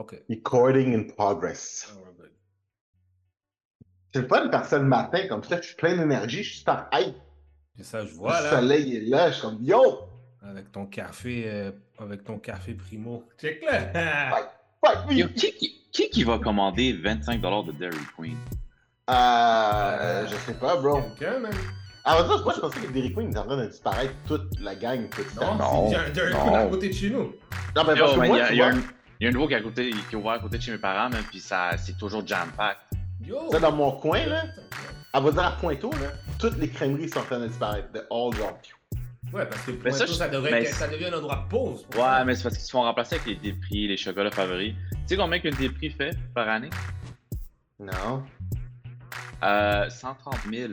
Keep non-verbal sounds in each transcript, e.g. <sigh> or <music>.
OK. Recording in progress. Ah, good. C'est le fun de passer le matin comme ça, je suis plein d'énergie, je suis super hype. C'est ça, je Le vois, là. soleil est là, je suis comme yo! Avec ton café, euh, avec ton café primo. Check là! <laughs> Yo, qui, qui, qui qui va commander 25$ de Dairy Queen? Euh, je sais pas, bro. Quelqu'un, man. Ah, moi, je pensais que Dairy Queen était en train de disparaître toute la gang à Non. Non, il y a un Dairy non. Queen à côté de chez nous. Non, mais Yo, parce que moi, il y a- tu il y, a vois, il y a un nouveau qui, est à côté, qui est ouvert à côté de chez mes parents, man, puis ça, c'est toujours jam-pack. Yo! ça, dans mon coin, là, à va dire à Pointeau, là, toutes les crèmeries sont en train de disparaître. De all genre. Ouais, parce que Mais ça, Pointeau, je- ça, devrait mais être- ça devient un endroit de pause. Ouais, mais c'est parce qu'ils se font remplacer avec les dépris, les chocolats favoris. Tu sais combien qu'un dépris fait par année? Non. Euh, 130 000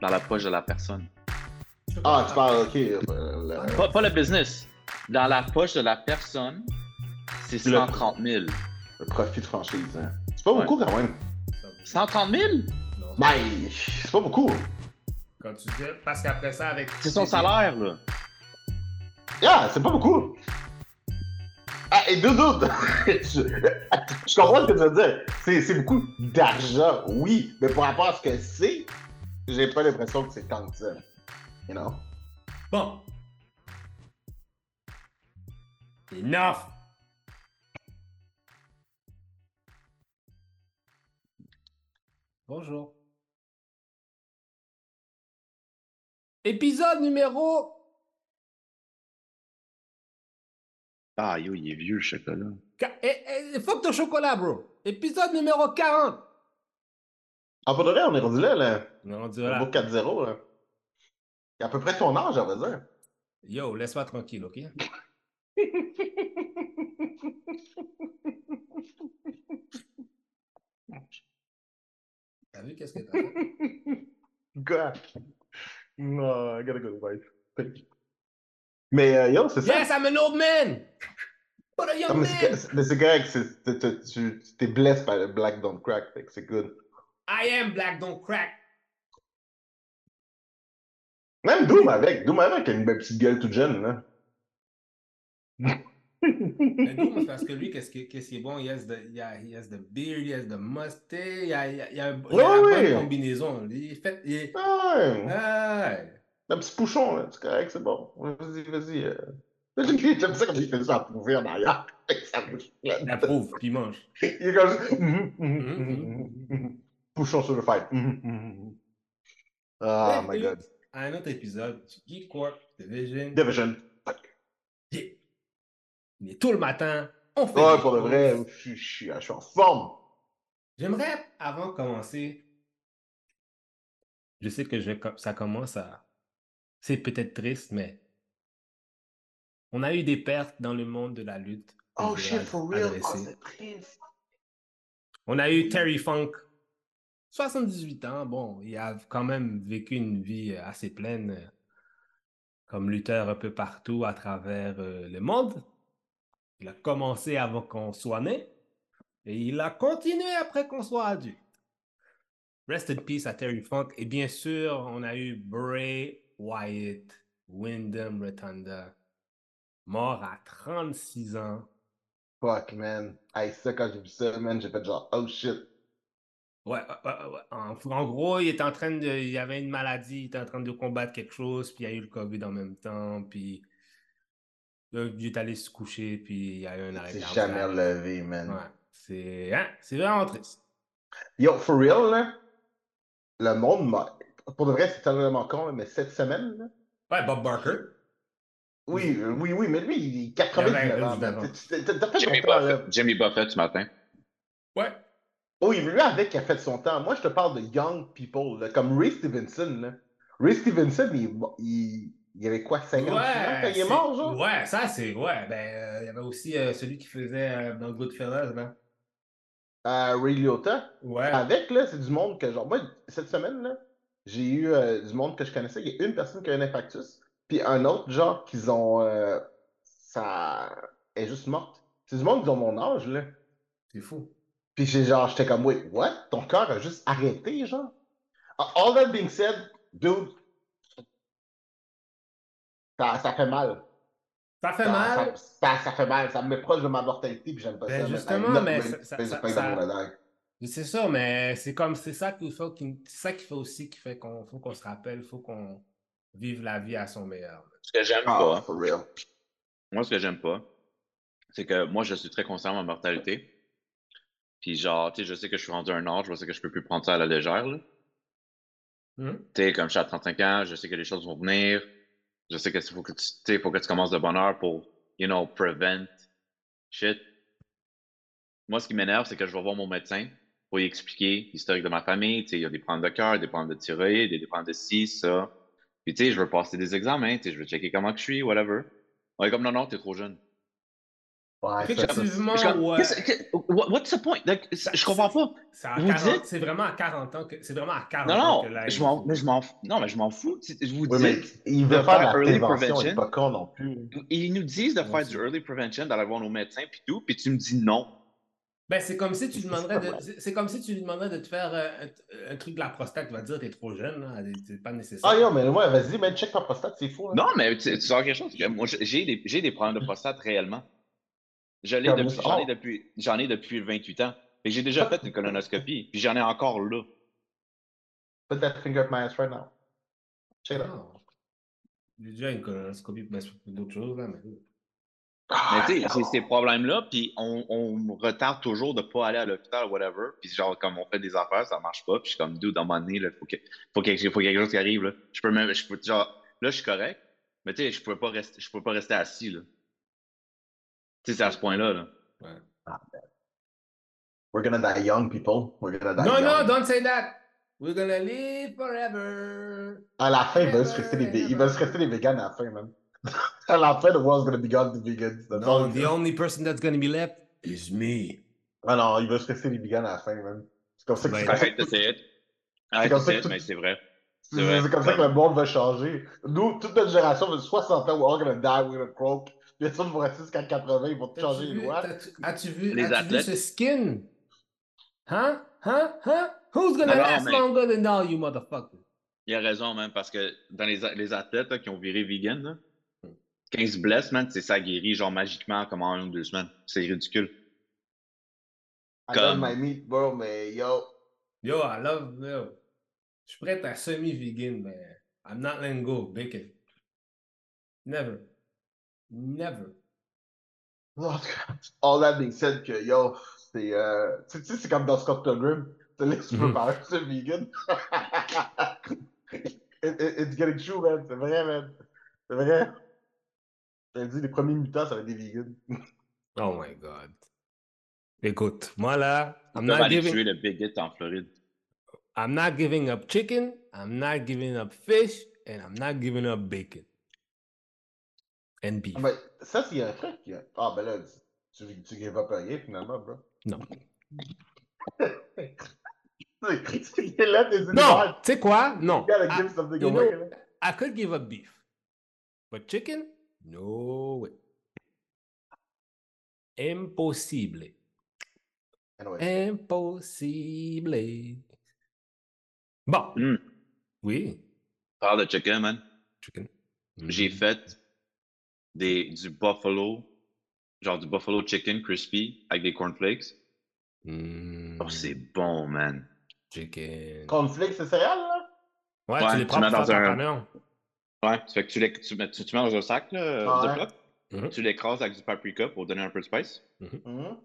dans la poche de la personne. Ah, tu parles, ok. euh, pas le business. Dans la poche de la personne, c'est Le- 130 000. le profit de franchise. Hein. C'est pas Ouais. beaucoup quand même. 130 000? Non. Ben, c'est pas beaucoup. Quand tu dis, parce qu'après ça, avec. C'est son salaire, là. Yeah, c'est pas beaucoup. Ah, et deux doutes. <laughs> je, je comprends ce que tu veux dire. C'est, c'est beaucoup d'argent, oui, mais par rapport à ce que c'est, j'ai pas l'impression que c'est tant que ça. You know? Bon. Enough! Bonjour. Épisode numéro. Ah, yo, il est vieux, le chocolat. Eh, eh, fuck ton chocolat, bro! Épisode numéro 40! Ah, pour de vrai, on est rendu là, là. On On voilà. vaut 4-0, là. Il a à peu près ton âge, à vrai dire. Yo, laisse-moi tranquille, ok? <laughs> vu qu'est-ce que t'as fait? <laughs> God. No, I gotta go to wife. Thank you. Mais euh, yo, c'est ça? Yes, I'm an old man! But a Non, young mais c'est man! mais c'est correct, tu t'es blessé par le Black Don't Crack, fait c'est good. I am black, don't crack! Même Doom avec, Doom avec a une belle petite gueule toute jeune, là. <laughs> Parce que lui, qu'est-ce qui, est bon? Il has the, il has the beard, il has the mustache, il a, il a, il a, il a Ouais, la bonne ouais. combinaison. Il fait. Il. Ah ouais, Ouais. un petit pouchon, là, c'est correct, c'est bon. Vas-y, vas-y. euh. <laughs> J'aime ça quand il fait ça à prouver en arrière. <laughs> Il approuve, puis il mange. <laughs> Il est comme ça. Mhm, mhm, mhm, mhm. Pouchon sur le fight. Mhm, mhm. Oh my god. À un autre épisode Geek Corp Division. Division. Il est tout le matin. On fait. Ouais, pour choses. vrai, je suis- je suis je suis en forme. J'aimerais, avant de commencer, je sais que je, ça commence à. C'est peut-être triste, mais on a eu des pertes dans le monde de la lutte. Oh shit, for real? Oh. On a eu Terry Funk, 78 ans. Bon, il a quand même vécu une vie assez pleine comme lutteur un peu partout à travers euh, le monde. Il a commencé avant qu'on soit né et il a continué après qu'on soit adulte. Rest in peace à Terry Funk. Et bien sûr, on a eu Bray Wyatt, Wyndham Rotunda, mort à 36 ans. Fuck, man. Hey, ça, quand j'ai vu ça, man, j'ai fait genre, oh shit. Ouais, ouais, ouais, ouais. En, en gros, il était en train de. Il avait une maladie, il était en train de combattre quelque chose, puis il y a eu le COVID en même temps, puis. Il est allé se coucher, puis il y a eu un arrêt C'est jamais relevé, man. Ouais, c'est. Hein? C'est vraiment triste. Yo, for real, là, le monde m'a. Pour de vrai, c'est tellement con, là, mais cette semaine, là. Ouais, Bob Barker. Oui, euh, oui, oui, mais lui, il est Il y avait 99 un ans, Jimmy Jimmy Buffett ce matin. Ouais. Oui, mais lui, avec, il a fait son temps. Moi, je te parle de young people, là, comme Ray Stevenson, là. Ray Stevenson, il, il, il avait quoi, 50 ans quand il est mort, genre? Ouais, ça c'est. Ouais, ben, euh, il y avait aussi euh, celui qui faisait euh, dans Goodfellas, là. Euh, Ray Liotta? Ouais. Avec, là, c'est du monde que, genre, moi, cette semaine, là, j'ai eu du monde que je connaissais. Il y a une personne qui a un infarctus, puis un autre, genre, qu'ils ont. ça est juste morte. C'est du monde qui ont mon âge, là. C'est fou. Puis j'ai genre, j'étais comme, wait, what? Ton cœur a juste arrêté, genre? Ah, All that being said, dude, ça, ça fait mal. Ça fait ça, mal? ça, ça- ça fait mal. Ça me met proche de ma mortalité, puis j'aime pas Ben, ça. justement, mais die. C'est ça, mais c'est comme c'est ça qu'il faut ça qui fait aussi qui fait qu'on faut qu'on se rappelle, faut qu'on vive la vie à son meilleur. Ce que j'aime Ah, pas, for real. moi, ce que j'aime pas, c'est que moi, je suis très conscient de ma mortalité. Puis genre, tu sais, je sais que je suis rendu à un âge, je sais que je peux plus prendre ça à la légère, là. Hmm? Tu sais, comme je suis à 35 ans, je sais que les choses vont venir. Je sais que faut que tu, faut que tu commences de bonne heure pour, you know, prevent shit. Moi, ce qui m'énerve, c'est que je vais voir mon médecin pour lui expliquer l'historique de ma famille. Tu sais, il y a des problèmes de cœur, des problèmes de thyroïde, des problèmes de ci, ça. Puis, tu sais, je veux passer des examens, tu sais, je veux checker comment que je suis, whatever. On est comme, non, non, t'es trop jeune. Ouais, Effectivement, ouais. what's the point? Like, je comprends pas. C'est à Vous 40 dites- c'est vraiment à 40 ans que c'est vraiment à 40 Non, ans que là, je mais je m'en, fous. non, mais je m'en fous. Je vous Oui, mais dis, il de veut faire de faire early prevention. pas con non plus. ils nous disent de Ouais, faire c'est- du early prevention, d'aller voir nos médecins puis tout, puis tu me dis non. Ben, c'est comme si tu demanderais de c'est- comme si tu lui demanderais de te faire euh, un, un truc de la prostate, tu vas dire t'es trop jeune là, c'est pas nécessaire. Ah, yo, mais moi, vas-y, man, check ta prostate, c'est fou. hein. Non, mais tu, tu sors quelque chose. Moi, j'ai des, j'ai des problèmes de prostate réellement. Je l'ai Comme depuis, ça. j'en ai Oh. depuis, j'en ai depuis 28 ans. Et j'ai déjà fait une colonoscopie, puis j'en ai encore là. Put that finger up my ass right now. Check it out. J'ai déjà une colonoscopie, mais c'est pour d'autres choses là, mais. Ah, Mais tu sais, j'ai ces problèmes-là, puis on, on me retarde toujours de pas aller à l'hôpital, whatever. Puis genre, comme on fait des affaires, ça marche pas. Puis je suis comme, dude, à un moment donné, il faut, que, faut, que, faut quelque chose qui arrive. Là. Je peux même, je peux, genre, là, je suis correct, mais tu sais, je pouvais pas rester, je pouvais pas rester assis, là. Tu c'est à ce point-là, là. We're gonna die young, people. We're gonna die no, young. non, don't say that! We're gonna live forever! À la fin, il va se rester des, vé- il va se rester des vegans à la fin, man. à la fin, the world's gonna be gone to vegans. That's No, the only person that's gonna be left is me. Ah non, il va se rester des vegans à la fin, man. C'est comme ça que Ben, c'est comme ça Arrête de que- say it. Arrête comme de ça say it, tout- mais c'est vrai. c'est c'est vrai. c'est comme ça que le monde va changer. Nous, toute notre génération, de 60 ans, we're all gonna die, we're gonna croak. Personne ne va rester jusqu'à 80, ils vont tout changer les lois. as-tu vu, Les as-tu vu athlètes. ce skin? Hein? Hein? Hein? Who's gonna non, last mais- longer than all you motherfuckers? Il a raison, man, parce que dans les, les athlètes là, qui ont viré vegan, là, quand ils se blessent, man, c'est ça guérit genre magiquement comme en une ou deux semaines. C'est ridicule. I love my meat, bro, mais yo. Yo, I love, yo. Je suis prêt à semi-vegan, mais I'm not letting go bacon. Never. Never. En <laughs> All that being said, que yo, c'est. Euh, tu sais, c'est comme dans Scott Pilgrim. Tu laisses tu peux Mhm. parler, c'est vegan. <laughs> It- it- it's getting true, man. C'est vrai, man. C'est vrai. T'as dit, les premiers mutants, ça va être des vegans. <laughs> Oh my god. Écoute, moi là, I'm peut not aller giving, tuer le bigot en Floride. I'm not giving up chicken, I'm not giving up fish, and I'm not giving up bacon. And beef. Ah, ben, ça, c'est un truc. qui- Ah, ben là, tu, tu give up rien, finalement, bro. Non. <laughs> Non, tu sais quoi? Non. You gotta I, give something you away. know. I could give up beef. But chicken? No way. Impossible. Anyway. Impossible. Bon. Hmm. Oui. Parle de chicken, man. Chicken. J'ai Mhm. fait des, du buffalo, genre du buffalo chicken crispy avec des cornflakes. Mm. Oh, c'est bon, man. Chicken. Cornflakes, c'est céréales, là? Ouais, Ouais, tu les tu prends dans un- panion. Ouais, ça fait que tu, les, tu, mets, tu, tu mets dans un sac, là, ouais. bloc. Mhm. Tu l'écrases avec du paprika pour donner un peu de spice. Mhm.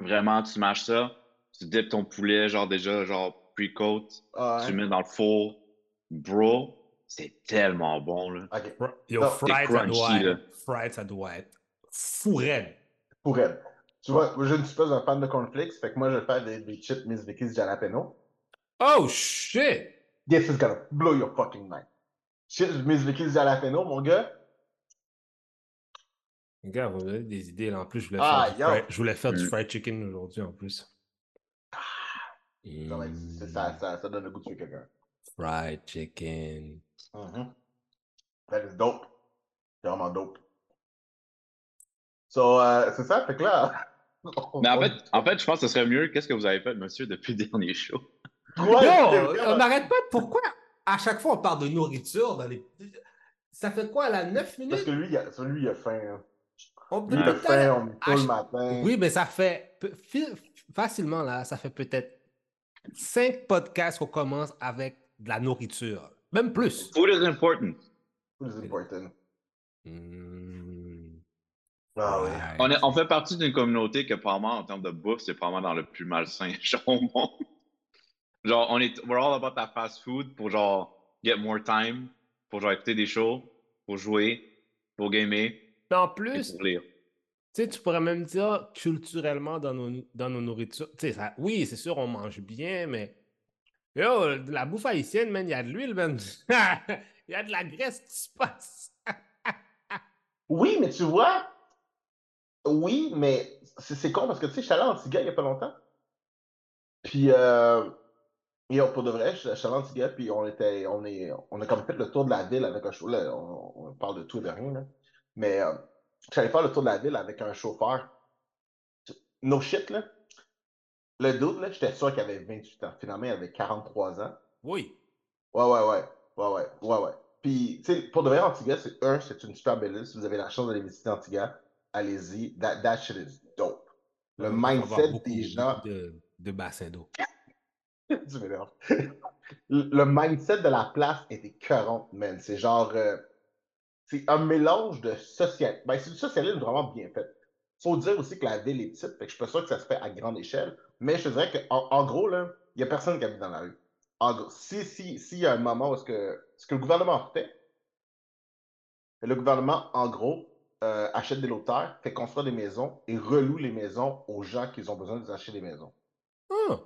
Vraiment, tu mâches ça. Tu dips ton poulet, genre déjà, genre pre-coat. Ah, Tu ouais. mets dans le four. Bro, c'est tellement bon, là. Ok. Yo, Non, fried, ça crunchy, doit là. être. Fried, ça doit être. Fou raide. Pour elle. Tu vois, moi, je ne suis pas un fan de cornflakes, fait que moi, je vais faire des, des chips Miss Vicky's jalapeno. Oh shit! This is gonna blow your fucking mind? Chips Miss Vicky's jalapeno, mon gars. Les gars, vous avez des idées là. En plus, je voulais Ah, faire, du yo. fried, je voulais faire du Mm. fried chicken aujourd'hui en plus. Ça, être- c'est- ça, ça, ça donne le goût de tuer quelqu'un. Fried chicken. Mhm. That is dope. C'est vraiment dope. So, euh, c'est ça, fait que là. Mais en fait, en fait, je pense que ce serait mieux. Qu'est-ce que vous avez fait, monsieur, depuis le <laughs> dernier show? Ouais, Yo, c'est- on n'arrête pas. Pourquoi à chaque fois on parle de nourriture dans les. Ça fait quoi là? 9 Parce minutes? que lui, il a, ça, lui, il a faim. hein. On- Lui, à l'heure- faim, on tôt le matin. Oui, mais ça fait facilement, là, ça fait peut-être cinq podcasts qu'on commence avec de la nourriture. Même plus. Food is important. Plus important. Hmm. Ah. Ouais. On, est- on fait partie d'une communauté que, probablement, en termes de bouffe, c'est probablement dans le plus malsain <laughs> genre au monde. Genre, on est, we're all about that fast food pour genre get more time, pour genre écouter des shows, pour jouer, pour gamer Mais en et plus, pour lire. Tu sais, tu pourrais même dire culturellement dans nos, dans nos nourritures. Tu sais, ça- oui, c'est sûr, on mange bien, mais. Yo, la bouffe haïtienne, man, il y a de l'huile, man. Il <laughs> y a de la graisse qui se passe. <laughs> Oui, mais tu vois, oui, mais c'est con parce que tu sais, je suis allé à Antigua il n'y a pas longtemps. Puis, euh, pour de vrai, je suis allé à Antigua, puis on était, on est, on a fait le tour de la ville avec un chauffeur. On parle de tout et de rien, là. Mais euh, je suis allé faire le tour de la ville avec un chauffeur. No shit, là. Le doute, là, j'étais sûr qu'il avait 28 ans. Finalement, il avait 43 ans. Oui. Ouais, ouais, ouais. Ouais, ouais, ouais, ouais. Puis, tu sais, pour de vrai, Antigua, c'est un, c'est une super belle île. Si vous avez la chance d'aller visiter Antigua, allez-y. That, that shit is dope. Le mindset des gens. De, de bassins d'eau. <laughs> tu m'énerves. Le le mindset de la place est écœurant, man. C'est genre. euh, c'est un mélange de social. Ben, c'est du socialisme vraiment bien fait. Faut dire aussi que la ville est petite, fait que je suis pas sûr que ça se fait à grande échelle. Mais je te dirais qu'en en gros, là, il n'y a personne qui habite dans la rue. En gros, si, si, s'il y a un moment où est-ce que, ce que le gouvernement fait, le gouvernement, en gros, euh, achète des lots fait construire des maisons et reloue les maisons aux gens qui ont besoin d'acheter des maisons. Ah,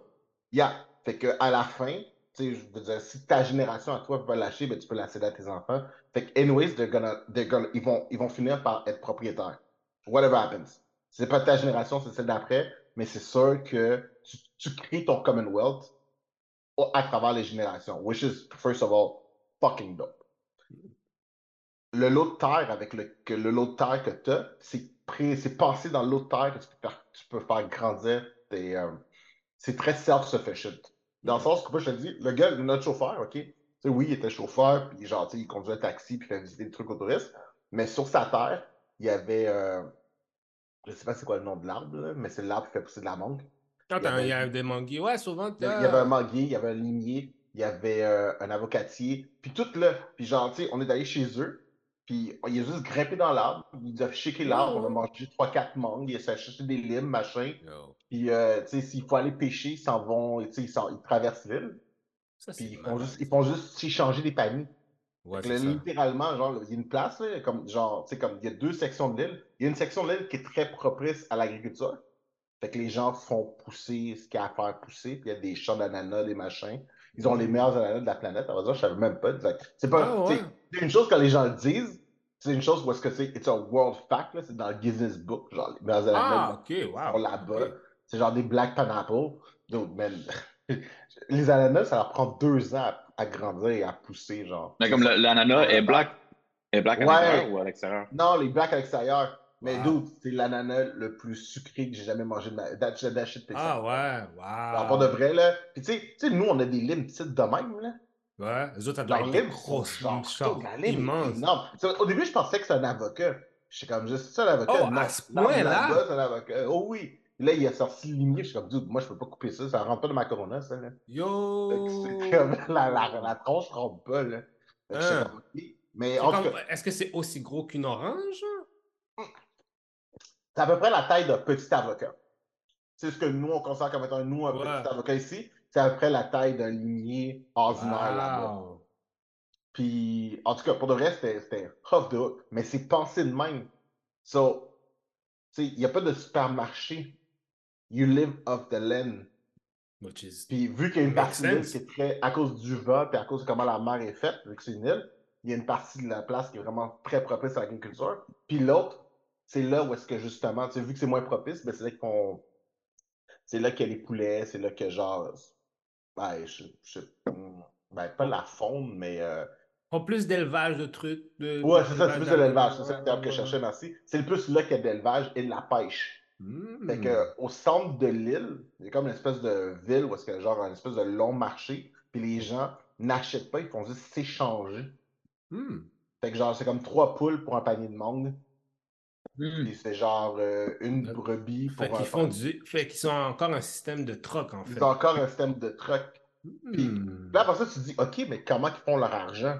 Yeah. Fait que à la fin, je veux dire, si ta génération à toi peut pas lâcher, ben, tu peux la céder à tes enfants. Fait que, anyways, they're gonna, they're gonna- ils, vont, ils vont finir par être propriétaires. Whatever happens. C'est pas ta génération, c'est celle d'après, mais c'est sûr que tu, tu crées ton Commonwealth à travers les générations, which is, first of all, fucking dope. Le lot de terre avec le, que le lot de terre que tu as, c'est passé dans le lot de terre que tu peux faire, tu peux faire grandir tes, euh, c'est très self-sufficient. Dans le sens que moi, je te dis, le gars, notre chauffeur, OK? Oui, il était chauffeur, puis genre, il conduisait un taxi, puis il fait visiter des trucs aux touristes. Mais sur sa terre, il y avait, euh, je sais pas c'est quoi le nom de l'arbre, mais c'est l'arbre qui fait pousser de la mangue. Avait- il y a des manguiers. Ouais, souvent, Il y avait, avait un manguier, il y avait un limier, il y avait euh, un avocatier, puis tout là. Puis genre, tu sais, on est allé chez eux, puis il a juste grimpé dans l'arbre, il a shaké l'arbre, on a Ouais. mangé 3-4 mangues, il a cherché des limes, machin. Yo, Puis, euh, tu sais, s'il faut aller pêcher, ils s'en vont, tu sais, ils, s'en- ils traversent l'île. ça, Puis, ils font juste, ils font juste s'échanger des paniers. Ouais, là, littéralement, genre, il y a une place, là, comme, genre, comme, il y a deux sections de l'île. Il y a une section de l'île qui est très propice à l'agriculture. Fait que les gens font pousser ce qu'il y a à faire pousser. Puis, il y a des champs d'ananas, des machins. Ils ont les meilleurs ananas de la planète. À vrai dire, je savais même pas. C'est pas, Ah, ouais. une chose quand les gens le disent. C'est une chose où est-ce que c'est, it's a world fact, c'est dans le Guinness Book, genre, les meilleurs ananas Ah, ok, wow. là-bas. C'est genre des Black Pineapple. Man, <laughs> les ananas, ça leur prend deux ans à, à grandir et à pousser, genre. Mais comme l'ananas est black, est black à Ouais. l'intérieur ou à l'extérieur? Non, les Black à l'extérieur. Mais Wow. dude, c'est l'ananas le plus sucré que j'ai jamais mangé de ma tastes Ah, ouais, Alors, pour de wow. vrai, là. Puis tu sais- tu sais, nous, on a des limes petites de même, là. Ouais, les autres, ça La doit être grosses, la lime énorme. Sais, Au début, je pensais que c'était un avocat. J'étais comme juste ça, l'avocat? Oh, non, à ce non, point-là? là-bas, c'est un avocat. Oh oui. Là, il a sorti le limier. Je suis comme, dude, moi, je peux pas couper ça. Ça rentre pas dans ma corona, ça, là. Yo! C'est comme <laughs> la, la, la tronche rentre pas, là. Hein. comme, ok. Mais C'est en tout comme- cas, Est-ce que c'est aussi gros qu'une orange? c'est à peu près la taille d'un petit avocat. C'est ce que nous, on considère comme étant nous, un Ouais. petit avocat ici. C'est à peu près la taille d'un limier ordinaire là-bas. Puis, en tout cas, pour de vrai, c'était off the hook. Mais c'est pensé de même. So, il n'y a pas de supermarché. You live off the land. Which is... Puis, vu qu'il y a une partie de l'île qui est très. à cause du vent, puis à cause de comment la mer est faite, vu que c'est une île, il y a une partie de la place qui est vraiment très propice à l'agriculture. Puis l'autre, c'est là où est-ce que justement, tu sais, vu que c'est moins propice, ben c'est là qu'on. C'est là qu'il y a les poulets, c'est là que genre. Ben, je, je- ben, pas la faune, mais. euh, Pas plus d'élevage de trucs. De, Ouais, c'est ça, c'est plus de l'élevage, c'est ça Ouais, le terme que je cherchais, merci. C'est le plus là qu'il y a de l'élevage et de la pêche. Hmm. Fait que, au centre de l'île, il y a comme une espèce de ville où est-ce genre un espèce de long marché, puis les gens n'achètent pas, ils font juste s'échanger. Hmm. Fait que genre, c'est comme trois poules pour un panier de mangue. Hmm. Puis c'est genre euh, une Ouais. brebis pour Fait un qu'ils font du. Fait qu'ils sont encore un système de troc, en fait. Ils ont encore un système de truck. Puis Hmm. là, après ça, tu te dis, OK, mais comment ils font leur argent?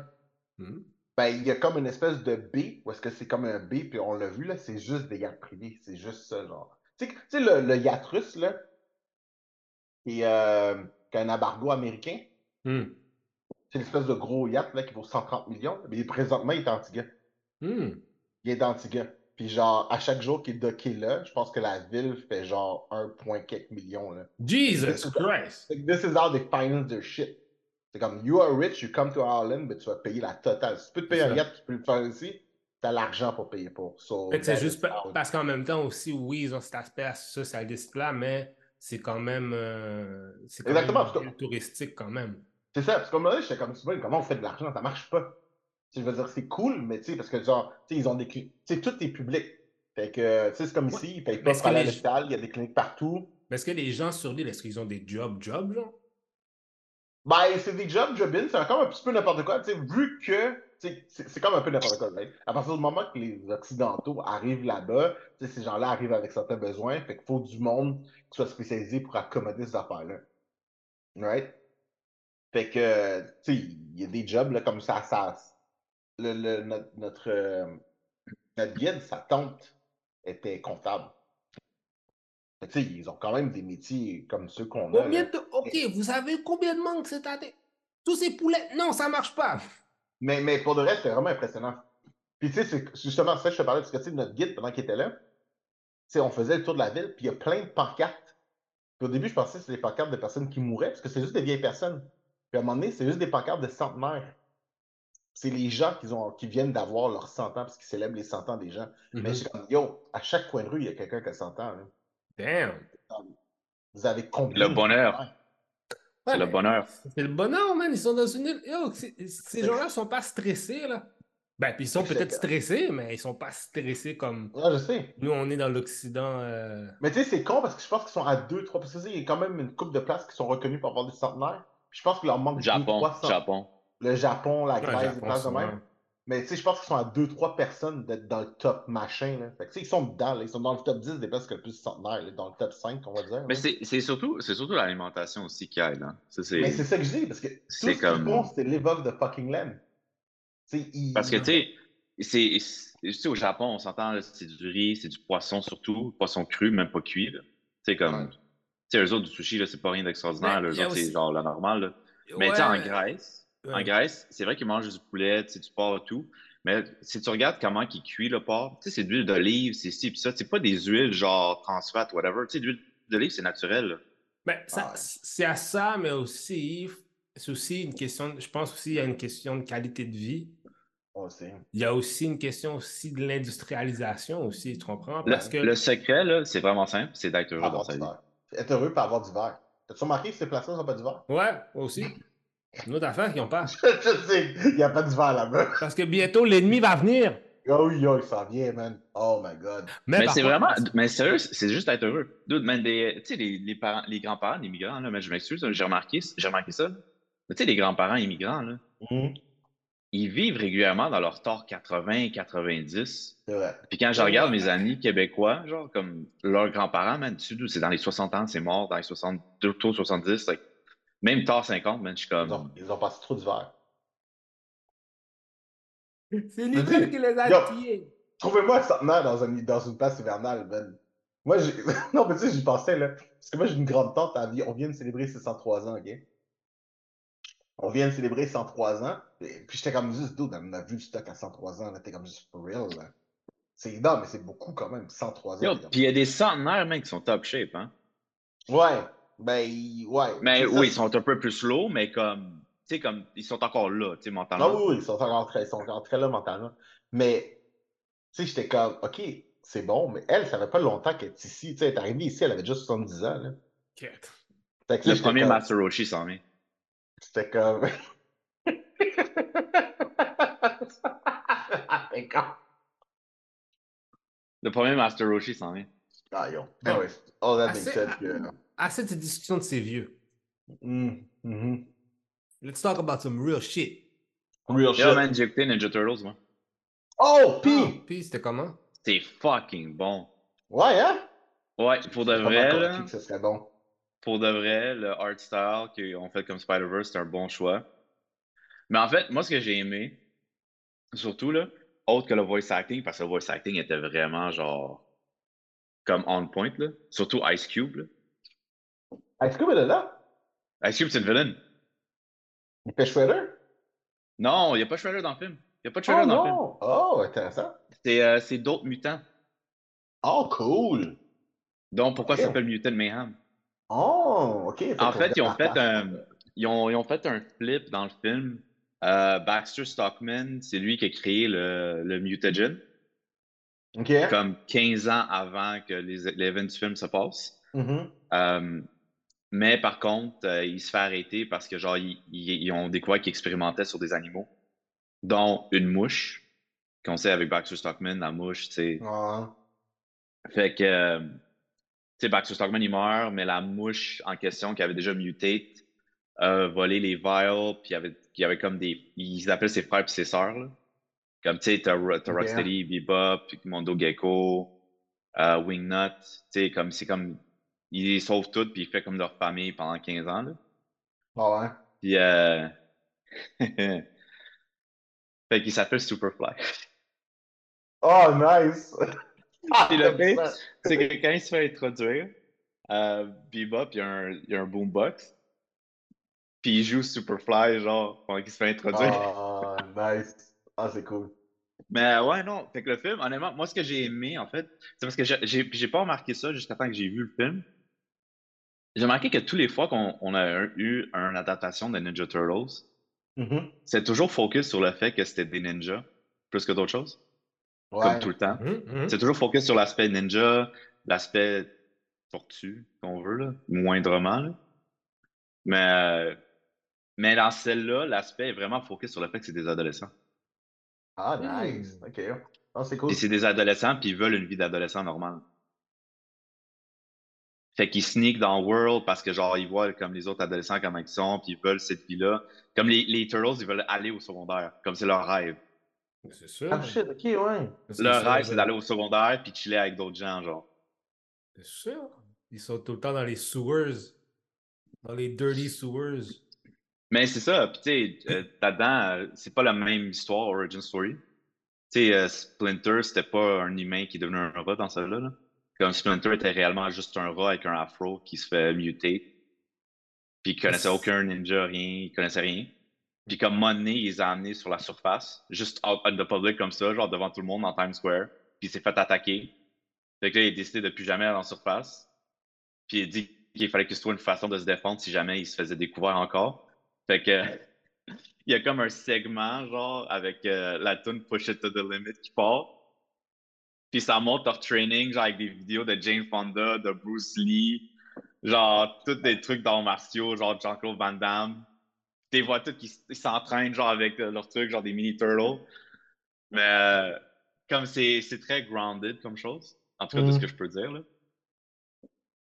Hmm. Ben, il y a comme une espèce de B, où est-ce que c'est comme un B, puis on l'a vu, là, c'est juste des yachts privés. C'est juste ça, genre. Tu sais, le, le yacht russe, là, qui, euh, a un embargo américain, Hmm. c'est l'espèce de gros yacht, là, qui vaut 130 millions. Mais présentement, il est en Antigua. Hmm. Il est d'Antigua. Puis genre, à chaque jour qu'il est docké là, je pense que la ville fait genre 1 point quelques millions, là. Jesus Christ! This is how they finance their shit. C'est comme, you are rich, you come to Ireland, mais tu vas payer la totale. Si tu peux te payer un yacht, tu peux le faire ici, t'as l'argent pour payer pour. So, c'est juste parce qu'en même temps aussi, oui, ils ont cet aspect ça, ça existe là, mais c'est quand même. euh, c'est quand Exactement, même que- touristique quand même. C'est ça, parce que comme là, j'étais comme, comment on fait de l'argent? Ça marche pas. Tu je veux dire, c'est cool, mais tu sais, parce que genre, tu sais, ils ont des cliniques. Tu sais, tout est public. Fait que, tu sais, c'est comme Ouais. ici, ils payent pas pour aller à l'hôpital, il y a des cliniques partout. Mais est-ce que les gens sur l'île, est-ce qu'ils ont des jobs, jobs, genre? Ben, c'est des jobs, job-in, c'est encore un petit peu n'importe quoi. Tu sais, vu que, c'est comme un peu n'importe quoi. À partir du moment que les Occidentaux arrivent là-bas, ces gens-là arrivent avec certains besoins, fait qu'il faut du monde qui soit spécialisé pour accommoder ces affaires-là. Right? Fait que, tu sais, il y a des jobs là, comme ça, ça le, le- notre, notre, euh, notre guide, sa tante, était comptable. Fait que, ils ont quand même des métiers comme ceux qu'on a. Combien de. Ok, vous savez combien de manques cette année? Tous ces poulets? Non, ça marche pas. <laughs> Mais, mais pour le reste, c'était vraiment impressionnant. Puis tu sais, c'est justement ça que je te parlais, parce que tu sais, notre guide, pendant qu'il était là, tu sais, on faisait le tour de la ville, puis il y a plein de pancartes. Puis au début, je pensais que c'était des pancartes de personnes qui mouraient, parce que c'est juste des vieilles personnes. Puis à un moment donné, c'est juste des pancartes de centenaires. C'est les gens qui, ont, qui viennent d'avoir leurs 100 ans, parce qu'ils célèbrent les 100 ans des gens. Mais Mhm. je suis comme, yo, à chaque coin de rue, il y a quelqu'un qui a 100 ans. là. Damn. Vous avez combien Le bonheur. C'est le bonheur. C'est le bonheur, man. Ils sont dans une île. Yo, ces gens-là sont pas stressés, là. Ben, puis ils sont peut-être stressés, mais ils sont pas stressés comme Ouais, je sais. nous, on est dans l'Occident. euh, Mais tu sais, c'est con parce que je pense qu'ils sont à 2, 3. Parce que tu sais, il y a quand même une couple de places qui sont reconnues pour avoir des centenaires. Puis je pense qu'il leur manque 2, Japon, 3 centenaires. Japon. Le Japon, la ouais, Grèce, des Japon, places de même. Mais tu sais, je pense qu'ils sont à 2-3 personnes d'être dans le top machin. Là. Fait que tu sais, ils sont dedans. Là. Ils sont dans le top 10 des places qui ont le plus de centenaires. là, Dans le top 5, on va dire. Mais c'est c'est surtout, c'est surtout l'alimentation aussi qui aide. Hein. Ça, c'est- Mais c'est ça que je dis. Parce que tout c'est ce comme- qu'ils font, c'est live off the fucking land. Parce que, tu sais, c'est- c'est- tu sais, au Japon, on s'entend, c'est du riz, c'est du poisson surtout, poisson cru, même pas cuit. sais, comme, Ouais. tu sais, eux autres, du sushi, là, c'est pas rien d'extraordinaire. Eux autres, c'est genre la normale. là. Mais tu sais, en Ouais, Grèce, en. Grèce, c'est vrai qu'ils mangent du poulet, tu sais, du porc et tout. Mais si tu regardes comment ils cuisent le porc, tu sais, c'est de l'huile d'olive, c'est ci, pis ça. C'est pas des huiles genre trans fat, whatever. Tu sais, l'huile d'olive, c'est naturel. Ben, ça- Ah ouais. c'est à ça, mais aussi, c'est aussi une question, je pense aussi il y a une question de qualité de vie. On sait. Il y a aussi une question aussi de l'industrialisation aussi, tu comprends? Le, Parce que le secret, là, c'est vraiment simple, c'est d'être heureux dans sa du vie. verre. Être heureux pour avoir du verre. T'as-tu remarqué que ces places-là n'ont pas du verre? Ouais, aussi. <laughs> Une autre affaire qu'ils pas. <laughs> je sais, il n'y a pas de verre là-bas. Parce que bientôt, l'ennemi va venir. Oh, yo, il s'en vient, man. Oh my god. Mais, c'est vraiment, mais sérieux, c'est juste être heureux. Dude, man, des- tu sais, les, les parents, les grands-parents d'immigrants, là, mais je m'excuse, j'ai remarqué, j'ai remarqué ça. là. Mais tu sais, les grands-parents immigrants, là, Mhm. ils vivent régulièrement dans leur tort 80, 90. C'est vrai. Puis quand je regarde mes amis québécois, genre, comme leurs grands-parents, man, tu sais, c'est dans les 60 ans, c'est mort, dans les 60, autour de 70, like, même tard 50, man, je suis Ils ont, comme, ils ont passé trop d'hiver. <laughs> c'est l'hiver qui les a tués. Trouvez-moi un centenaire dans, un, dans une place hivernale, man. Moi, j'ai. <laughs> non, mais tu sais, j'y pensais, là. Parce que moi, j'ai une grande tante, elle vit- on vient de célébrer ses 103 ans, OK? On vient de célébrer 103 ans. Et puis j'étais comme juste, dude, on a vu du stock à 103 ans, là. T'es comme juste for real, là. C'est non, mais c'est beaucoup quand même, 103 ans. Yo, puis il y a des centenaires, man, qui sont top shape, hein? Ouais, ben, ouais. Mais oui, ils sont un peu plus slow, mais comme, tu sais, comme, ils sont encore là, tu sais, Ah mentalement. oui, oui, ils sont encore très, ils sont encore très là mentalement. Mais, tu sais, j'étais comme, OK, c'est bon, mais elle, ça fait pas longtemps qu'elle est ici. Tu sais, elle est arrivée ici, elle avait déjà 70 ans, là. Quête. Fait que là, Le premier comme- Master Roshi s'en vient. C'était comme. D'accord. <laughs> Le premier Master Roshi s'en vient. Ah, yo. Anyways, all that being said, que. Assez de cette discussion de ces vieux. Mm, mhm. Let's talk about some real shit. Real shit. man, j'ai écouté Ninja Turtles, moi. Oh, Ah, pis! Puis c'était comment? C'est fucking bon. Ouais, hein? Ouais, pour de vrai, là, que ce serait bon. pour de vrai, le art style qu'ils ont fait comme Spider-Verse, c'est un bon choix. Mais en fait, moi, ce que j'ai aimé, surtout, là, autre que le voice acting, parce que le voice acting était vraiment genre comme on point, là. Surtout Ice Cube, là. Est-ce que vous êtes là? Ice Cube, c'est le villain. Il fait Shredder? Non, il n'y a pas Shredder dans le film. Il n'y a pas de Oh Shredder dans le film. non! Oh, intéressant. C'est euh, c'est d'autres mutants. Oh, cool! Donc, pourquoi ça s'appelle Mutant Mayhem? Oh, ok. En fait, ils ont fait un, ils ont, ils ont fait un flip dans le film. Euh, Baxter Stockman, c'est lui qui a créé le, le mutagen, Ok. comme 15 ans avant que les, l'événement du film se passe. Mhm. Euh, mais par contre, euh, il se fait arrêter parce que genre ils, ont découvert qu'ils expérimentaient sur des animaux, dont une mouche, qu'on sait avec Baxter Stockman, la mouche, tu sais. Ouais. Fait que, euh, tu sais, Baxter Stockman, il meurt, mais la mouche en question, qui avait déjà muté, a volé les vials, puis il y avait, il y avait comme des. Ils appellent ses frères et ses sœurs, là. Comme, tu sais, t'as. Rocksteady, Bebop, puis Mondo Gecko, euh, Wingnut, tu sais, comme, c'est comme. Il les sauve toutes, puis il fait comme leur famille pendant 15 ans, là. Ah ouais. Puis, euh... <laughs> fait qu'il s'appelle Superfly. Oh, nice! <laughs> Ah, Puis le fait, c'est que quand il se fait introduire, euh, Bebop, il y a un, il y a un boombox. Puis il joue Superfly, genre, pendant qu'il se fait introduire. Ah, nice. Ah, c'est cool. Mais ouais, non. Fait que le film, honnêtement, moi, ce que j'ai aimé, en fait, c'est parce que j'ai- j'ai pas remarqué ça jusqu'à temps que j'ai vu le film. J'ai remarqué que tous les fois qu'on on a eu une adaptation de Ninja Turtles, Mhm. c'est toujours focus sur le fait que c'était des ninjas, plus que d'autres choses, Ouais. comme tout le temps. Hum, hum. C'est toujours focus sur l'aspect ninja, l'aspect tortue, qu'on veut, là, moindrement. là. Mais, euh, mais dans celle-là, l'aspect est vraiment focus sur le fait que c'est des adolescents. Ah, nice. Ok. Ah, c'est cool. Et c'est des adolescents, puis ils veulent une vie d'adolescent normale. Fait qu'ils sneak dans World parce que, genre, ils voient comme les autres adolescents comment ils sont, puis ils veulent cette vie-là. Comme les, les Turtles, ils veulent aller au secondaire, comme c'est leur rêve. C'est sûr. Ah, shit, ok, ouais. Leur rêve, c'est d'aller au secondaire, puis chiller avec d'autres gens, genre. C'est sûr. Ils sont tout le temps dans les sewers. Dans les dirty sewers. Mais c'est ça, puis tu sais, euh, <laughs> là-dedans, euh, c'est pas la même histoire, origin story. Tu sais, euh, Splinter, c'était pas un humain qui est devenu un rat dans celle-là. Là. Comme Splinter était réellement juste un rat avec un afro qui se fait muter. Puis il connaissait aucun ninja, rien, il connaissait rien. Puis comme Money, il les a amenés sur la surface, juste out in the public comme ça, genre devant tout le monde dans Times Square. Puis il s'est fait attaquer. Fait que là, il a décidé de plus jamais aller en surface. Puis il a dit qu'il fallait qu'il se trouve une façon de se défendre si jamais il se faisait découvrir encore. Fait que <laughs> il y a comme un segment genre avec euh, la tune Push It to the Limit qui part. Puis ça montre leur training genre avec des vidéos de Jane Fonda, de Bruce Lee, genre tous des trucs d'arts martiaux, genre Jean-Claude Van Damme. Tu les vois tous qui s'entraînent genre avec euh, leurs trucs, genre des mini turtles. Mais euh, comme c'est très grounded comme chose, en tout cas de ce Mhm. que je peux dire là.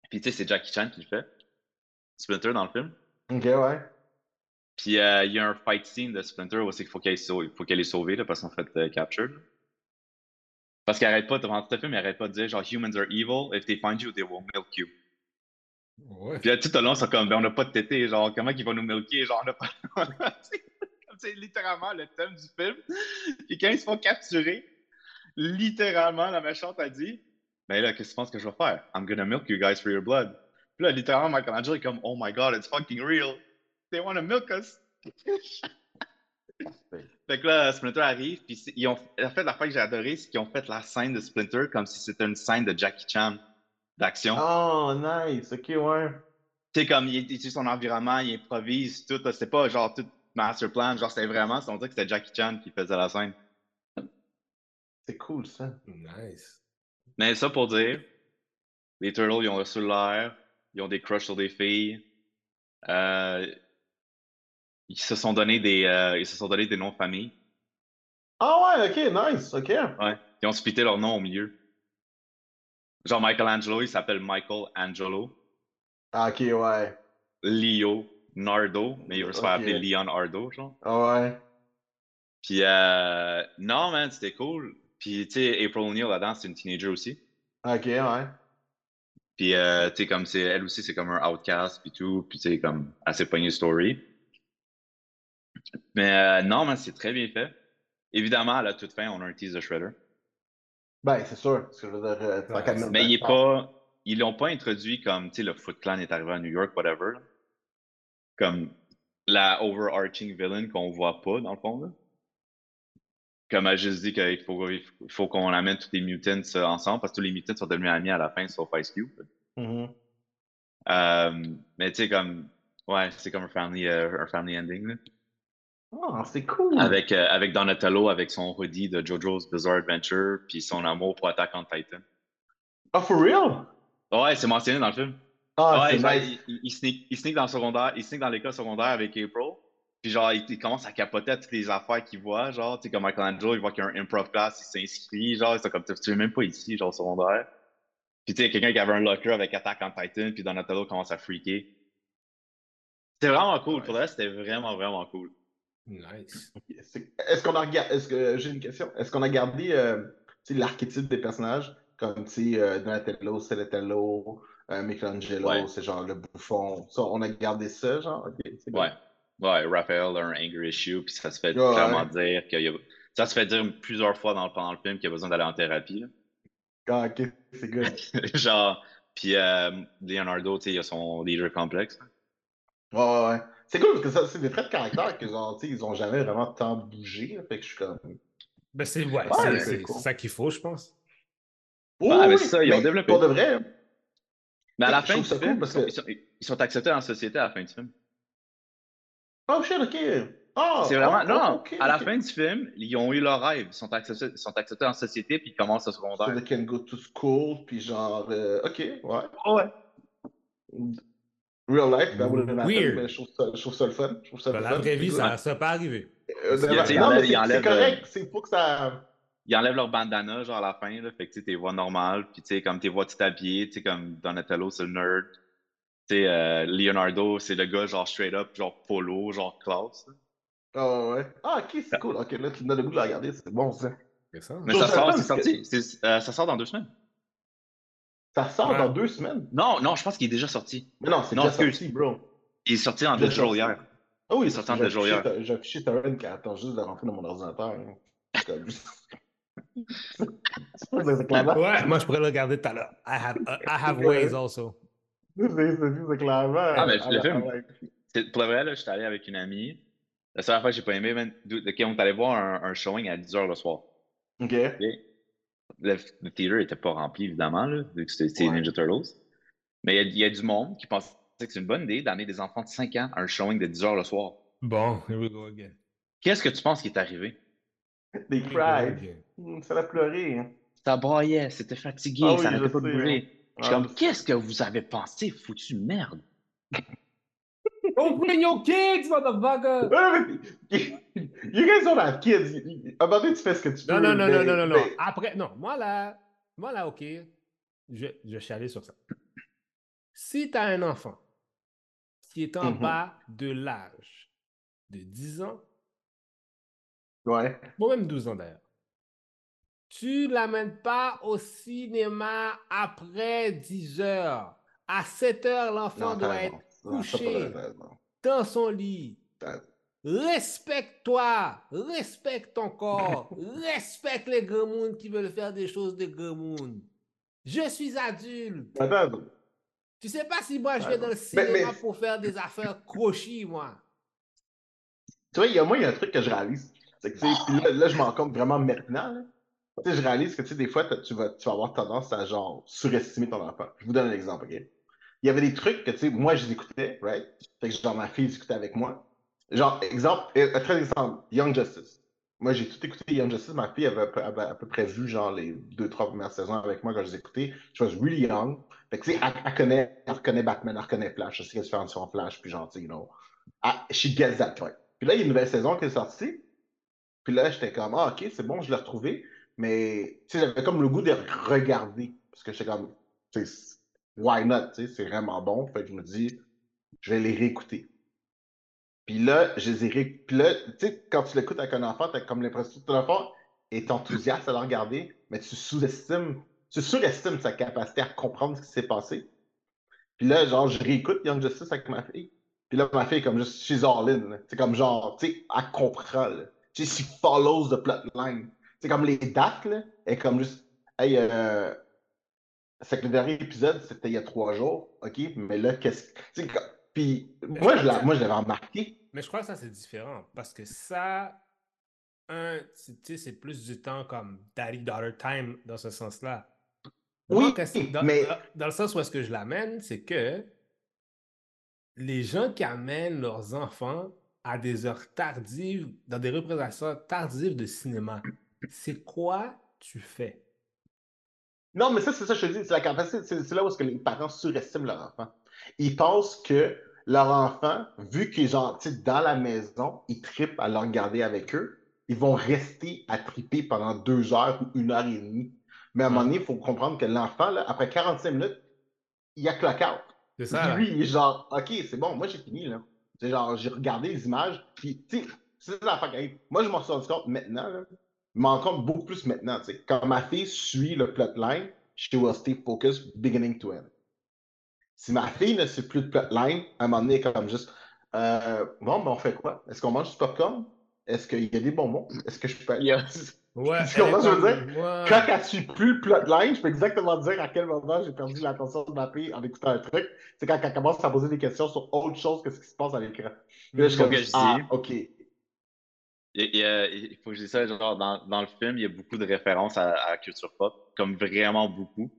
Puis tu sais c'est Jackie Chan qui le fait. Splinter dans le film. Ok, ouais. Puis euh, il y a un fight scene de Splinter où c'est qu'il faut qu'elle il faut qu'elle est sauvée là, parce qu'en fait euh, captured. Parce qu'il arrête pas, devant le film, il arrête pas de dire genre humans are evil, if they find you, they will milk you. Ouais. Puis là, tout au long, c'est comme ben on n'a pas de tété, genre comment qu'ils vont nous milker, genre on n'a pas. <laughs> C'est littéralement le thème du film. Puis quand ils se font capturer, littéralement la méchante a dit Ben là, qu'est-ce que tu penses que je vais faire? I'm gonna milk you guys for your blood. Puis là, littéralement, Michelangelo est comme Oh my god, it's fucking real. They wanna milk us. <laughs> Fait que là, Splinter arrive, puis c'est- ils ont en fait l'affaire que j'ai adoré, c'est qu'ils ont fait la scène de Splinter comme si c'était une scène de Jackie Chan d'action. Oh, nice. Ok, ouais. Tu sais, comme il utilise son environnement, il improvise, tout. C'était pas genre tout master plan, genre c'était vraiment, on dirait que c'était Jackie Chan qui faisait la scène. C'est cool, ça. Nice. Mais ça pour dire, les Turtles, ils ont reçu l'air, ils ont des crushs sur des filles. Euh, ils se sont donné des, euh, ils se sont donné des noms de famille. Ah, ouais, ok, nice. Ok. Ouais. Ils ont splitté leur nom au milieu. Genre Michelangelo, il s'appelle Michael Angelo. Ah, ok, ouais. Leo Nardo, mais il veut se faire appeler Leon Ardo, genre. Ah, ouais. Puis, euh, non, man, c'était cool. Puis, tu sais, April O'Neil là-dedans, c'est une teenager aussi. Ok, ouais. Puis, euh, tu sais, comme c'est, elle aussi, c'est comme un outcast, puis tout. Puis, tu sais, comme assez poignée story. Mais euh, non, mais c'est très bien fait. Évidemment, à la toute fin, on a un tease de Shredder. Ben, c'est sûr. Parce que je veux dire, euh, Ouais, Mais il est pas. Ils l'ont pas introduit comme, tu sais, le Foot Clan est arrivé à New York, whatever. là. Comme la overarching villain qu'on voit pas, dans le fond. Là. Comme elle a juste dit qu'il faut, il faut qu'on amène tous les mutants euh, ensemble, parce que tous les mutants sont devenus amis à la fin, sauf Ice Cube. Mhm. Euh, mais tu sais, comme. Ouais, c'est comme un family, euh, un family ending. Là. Ah, c'est cool. Avec, euh, avec Donatello, avec son hoodie de JoJo's Bizarre Adventure, puis son amour pour Attack on Titan. Ah, for real? Ouais, c'est mentionné dans le film. Ah, ouais, c'est genre, nice. il, il, il sneak, il sneak dans le secondaire, il sneak dans l'école secondaire avec April. Puis genre, il, il commence à capoter à toutes les affaires qu'il voit. Genre, tu sais, comme Michelangelo, il voit qu'il y a un improv class, il s'inscrit. Genre, c'est comme, tu es même pas ici, genre, au secondaire. Puis tu sais, quelqu'un qui avait un locker avec Attack on Titan, puis Donatello commence à freaker. C'était vraiment cool. Ouais. Pour le reste, c'était vraiment, vraiment cool. Nice. Est-ce qu'on a regardé. Est-ce que j'ai une question? Est-ce qu'on a gardé euh, l'archétype des personnages? Comme euh, Donatello, Celatello, euh, Michelangelo, Ouais. c'est genre le bouffon. Ça, on a gardé ça, genre? Ouais. Ouais, Raphaël a un anger issue, puis ça se fait Ouais, clairement ouais. dire qu'il y a... Ça se fait dire plusieurs fois dans le, pendant le film qu'il a besoin d'aller en thérapie. là. Ah, ok, c'est good. <laughs> Genre, puis euh, Leonardo, tu sais, il a son leader complexe. Ouais, ouais, ouais. C'est cool parce que ça, c'est des traits de caractère que genre, tu sais, ils ont jamais vraiment tant bougé. là, fait que je suis comme. Ben, c'est ouais, Ouais, c'est- cool. ça qu'il faut, je pense. Ouais, mais c'est ça, ils ont développé. Pour de vrai, Mais à la fin du cool film, parce ils, sont, que- ils, sont, ils sont acceptés dans la société à la fin du film. Oh shit, ok. Oh, c'est vraiment. oh, non, à la fin du film, ils ont eu leur rêve. Ils sont acceptés, ils sont acceptés la société, puis ils commencent au So secondaire. they can go to school, puis genre, euh, ok, ouais. Ouais. Real life, happen, Weird. mais je trouve ça, je trouve ça le fun. Je trouve ça Dans le la fun. vraie vie, C'est ça. Euh, il mais enlève- c'est- correct, c'est faut que ça. Ils enlèvent leur bandana, genre à la fin, là. Fait que tu t'es vois normal, puis tu sais, comme t'es vois tout habillé, tu sais, comme Donatello, c'est le nerd. Tu sais, euh, Leonardo, c'est le gars, genre straight up, genre polo, genre classe. Ah ouais. Ah, ok, c'est cool. Ok, là, tu me donnes le goût de la regarder, c'est bon ça. C'est ça. Mais ça trouve ça sort, c'est que- sorti. Euh, ça sort dans deux semaines. Ça sort Ouais. dans deux semaines. Non, non, je pense qu'il est déjà sorti. Mais non, c'est déjà sorti, bro. Il est sorti en digital sorti. hier. Ah oui, Il est sorti en digital affiché hier. ta- J'ai affiché Torrent qui attend juste de rentrer dans mon ordinateur. hein. Comme-. <laughs> Ouais, moi, je pourrais le regarder tout à l'heure. I have, uh, I have ways also. C'est clairement. Ah, mais le la- film. Pour le vrai, là, j'étais allé avec une amie. La seule fois que j'ai pas aimé, man, on est allé voir un, un showing à 10h le soir. Ok. ok? Le, le theater était pas rempli, évidemment, là, vu que c'était Ouais. Ninja Turtles. Mais il y a- il y, a du monde qui pensait que c'est une bonne idée d'amener des enfants de 5 ans à un showing de 10h le soir. Bon, here we go again. Qu'est-ce que tu penses qui est arrivé? Des cries. Hmm, Ça l'a pleuré. hein. Ça braillait, c'était fatigué, Ah oui, ça n'arrêtait pas bouger. hein. Je suis comme, qu'est-ce que vous avez pensé, foutu merde? Bring your kids, motherfucker! You guys don't have kids. Donné, tu fais ce que tu Non, veux. non, non, mais- non, non, non, non. mais- Après, non, moi là, moi là, ok, je, je suis allé sur ça. Si tu as un enfant qui est en Mhm. bas de l'âge de 10 ans, Ouais. ou même 12 ans d'ailleurs, tu l'amènes pas au cinéma après 10 heures. À 7 heures, l'enfant Non, doit être Non, couché. raison. dans son lit. T'as- Respecte-toi, respecte ton corps, <laughs> respecte les grands mondes qui veulent faire des choses de grands mondes. Je suis adulte. Tu sais pas si moi je vais Ouais, dans le mais- mais- cinéma pour faire des affaires crochis, moi. Tu vois, il y a moi, il y a un truc que je réalise. C'est que, là, là, je m'en compte vraiment maintenant. là. Tu sais, je réalise que, tu sais, des fois, tu vas, tu vas avoir tendance à, genre, surestimer ton enfant. Je vous donne un exemple, OK? Il y avait des trucs que, tu sais, moi, je les écoutais, right? Fait que, genre, ma fille les écoutait avec moi. Genre, exemple, euh, très exemple, Young Justice. Moi, j'ai tout écouté Young Justice. Ma fille avait, à peu- près vu, genre, les deux, trois premières saisons avec moi quand je les écoutais. Je was really young. Fait que, tu sais, elle, connaît, elle reconnaît Batman, elle reconnaît Flash. Je sais qu'elle se fait en Flash, puis genre, tu sais, you know. Ah, she gets that, right? Puis là, il y a une nouvelle saison qui est sortie. Puis là, j'étais comme, ah, ok, c'est bon, je l'ai retrouvé. Mais, tu sais, j'avais comme le goût de regarder. Parce que j'étais comme, tu sais, why not? C'est vraiment bon. Fait que je me dis, je vais les réécouter. Puis là, je les ai ré... Puis là, tu sais, quand tu l'écoutes avec un enfant, t'as comme l'impression que ton enfant, est enthousiaste à le regarder, mais tu sous-estimes, tu surestimes sa capacité à comprendre ce qui s'est passé. Puis là, genre, je réécoute Young Justice avec ma fille. Puis là, ma fille est comme juste, she's all in. C'est comme genre, tu sais, elle comprend. Tu sais, she follows the plotline. C'est comme les dates, là, elle est comme juste, hey, euh, c'est que le dernier épisode, c'était il y a trois jours, OK? Mais là, qu'est-ce que. Puis moi, je l'avais remarqué. Mais je crois que ça, c'est différent. Parce que ça, un, tu sais, c'est plus du temps comme daddy-daughter time dans ce sens-là. Oui, dans, mais... dans, le sens où est-ce que je l'amène, c'est que les gens qui amènent leurs enfants à des heures tardives, dans des représentations tardives de cinéma, c'est quoi tu fais? Non, mais ça, c'est ça, je te dis, c'est la capacité, c'est là où que les parents surestiment leur enfant. Ils pensent que leur enfant, vu qu'ils sont dans la maison, ils tripent à le regarder avec eux, ils vont rester à triper pendant deux heures ou une heure et demie. Mais à un moment donné, il faut comprendre que l'enfant, après 45 minutes, il a clock out. C'est ça. Lui, il est genre, OK, c'est bon, moi j'ai fini, là. C'est genre, j'ai regardé les images, puis, tu sais, c'est la qui Moi, je m'en suis rendu compte maintenant, là. Rends compte beaucoup plus maintenant. Quand ma fille suit le plotline, she will stay focused beginning to end. Si ma fille ne suit plus de plotline, à un moment donné, comme juste, euh, bon, ben on fait quoi? Est-ce qu'on mange du popcorn? Est-ce qu'il y a des bonbons? Est-ce que je peux. <laughs> Ouais, tu comprends ce que je veux dire? Quand elle suit plus le plotline, je peux exactement dire à quel moment j'ai perdu l'attention de ma fille en écoutant un truc. C'est quand elle commence à poser des questions sur autre chose que ce qui se passe à l'écran. Là, je, comme, ah, OK. Il, faut que je dise ça, genre, dans, dans, le film, il y a beaucoup de références à, à, la culture pop, comme vraiment beaucoup.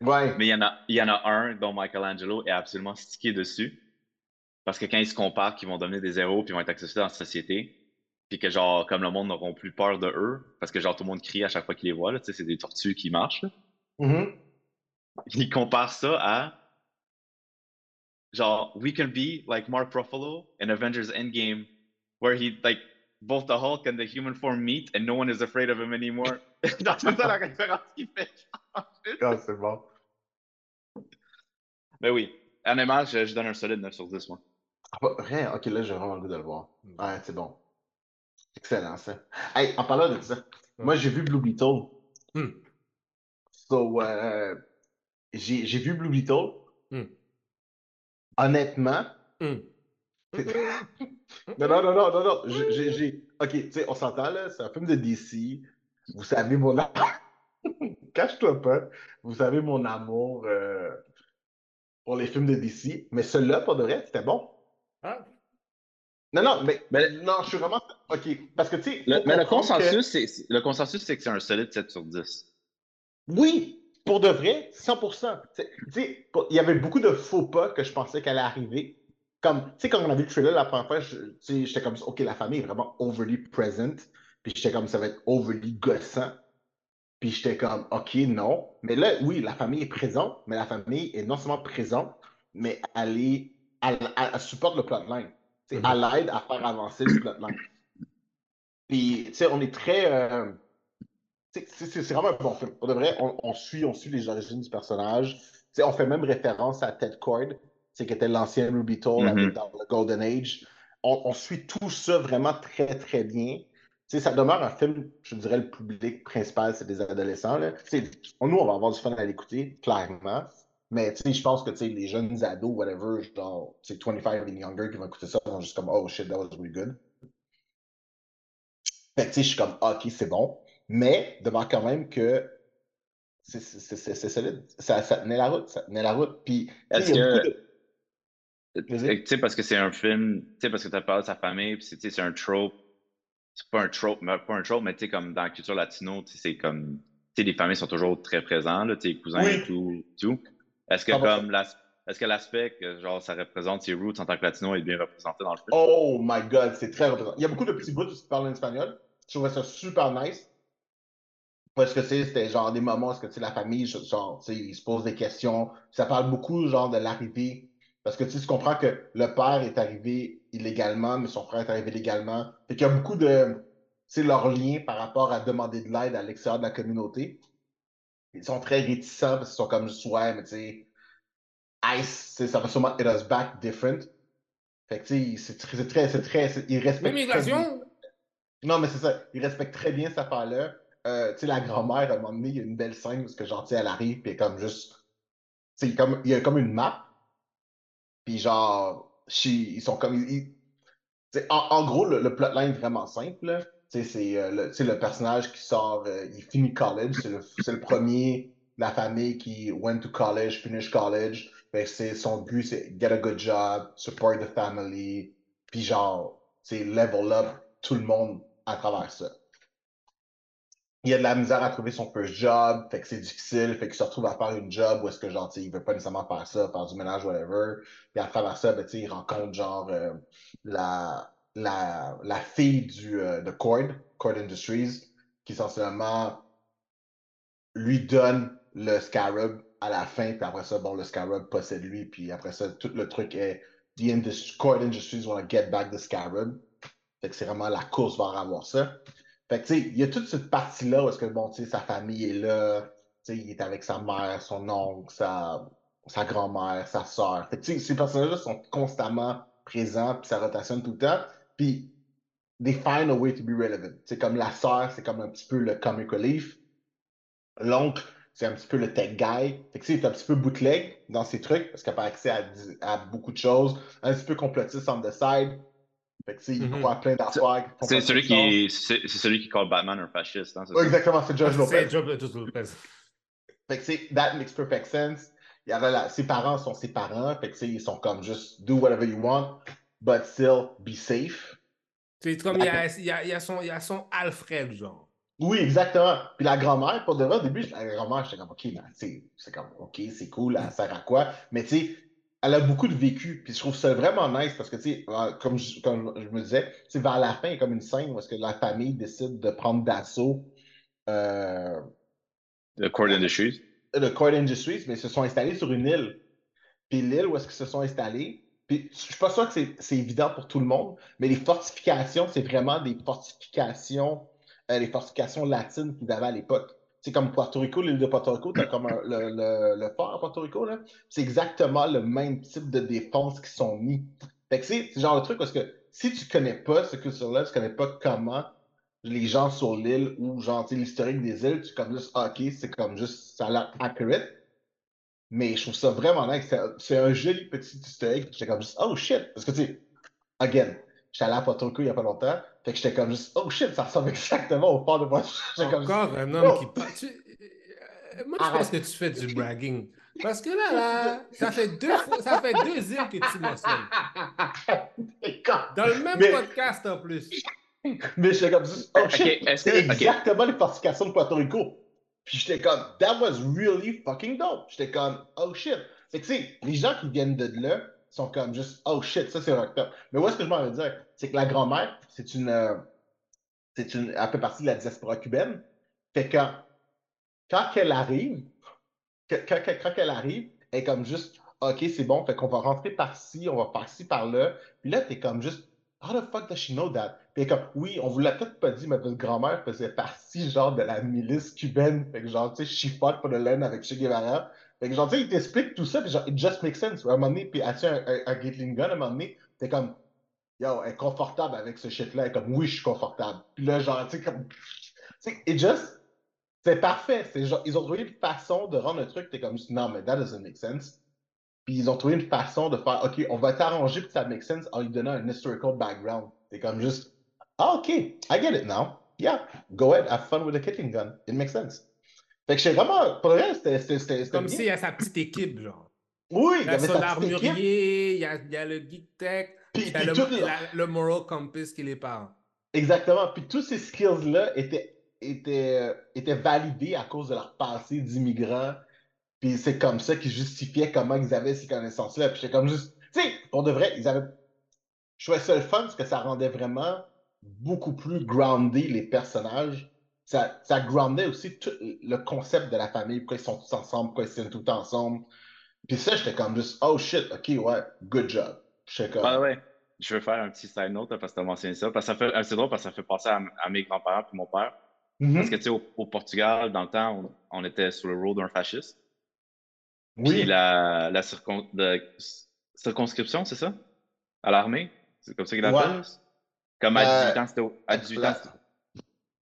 Ouais. Mais il y, en a, il y en a un dont Michelangelo est absolument stické dessus. Parce que quand ils se comparent, qu'ils vont devenir des héros puis vont être acceptés dans la société, puis que genre, comme le monde n'auront plus peur de eux, parce que genre, tout le monde crie à chaque fois qu'ils les voit, tu sais, c'est des tortues qui marchent. Mm-hmm. Ils comparent ça à genre, we can be like Mark Ruffalo in Avengers Endgame, where he, like, both the Hulk and the human form meet and no one is afraid of him anymore. c'est ça la référence qu'il fait. ah, c'est bon. Mais oui, honnêtement, je, je donne un solide 9 sur 10, moi. Ah, bah, rien, ok, là, j'ai vraiment le goût de le voir. Ouais, c'est bon. Excellent, ça. Hey, en parlant de ça, moi, j'ai vu Blue Beetle. Hmm. So, euh, j'ai vu Blue Beetle. Hmm. Honnêtement, hmm. <laughs> non, non, non, non, non, non. J'ai. Ok, tu sais, on s'entend là, c'est un film de DC. Vous savez mon amour. <laughs> Cache-toi pas. Vous savez mon amour euh, pour les films de DC. Mais celui-là, pour de vrai, c'était bon. Ah. Non, non, mais, mais, non, je suis vraiment. OK. Parce que, tu sais. mais le consensus, c'est, le consensus, c'est que c'est un solide 7 sur 10. Oui, pour de vrai, 100%. Tu sais, il y avait beaucoup de faux pas que je pensais qu'elle allait arriver. Comme, tu sais, quand on a vu le trailer la première fois, j'étais comme, OK, la famille est vraiment overly present. Puis j'étais comme, ça va être overly gossant. Puis j'étais comme, OK, non. Mais là, oui, la famille est présente, mais la famille est non seulement présente, mais elle est. Elle, elle supporte le plotline. C'est à l'aide à faire avancer le plotline. Puis, tu sais, on est très. Euh, c'est vraiment un bon film. Pour de vrai, on, suit, on suit les origines du personnage. on fait même référence à Ted Cord, qui était l'ancien Ruby Toll mm-hmm. dans le Golden Age. On, suit tout ça vraiment très, très bien. ça demeure un film, je dirais, le public principal, c'est des adolescents. Là. Nous, on va avoir du fun à l'écouter, clairement. Mais je pense que les jeunes ados, whatever, genre, c'est 25 and younger qui vont écouter ça, ils vont juste comme, oh shit, that was really good. Fait que je suis comme, ok, c'est bon. Mais, devant quand même que c'est solide. Ça, ça, tenait la route. Ça tenait la route. Puis, est-ce que. Tu sais, parce que c'est un film, tu sais, parce que tu as parlé de sa famille, puis c'est un trope. C'est pas un trope, mais pas un trope, mais tu sais, comme dans la culture latino, c'est comme. Tu sais, les familles sont toujours très présentes, là, tes cousins et tout. tout. Est-ce que, comme, est-ce que l'aspect que genre, ça représente ses roots en tant que latino est bien représenté dans le film? Oh my god, c'est très représenté. Il y a beaucoup de petits bouts qui parlent en espagnol. Je trouvais ça super nice. Parce que c'était genre des moments où la famille, genre, ils se posent des questions. Ça parle beaucoup genre de l'arrivée. Parce que tu comprends que le père est arrivé illégalement, mais son frère est arrivé légalement. Fait qu'il y a beaucoup de. C'est leur lien par rapport à demander de l'aide à l'extérieur de la communauté ils sont très réticents parce qu'ils sont comme ouais, mais tu sais, Ice, ça va sûrement hit us back different. Fait que tu sais, c'est très, c'est très, ils respectent. L'immigration? Non, mais c'est ça. Ils respectent très bien cette affaire-là. euh, tu sais, la grand-mère, à un moment donné, il y a une belle scène parce que, tu sais, elle arrive, puis comme juste. Tu sais, il y a comme une map, puis genre, ils sont comme. ils- en, gros, le, plotline est vraiment simple. C'est euh, le, le personnage qui sort, euh, il finit college, c'est le, le premier de la famille qui went to college, finish college. Que c'est, son but, c'est get a good job, support the family, puis genre, c'est level up tout le monde à travers ça. Il a de la misère à trouver son first job, fait que c'est difficile, fait qu'il se retrouve à faire une job où est-ce que genre, il veut pas nécessairement faire ça, faire du ménage, whatever. Puis à travers ça, ben, il rencontre genre euh, la, la, la fille du, euh, de Cord, Cord Industries, qui essentiellement lui donne le Scarab à la fin, puis après ça, bon, le Scarab possède lui, puis après ça, tout le truc est The Indus- Cord Industries want to get back the Scarab. Fait que c'est vraiment la course vers avoir ça. Fait que, tu sais, il y a toute cette partie-là où est-ce que, bon, tu sais, sa famille est là, tu sais, il est avec sa mère, son oncle, sa, sa grand-mère, sa soeur. Fait que, tu sais, ces personnages-là sont constamment présents, puis ça rotationne tout le temps. Puis, they find a way to be relevant. C'est comme la sœur, c'est comme un petit peu le comic relief. L'oncle, c'est un petit peu le tech guy. Fait que, tu sais, il est un petit peu bootleg dans ses trucs, parce qu'il n'a pas accès à, à beaucoup de choses. Un petit peu complotiste on the side. Fait que, il Mhm. croit à plein d'affaires. C'est celui qui c'est c'est celui qui call Batman un fasciste, hein, c'est Ouais, ça? exactement, c'est George Lopez. C'est Joe Lopez. Fait que, sais, that makes perfect sense. Il y a ses parents sont ses parents. Fait que, ils sont comme juste do whatever you want, but still be safe. C'est comme il y a, il y, a, il y, a son, il y a son Alfred, genre. Oui, exactement. Puis la grand-mère, pour de vrai, au début, la grand-mère, j'étais comme, OK, c'est comme, OK, c'est cool, elle sert à quoi? Mais, tu sais, elle a beaucoup de vécu. Puis je trouve ça vraiment nice parce que, tu sais, euh, comme je, comme je me disais, vers la fin, il y a comme une scène où est-ce que la famille décide de prendre d'assaut euh, The Cord Industries. de Cord Industries, mais ils se sont installés sur une île. Puis l'île où est-ce qu'ils se sont installés, puis je suis pas sûr que c'est- c'est évident pour tout le monde, mais les fortifications, c'est vraiment des fortifications, euh, les fortifications latines qu'ils avaient à l'époque. C'est comme Puerto Rico, l'île de Puerto Rico, t'as comme un- le, le, fort à Puerto Rico, là. C'est exactement le même type de défense qui sont mis. Fait que c'est genre le truc parce que si tu connais pas ce culture-là, tu connais pas comment les gens sur l'île ou genre l'historique des îles, tu comme juste ok, c'est comme juste ça a l'air accurate. Mais je trouve ça vraiment nice. C'est un- joli petit historique. J'étais comme juste oh shit. Parce que tu sais, again, j'étais allé à Puerto Rico il y a pas longtemps. Fait que j'étais comme juste oh shit, ça ressemble exactement au port de <laughs> comme Encore juste, un homme Oh. qui parle. Tu- euh, Moi, je Arrête. pense que tu fais du <laughs> bragging. Parce que là, là, ça fait deux fois, ça fait deux îles que tu mentionnes. <laughs> Dans le même Mais- podcast en plus. Mais j'étais comme juste oh shit. C'est exactement les fortifications de Puerto Rico. Puis j'étais comme, that was really fucking dope. J'étais comme, oh shit. C'est que, tu sais, les gens qui viennent de là sont comme juste, oh shit, ça c'est rocked up. Mais où est-ce que je m'en veux dire? C'est que la grand-mère, c'est une, euh, c'est une, elle fait partie de la diaspora cubaine. Fait que quand, elle arrive, quand, quand- elle arrive, elle est comme juste, ok, c'est bon, fait qu'on va rentrer par-ci, on va par-ci, par-là. Puis là, t'es comme juste, how the fuck does she know that? Puis comme, oui, on vous l'a peut-être pas dit, mais votre grand-mère faisait partie, genre, de la milice cubaine. Fait que, genre, tu sais, she fought for the land avec Che Guevara. Fait que, genre, tu sais, il t'explique tout ça, puis genre, it just makes sense. À un moment donné, puis tient un, un, Gatling gun, à un moment donné, t'es comme, yo, elle est confortable avec ce shit-là. Elle comme, oui, je suis confortable. Puis là, genre, tu sais, comme, tu sais, it just, c'est parfait. C'est genre, ils ont trouvé une façon de rendre le truc, t'es comme, non, mais that doesn't make sense. Puis ils ont trouvé une façon de faire, OK, on va t'arranger que ça make sense en lui donnant un historical background. C'est comme juste, ah, OK, I get it now. Yeah, go ahead, have fun with the kicking gun. It makes sense. Fait que vraiment, pour c'était- Comme s'il y a sa petite équipe, genre. Oui, il y avait son sa petite équipe. armurier, il y a, il y a le geek tech, Puis, il y a puis le, la- moral compass qui les parle. Exactement. Puis tous ces skills-là étaient, étaient, étaient validés à cause de leur passé d'immigrants. Puis c'est comme ça qu'ils justifiaient comment ils avaient ces connaissances-là. Puis j'étais comme juste. Tu sais, pour de vrai, ils avaient. Je trouvais ça le fun parce que ça rendait vraiment beaucoup plus groundé les personnages. Ça, ça groundait aussi tout le concept de la famille, pourquoi ils sont tous ensemble, pourquoi ils tiennent tout ensemble. Puis ça, j'étais comme juste, oh shit, ok, ouais, good job. J'étais comme. Ah ouais. Je veux faire un petit side note parce que tu as mentionné ça. Parce que ça fait, euh, c'est drôle parce que ça fait penser à, à mes grands-parents et mon père. Mhm. Parce que tu sais, au, au Portugal, dans le temps, on, on était sous le rôle d'un fasciste. Puis Oui. la, la circon- de- circonscription, c'est ça? À l'armée? C'est comme ça qu'ils Ouais. l'appellent? Comme à Euh, 18 ans, c'était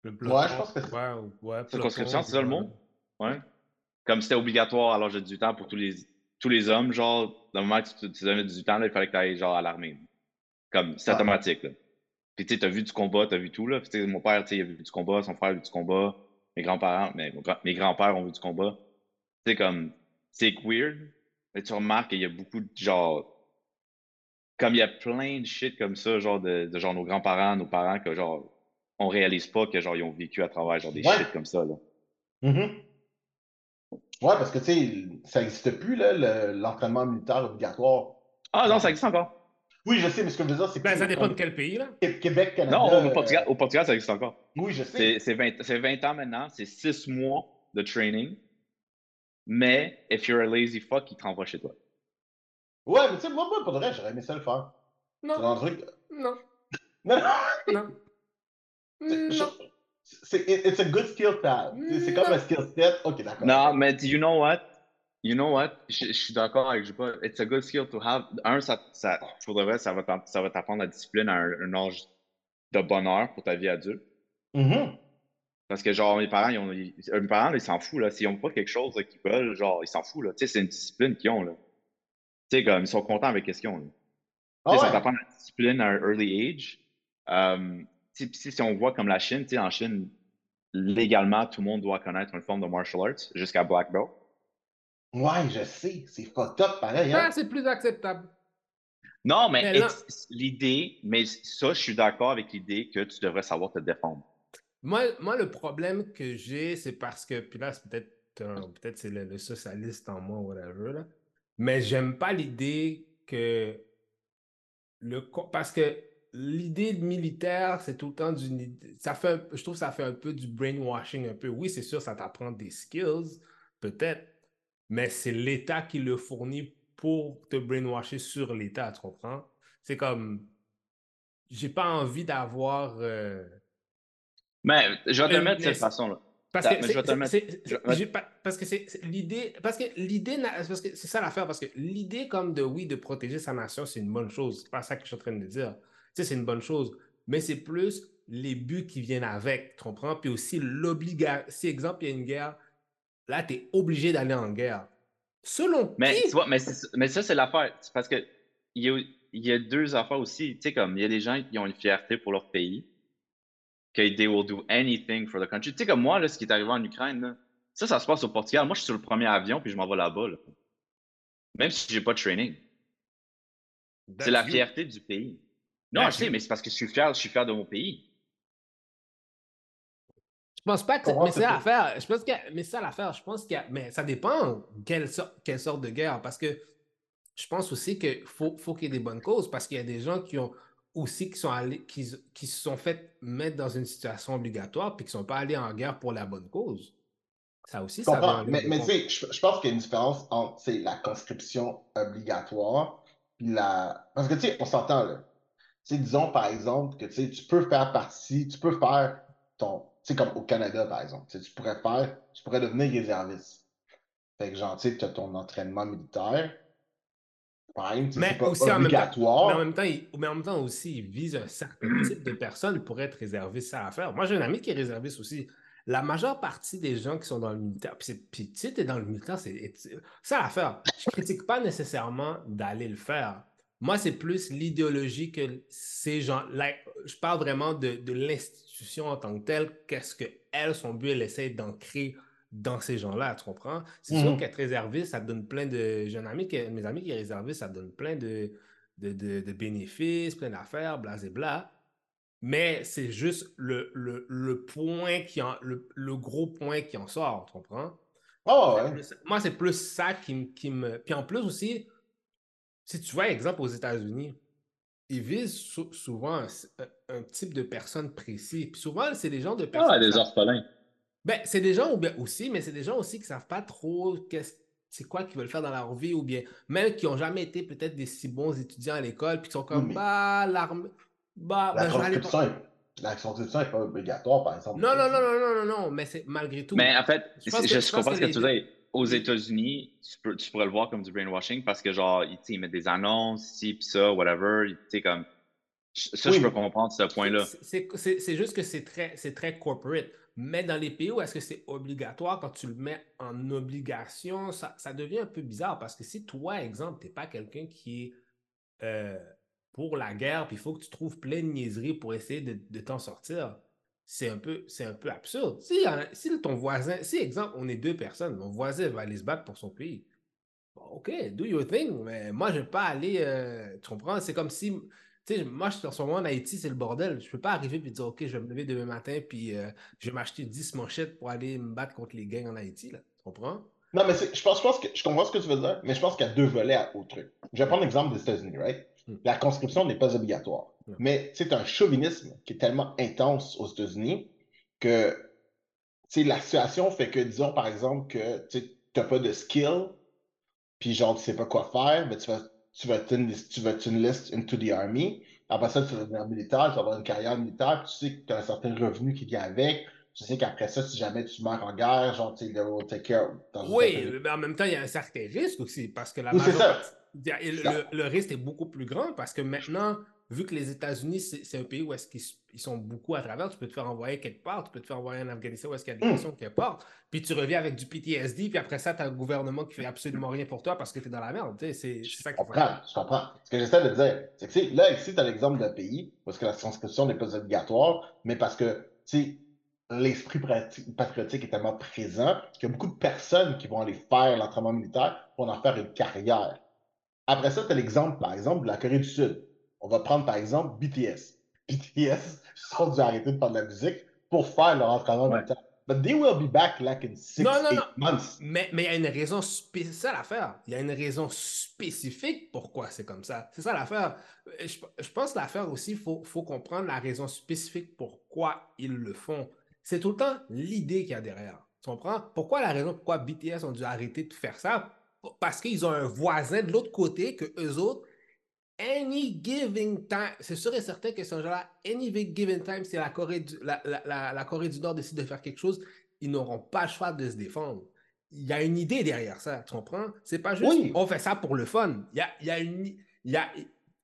au- à 18 ans, la- c'était- Le Ouais, je pense que c'est- ouais, ouais, Circonscription, c'est ça le mot? Ouais. Comme c'était obligatoire à l'âge de 18 ans pour tous les, tous les hommes, genre, le moment que tu, tu avais 18 ans, là, il fallait que tu ailles genre à l'armée. Comme, c'est Ah. automatique, là. Puis tu sais, t'as vu du combat, t'as vu tout, là. Puis tu sais, mon père, tu sais, il a vu du combat, son frère a vu du combat, mes grands-parents, grand- mes grands-pères ont vu du combat. Tu sais, comme, c'est weird, mais tu remarques qu'il y a beaucoup de, genre, comme il y a plein de shit comme ça, genre, de, de genre, nos grands-parents, nos parents, que genre, on réalise pas que, genre, ils ont vécu à travers, genre, des Ouais. shit comme ça, là. Mhm. Ouais, parce que, tu sais, ça n'existe plus, là, le- l'entraînement militaire obligatoire. Ah non, ça existe encore. Oui, je sais, mais ce que je veux dire, c'est que. Ben, ça dépend de quel pays, là. Qué- Québec, Canada. Non, au euh, Portugal, au Portugal, ça existe encore. Oui, je sais. C'est c'est 20, c'est 20 ans maintenant, c'est 6 mois de training. Mais, if you're a lazy fuck, il te renvoie chez toi. Ouais, mais tu sais, moi, moi, pour de vrai, j'aurais aimé ça le faire. C'est Non, un truc. non, Non, non. non. Non. C'est it- it's a good skill to have. C'est- comme un skill set. Ok, d'accord. Non, mais you know what? You know what? Je, je suis d'accord avec Jupa. It's a good skill to have. Un, ça, ça, pour de vrai, ça va t'apprendre la discipline à un, un âge de bonheur pour ta vie adulte. Mhm. Parce que, genre, mes parents, ils ont, ils- euh, mes parents, là, ils s'en foutent, là. S'ils ont pas quelque chose qu'ils veulent, genre, ils s'en foutent, là. Tu sais, c'est une discipline qu'ils ont, là. Tu sais, comme, ils sont contents avec ce qu'ils ont, là. Tu sais, ça ouais. t'apprend la discipline à un early age. Puis si, si on voit comme la Chine, en Chine, légalement, tout le monde doit connaître une forme de martial arts jusqu'à black belt. Ouais, je sais. C'est fucked up pareil, hein. Ah, c'est plus acceptable. Non, mais, l'idée, mais ça, je suis d'accord avec l'idée que tu devrais savoir te défendre. Moi, moi, le problème que j'ai, c'est parce que, puis là, c'est peut-être peut-être c'est le, le socialiste en moi, whatever, là. mais j'aime pas l'idée que le parce que l'idée de militaire, c'est tout le temps du ça fait je trouve que ça fait un peu du brainwashing un peu. Oui, c'est sûr, ça t'apprend des skills, peut-être, mais c'est l'État qui le fournit pour te brainwasher sur l'État, tu comprends? C'est comme j'ai pas envie d'avoir euh, Mais je vais te le mettre de cette façon-là. parce que c'est- parce que l'idée parce que l'idée parce que c'est ça l'affaire parce que l'idée comme de oui de protéger sa nation c'est une bonne chose c'est pas ça que je suis en train de dire sais c'est une bonne chose mais c'est plus les buts qui viennent avec tu comprends? Puis aussi l'obligation si exemple il y a une guerre là tu es obligé d'aller en guerre selon Mais qui? tu vois, mais, mais ça, c'est l'affaire. Parce que il y a, il y a deux affaires aussi. Tu sais, comme il y a des gens qui ont une fierté pour leur pays, que they will do anything for the country. Tu sais, comme moi, là, ce qui est arrivé en Ukraine, là, ça, ça se passe au Portugal. Moi, je suis sur le premier avion, puis je m'en vais là-bas. là. Même si j'ai pas de training. C'est la fierté du pays. Non, That's je sais, mais c'est parce que je suis fier, je suis fier de mon pays. Je pense pas que Mais c'est ça l'affaire. Je pense a- Mais c'est ça l'affaire. Je pense a. Mais ça dépend quelle, quelle sorte de guerre. Parce que je pense aussi qu'il faut, faut qu'il y ait des bonnes causes. Parce qu'il y a des gens qui ont aussi qui sont allés, qui, qui se sont fait mettre dans une situation obligatoire puis qui ne sont pas allés en guerre pour la bonne cause. Ça aussi, Je ça en Mais, mais tu sais, je, je pense qu'il y a une différence entre la conscription obligatoire puis la. Parce que tu sais, on s'entend là. Sais, disons par exemple que tu peux faire partie, tu peux faire ton. Tu sais, comme au Canada, par exemple. Tu pourrais faire, tu pourrais devenir réserviste. Fait que genre, tu sais, tu as ton entraînement militaire. Mais pas aussi en même temps- obligatoire. Mais en même temps, il, mais en même temps aussi, il vise un certain type de personnes pour être réserviste à l'affaire. Moi, j'ai un ami qui est réserviste aussi. La majeure partie des gens qui sont dans le militaire, puis, tu sais, t'es dans le militaire, c'est ça l'affaire. Je critique pas nécessairement d'aller le faire. Moi, c'est plus l'idéologie que ces gens. like, je parle vraiment de, de l'institution en tant que telle. Qu'est-ce que elle, son but, elle essaie d'ancrer dans ces gens-là, tu comprends? C'est sûr Mhm. qu'être réserviste, ça donne plein de. J'ai un ami qui, mes amis qui est réserviste, ça donne plein de, de, de- de bénéfices, plein d'affaires, bla Mais c'est juste le, le, le point qui en, le, le gros point qui en sort, tu comprends? Ouais. plus- Moi, c'est plus ça qui, qui me. Puis en plus aussi, si tu vois, exemple, aux États-Unis, ils visent sou- souvent un, un type de personne précis. Puis souvent, c'est des gens de personnes. Ah, des orphelins. ben, c'est des gens aussi, mais c'est des gens aussi qui savent pas trop qu'est-ce c'est quoi qu'ils veulent faire dans leur vie ou bien même qui ont jamais été peut-être des si bons étudiants à l'école puis qui sont comme bah l'armée bah La ben, je vais aller conscription est... la conscription est pas obligatoire, par exemple. non non non non non non non mais c'est malgré tout Mais en fait, Je que- comprends que ce que les tu dis. Aux États-Unis, tu, peux- tu pourrais le voir comme du brainwashing parce que, genre, ils, ils mettent des annonces, ci, pis ça, whatever. Tu sais, comme. Ça, je peux comprendre ce point-là. C'est juste que c'est très, très corporate. Mais dans les pays où est-ce que c'est obligatoire, quand tu le mets en obligation, ça, ça, devient un peu bizarre parce que si toi, exemple, tu n'es pas quelqu'un qui est euh, pour la guerre, puis il faut que tu trouves plein de niaiseries pour essayer de, de t'en sortir, c'est un, peu, un peu absurde. Si, si ton voisin, si, exemple, on est deux personnes, mon voisin va aller se battre pour son pays, OK, do your thing, mais moi, je ne vais pas aller. Euh, tu comprends? C'est comme si. Tu sais, moi, en ce moment en Haïti, c'est le bordel. Je ne peux pas arriver et dire, OK, je vais me lever demain matin puis euh, je vais m'acheter 10 manchettes pour aller me battre contre les gangs en Haïti. Là. Tu comprends? Non, mais je pense, je je comprends ce que tu veux dire, mais je pense qu'il y a deux volets au truc. Je vais prendre l'exemple des États-Unis, right? Hmm. La conscription n'est pas obligatoire. Mais c'est un chauvinisme qui est tellement intense aux États-Unis que la situation fait que, disons par exemple, que tu n'as pas de skill, puis genre, tu sais pas quoi faire, mais tu vas, tu vas, tu vas une liste into the army. Après ça, tu vas devenir militaire, tu vas avoir une carrière militaire, tu sais que tu as un certain revenu qui vient avec. Tu sais qu'après ça, si jamais tu meurs en guerre, genre, tu sais, will take care. oui, mais en même temps, il y a un certain risque aussi, parce que la oui. Le, le, risque est beaucoup plus grand, parce que maintenant, vu que les États-Unis, c'est un pays où est-ce qu'ils sont beaucoup à travers, tu peux te faire envoyer quelque part, tu peux te faire envoyer en Afghanistan où est-ce qu'il y a des questions hmm. quelque part, puis tu reviens avec du PTSD, puis après ça, tu as un gouvernement qui fait absolument rien pour toi parce que tu es dans la merde. C'est ça Je comprends, je comprends. Ce que j'essaie de dire, c'est que là, ici, tu as l'exemple d'un pays où est-ce que la conscription n'est pas obligatoire, mais parce que, tu l'esprit patriotique est tellement présent qu'il y a beaucoup de personnes qui vont aller faire l'entraînement militaire pour en faire une carrière. Après ça, tu as l'exemple, par exemple, de la Corée du Sud on va prendre par exemple BTS. BTS sont dû arrêter de faire de la musique pour faire leur entraînement ouais. militaire. But they will be back like in six, non, non, non. months. Mais il y a une raison spécifique. C'est ça l'affaire. Il y a une raison spécifique pourquoi c'est comme ça. C'est ça l'affaire. Je, je, pense l'affaire aussi, il faut, faut, comprendre la raison spécifique pourquoi ils le font. C'est tout le temps l'idée qu'il y a derrière. Tu comprends? Pourquoi la raison pourquoi BTS ont dû arrêter de faire ça? Parce qu'ils ont un voisin de l'autre côté que eux autres, any given time, c'est sûr et certain que ce genre-là, any given time, si la Corée, du, la, la, la, Corée du Nord décide de faire quelque chose, ils n'auront pas le choix de se défendre. Il y a une idée derrière ça, tu comprends? C'est pas juste on fait ça pour le fun. Il y a, il y a une. Il y a,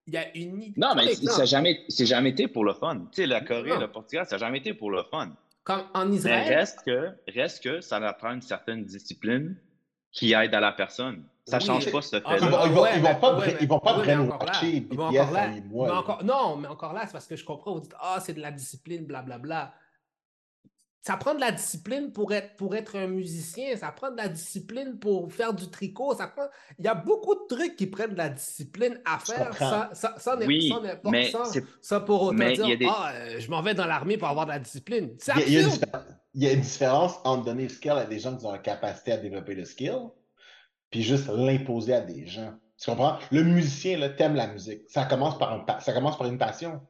il y a une idée. Non, mais ça n'a jamais, jamais été pour le fun. Tu sais, la Corée, le Portugal, ça n'a jamais été pour le fun. Comme en Israël. Mais reste que, reste que ça apprend une certaine discipline qui aide à la personne. Ça ne change pas ce fait-là. Ils ne vont, ils vont, pas, ils vont pas BTS Non, mais encore là, c'est parce que je comprends, vous dites, ah, c'est de la discipline, blablabla. Bla, bla. Ça prend de la discipline pour être, pour être un musicien, ça prend de la discipline pour faire du tricot, ça prend... Il y a beaucoup de trucs qui prennent de la discipline à faire. Ça, ça, ça, oui, mais ça, ça pour autant dire, des... ah, euh, je m'en vais dans l'armée pour avoir de la discipline. C'est il, y a, il y a une différence entre donner le skill à des gens qui ont la capacité à développer le skill puis juste l'imposer à des gens. Tu comprends? Le musicien, là, t'aimes la musique. Ça commence par, un, ça commence par une passion.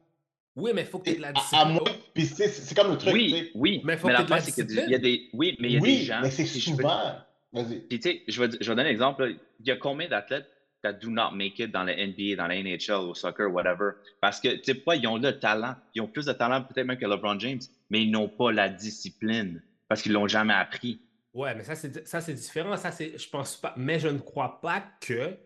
Oui, mais il faut que tu aies de la discipline. puis c'est comme le truc. Oui, oui. Mais il faut que tu aies de la discipline. y a des, oui, mais il y a des gens. mais c'est souvent. Vas-y. Puis tu sais, je vais, je vais donner un exemple. Il y a combien d'athlètes qui do not make it dans la NBA, dans la NHL, au soccer, whatever? Parce que, tu sais pas, ils ont le talent? Ils ont plus de talent peut-être même que LeBron James, mais ils n'ont pas la discipline parce qu'ils l'ont jamais appris. Ouais, mais ça, c'est, ça, c'est différent. Ça, c'est, je pense pas. Mais je ne crois pas que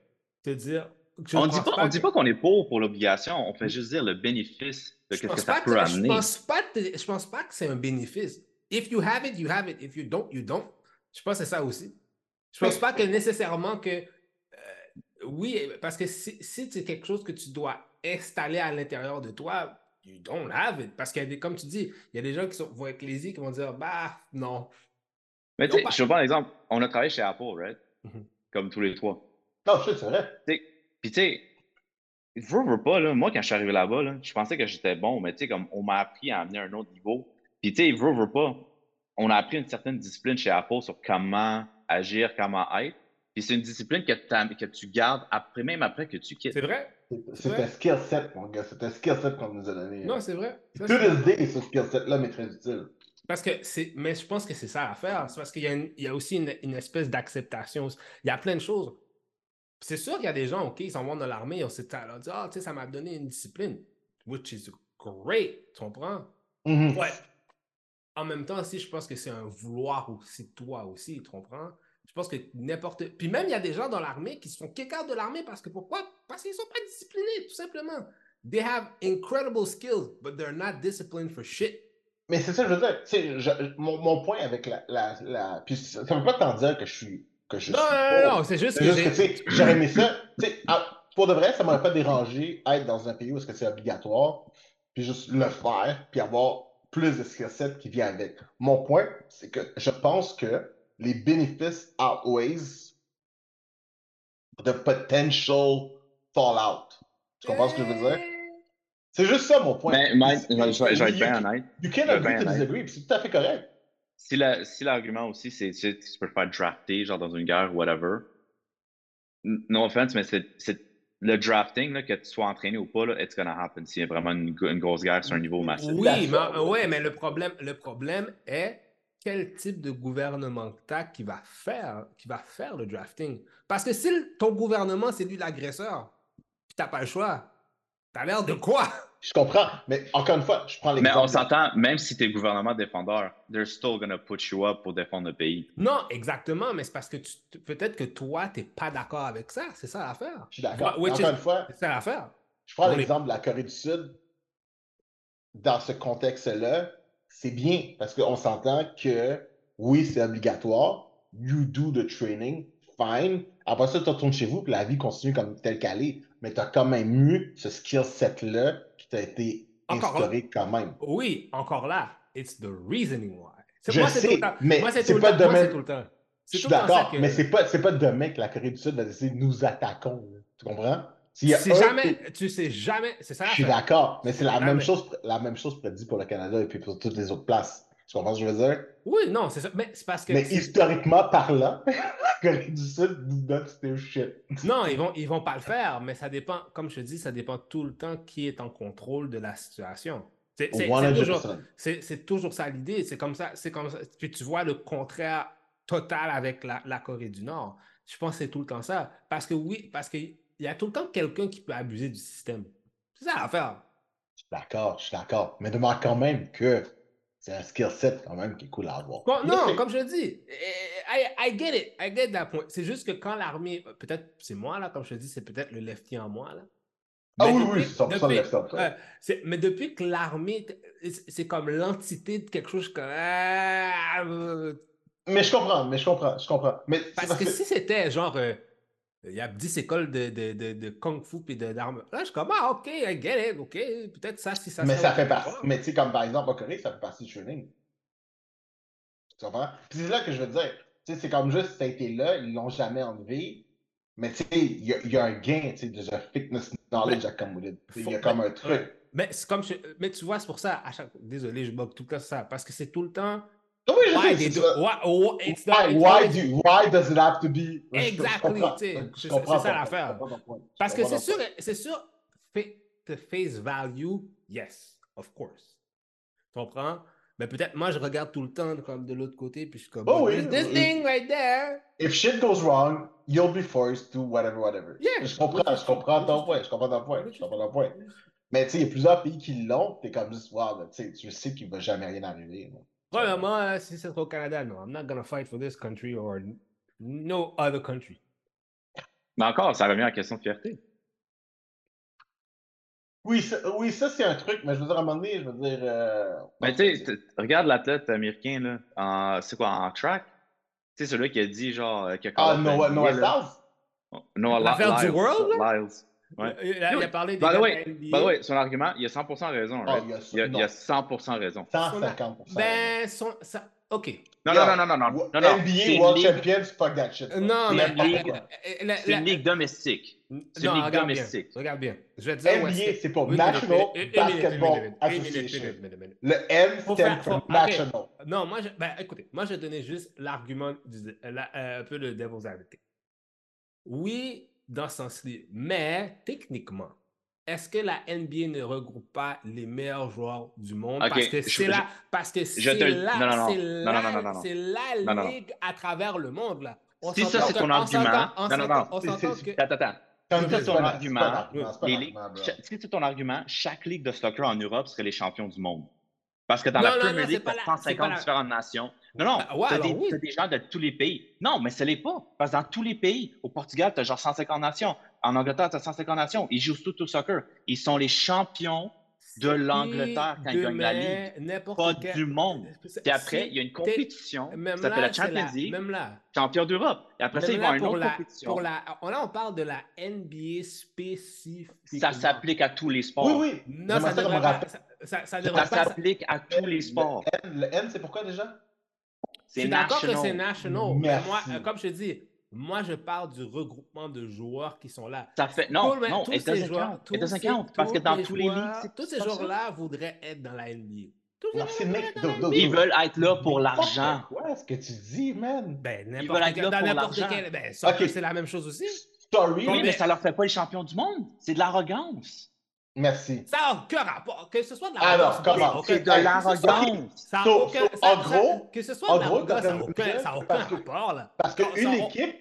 te dire. on ne dit pas, dit pas qu'on est pauvre pour l'obligation. On fait juste dire le bénéfice de ce que ça peut amener. Je pense pas, je pense pas que c'est un bénéfice. If you have it, you have it. If you don't, you don't. Je pense que c'est ça aussi. Je pense pas que nécessairement que. Oui, parce que si, si c'est quelque chose que tu dois installer à l'intérieur de toi, you don't have it. Parce que, comme tu dis, il y a des gens qui sont, vont être lésés qui vont dire, bah, non, mais tu sais, je te prends un exemple. On a travaillé chez Apple, right? Mm-hmm. Comme tous les trois. Non, c'est vrai. Puis tu sais, veux, veux pas, là, moi, quand je suis arrivé là-bas, là, je pensais que j'étais bon, mais tu sais, comme on m'a appris à amener un autre niveau. Puis tu sais, veux, veux pas, on a appris une certaine discipline chez Apple sur comment agir, comment être. Puis c'est une discipline que, que tu gardes après, même après que tu quittes. C'est vrai. C'est un skill set, mon gars. C'est un skill set qu'on nous a donné. Non, c'est vrai. Tout le ce skill set-là m'est très utile. Parce que c'est, mais je pense que c'est ça à faire. C'est parce qu'il y a, il y a aussi une, espèce d'acceptation. Il y a plein de choses. C'est sûr qu'il y a des gens, OK, ils s'en vont dans l'armée, ils ont cette talent. Ils ah, tu sais, ça m'a donné une discipline. Which is great. Tu comprends? Mm-hmm. Ouais. En même temps, aussi, je pense que c'est un vouloir aussi, toi aussi, tu comprends? Je pense que n'importe. Puis même, il y a des gens dans l'armée qui se font kicker de l'armée parce que pourquoi? Parce qu'ils ne sont pas disciplinés, tout simplement. they have incredible skills, but they're not disciplined for shit. Mais c'est ça, je veux dire. je- mon, mon point avec la. la, la puis ça ne veut pas tant dire que je suis. Que je Non, suis non, non, pour. non, c'est juste que que, j'aurais aimé ça. Sais, ah, pour de vrai, ça m'aurait pas dérangé être dans un pays où est-ce que c'est obligatoire, puis juste le faire, puis avoir plus de skill set qui vient avec. Mon point, c'est que je pense que les bénéfices outweighs the potential fallout. Tu comprends ce que je veux dire? C'est juste ça mon point. Mais Mike, You- je vais je vais être bien honnête. You can agree to disagree, c'est tout à fait correct. Si la- si l'argument aussi, c'est tu sais, tu peux te faire drafter, genre dans une guerre ou whatever, no offense, mais c'est c'est- le drafting, là, que tu sois entraîné ou pas, là, it's gonna happen s'il y a vraiment une, une grosse guerre sur un niveau massif. Oui, mais, ouais, mais le problème, le problème est quel type de gouvernement que t'as qui va faire, qui va faire le drafting. Parce que si ton gouvernement, c'est lui l'agresseur, puis t'as pas le choix, t'as l'air de quoi? Je comprends, mais encore une fois, je prends Mais l'exemple. on s'entend, même si t'es gouvernement défendeur, they're still gonna put you up pour défendre le pays. Non, exactement, mais c'est parce que tu- peut-être que toi, t'es pas d'accord avec ça. C'est ça l'affaire. Je suis d'accord. Mais Encore is- une fois, C'est ça l'affaire. je prends est- l'exemple de la Corée du Sud. Dans ce contexte-là, c'est bien parce qu'on s'entend que oui, c'est obligatoire. You do the training, fine. Après ça, tu retournes chez vous, puis la vie continue comme telle qu'elle est. Mais tu as quand même eu ce skill set-là qui t'a été Encore instauré quand même. Oui, encore là, it's the reasoning why. Je moi, c'est sais, tout le temps. mais c'est pas domaine- tout le temps. Je suis d'accord, mais c'est pas, pas demain que la Corée du Sud va décider nous attaquons. là. Tu comprends? C'est un jamais, tu sais jamais, c'est ça Je suis d'accord, mais c'est la Jamais. même chose, la même chose prédit pour le Canada et puis pour toutes les autres places. Tu comprends ce que je veux dire? Oui, non, c'est ça. Mais c'est parce que. Mais historiquement parlant, la <laughs> Corée du Sud do not steal shit. Non, ils vont, ils vont pas le faire, mais ça dépend, comme je te dis, ça dépend tout le temps qui est en contrôle de la situation. C'est c'est- c'est 100%. toujours, toujours ça l'idée. C'est comme ça, c'est comme ça. Puis tu vois le contraire total avec la, la Corée du Nord. Je pense que c'est tout le temps ça. Parce que oui, parce qu'il y a tout le temps quelqu'un qui peut abuser du système. C'est ça l'affaire. Je suis d'accord, je suis d'accord. Mais demande quand même que c'est un skill set quand même qui est cool à avoir. Bon, non, comme je dis, I, I get it, I get that point. C'est juste que quand l'armée, peut-être c'est moi là, comme je te dis, c'est peut-être le lefty en moi là. Ah Mais oui, depuis- oui, c'est 100% depuis- left up, ça. ouais, c'est- mais depuis que l'armée, c'est comme l'entité de quelque chose comme. ah, euh, Mais je comprends, mais je comprends, je comprends. Mais parce que si c'était genre. euh, il y a 10 écoles de, de, de, de kung fu et d'armes. Là, je suis comme, ah, ok, I get it, ok. Peut-être ça, si ça Mais ça fait partie. part. Mais tu sais, comme par exemple en Corée, ça fait partie du training. Tu comprends? Puis c'est là que je veux dire. Tu sais, c'est comme juste, ça a été là, ils l'ont jamais enlevé. Mais tu sais, il y, y a un gain, tu sais, de fitness knowledge accumulated. Il y a comme un truc. Mais c'est comme je- mais tu vois, c'est pour ça, à chaque désolé, je bug tout le temps ça, parce que c'est tout le temps. Oui, je Why, they do- why- why- it's not- Why, it's why, do, why does it have to be? Exactly, c'est- ça l'affaire. Parce que c'est sûr, c'est sûr, the face value, yes, of course. Tu comprends? Mais peut-être moi, je regarde tout le temps comme de l'autre côté, puis je suis comme, Oh oui, there's this oui. thing right there? If shit goes wrong, you'll be forced to whatever, whatever. Yeah, je comprends, je comprends ton point, je comprends ton point, je comprends ton point. Mais tu sais, il y a plusieurs pays qui l'ont, t'es comme juste, wow, tu sais, tu sais qu'il va jamais rien arriver. là. Premièrement, si c'est au Canada, non, I'm not gonna fight for this country or no other country. Mais encore, ça revient à la question de fierté. Oui, ça, oui, ça c'est un truc, mais je veux dire, à un moment donné, je veux dire. euh, Mais tu sais, regarde l'athlète américain, là, en, c'est quoi, en track? Tu sais, celui qui a dit, genre, euh, qui a Ah, Noah, Noah là. Styles? Noah L'affaire du Lyles, World, Lyles. Ouais. Il, a, il a parlé des By the way, by NBA. the way, son argument, il a 100% raison, Ah, right? il y a- il, a, il a non. 100% raison. 150%. Ben, son, ça, ok. Non, Yeah. non, non, non, non, non, non, non. NBA C'est World une Champions, fuck that shit. Euh, Non, C'est mais une ligue- euh, euh, C'est une ligue domestique. C'est une Non, ligue regarde bien. domestique. Regarde bien. Je vais te dire NBA, c'est pour Une National une une Basketball une une Association. une une. Le M stand for. National. Non, moi, je, ben, écoutez, moi, je donnais juste l'argument, euh, un peu le devil's advocate. Oui, dans ce sens-là, mais techniquement, est-ce que la NBA ne regroupe pas les meilleurs joueurs du monde? Parce que c'est la, parce que je c'est te c'est la, ligue à travers le monde, là. On Si ça, c'est ton on argument- non, non, non. Attends, Si c'est ton argument, si c'est ton argument, chaque ligue de soccer en Europe serait les champions du monde. Parce que dans la Premier League, t'as la- 150 c'est pas la- différentes nations. Non, non, Ah, ouais, t'as des, oui. t'as des gens de tous les pays. Non, mais ce n'est pas. Parce que dans tous les pays, au Portugal, t'as genre 150 nations. En Angleterre, tu as 150 nations. Ils jouent tout au soccer. Ils sont les champions de l'Angleterre quand ils gagnent la Ligue. Pas du monde. Puis après, il y a une compétition qui s'appelle la Champions League. Même là. Champion d'Europe. Et après ça, ils vont à une autre la, compétition. Pour la, là, on parle de la NBA spécifique. Ça s'applique à tous les sports. Oui, oui. Non, ça, devrait pas, ça, ça, ça devrait ça s'applique à tous les sports. Le N, le N c'est pourquoi déjà? Suis d'accord que c'est national. Mais moi, comme je te dis, moi, je parle du regroupement de joueurs qui sont là. Ça fait non, non, tous ces joueurs, tous ces, parce que dans tous les ligues, tous ces joueurs-là voudraient être dans la NBA. Ils veulent être là pour l'argent. Quoi ce que tu dis, man? Ben, Ils veulent être là dans pour n'importe l'argent. quel. Ben, c'est la même chose aussi. Story. Oui, mais ça leur fait pas les champions du monde. C'est de l'arrogance. Merci. Ça n'a aucun rapport. Que ce soit de la Alors, comment? C'est de l'arrogance. En gros- que ce soit de l'arrogance, ça n'a aucun, rapport. Là. Parce qu'une équipe,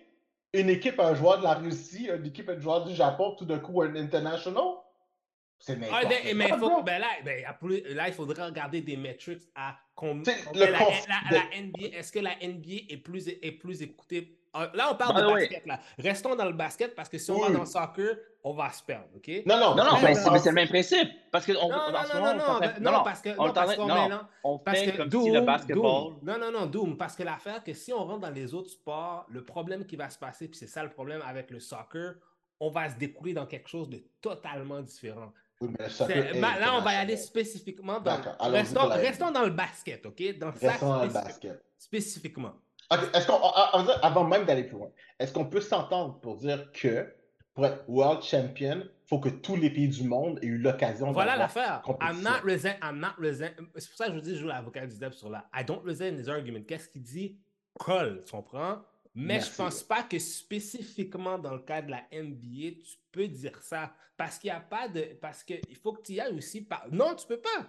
une équipe, un joueur de la Russie, une équipe, un joueur du Japon, tout d'un coup, un international, c'est Ah, n'importe ben, mais quoi, faut, ben là, ben, là, il faudrait regarder des metrics à combien. La NBA, est-ce que la NBA est plus, est plus écoutée? Ah, Là, on parle By de basket. Là. Restons dans le basket parce que si on va Oui. dans le soccer, on va se perdre. OK? Non, non, Non, non, mais c'est le même principe. Parce que on, Non, non, non, moment, non, on non, ben, non, parce que, on non, parce qu'on on Parce fait que comme Doom, si le basketball. Doom. Non, non, non, Doom. Parce que l'affaire, que si on rentre dans les autres sports, le problème qui va se passer, puis c'est ça le problème avec le soccer, on va se découler dans quelque chose de totalement différent. Oui, mais le ma- là, on va y aller spécifiquement dans. Restons, restons dans le basket, OK? Dans ça Restons dans le basket. spécifiquement. Est-ce qu'on, ah, ah, avant même d'aller plus loin, est-ce qu'on peut s'entendre pour dire que pour être world champion, il faut que tous les pays du monde aient eu l'occasion Voilà l'affaire. I'm not resent, I'm not resent. C'est pour ça que je vous dis, je joue l'avocat du diable sur là. I don't resent his argument. Qu'est-ce qu'il dit? Colle, tu comprends? Mais Merci. je pense pas que spécifiquement dans le cas de la NBA, tu peux dire ça. Parce qu'il n'y a pas de. Parce qu'il faut que tu y ailles aussi. Par... Non, tu peux pas.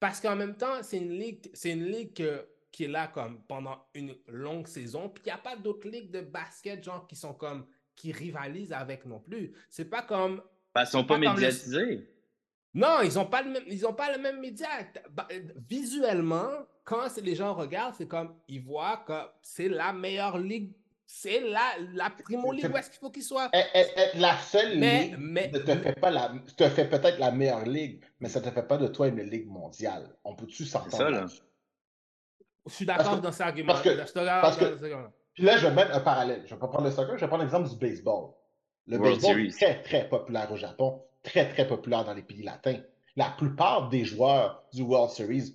Parce qu'en même temps, c'est une ligue, c'est une ligue que- qui est là comme pendant une longue saison. Puis il n'y a pas d'autres ligues de basket, genre, qui sont comme. qui rivalisent avec non plus. C'est pas comme. Parce qu'ils sont pas médiatisés. Non, ils n'ont pas, le même- ils ont pas le même média. Bah, Visuellement, quand les gens regardent, c'est comme ils voient que c'est la meilleure ligue, c'est la, la primo où est-ce qu'il faut qu'il soit. Eh, eh, eh, la seule Mais- ligue mais- ne te fait pas la, te fait peut-être la meilleure ligue, mais ça te fait pas de toi une ligue mondiale. On peut-tu ça, s'entendre? Je suis d'accord dans cet argument. parce que- parce que-. Puis là, je vais mettre un parallèle. Je vais pas prendre le soccer, je vais prendre l'exemple du baseball. Le World baseball Series. est très, très populaire au Japon, très, très populaire dans les pays latins. La plupart des joueurs du World Series,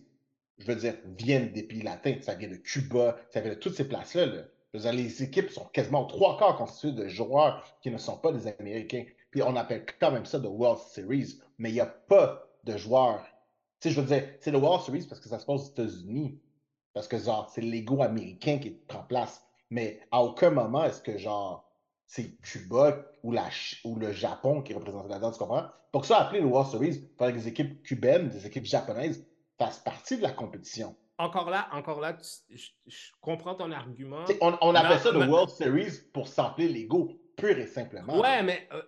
je veux dire, viennent des pays latins. Ça vient de Cuba, ça vient de toutes ces places-là. là. Dire, les équipes sont quasiment trois quarts constituées de joueurs qui ne sont pas des Américains. Puis on appelle quand même ça de World Series, mais il n'y a pas de joueurs. Tu sais, je veux dire, c'est le World Series parce que ça se passe aux États-Unis. Parce que, genre, c'est l'ego américain qui en place. Mais à aucun moment est-ce que, genre, c'est Cuba ou, la, ou le Japon qui représente là-dedans, tu comprends? Pour que ça appelé le World Series, il fallait que des équipes cubaines, des équipes japonaises fassent partie de la compétition. Encore là, encore là, tu- je, je comprends ton argument. On, on appelle ça le World Series pour sampler l'ego, pur et simplement. Ouais, mais euh,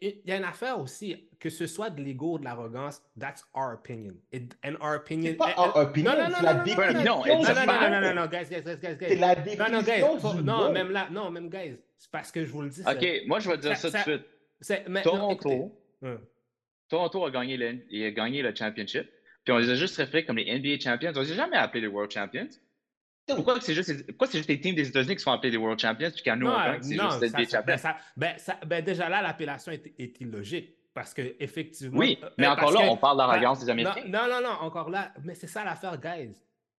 il y a une affaire aussi, que ce soit de l'ego ou de l'arrogance, that's our opinion. It- and our opinion. C'est pas un opinion, non, non, c'est non, la non, non, définition. non, Non, non, non, non, non, non, non, guys, guys, guys, guys, C'est la Non, définition non, guys, faut- du non, mot. même là, non, même guys, c'est parce que je vous le dis. OK, moi, je vais te dire Ça- ça, tout de suite. non. Toronto. Toronto a gagné le, il a gagné le championship. Puis on les a juste référés comme les NBA champions. On les a jamais appelés les World champions. Pourquoi c'est juste, pourquoi c'est juste les teams des États-Unis qui sont appelés les World champions, puis quand nous c'est juste ça- ça- ben, champions? ça- ben, ça- ben, déjà là, l'appellation est, est illogique. Parce que effectivement. Oui, euh, mais euh, encore là, que- on parle d'arrogance des Américains. Non, non, non, encore là. Mais c'est ça l'affaire, guys.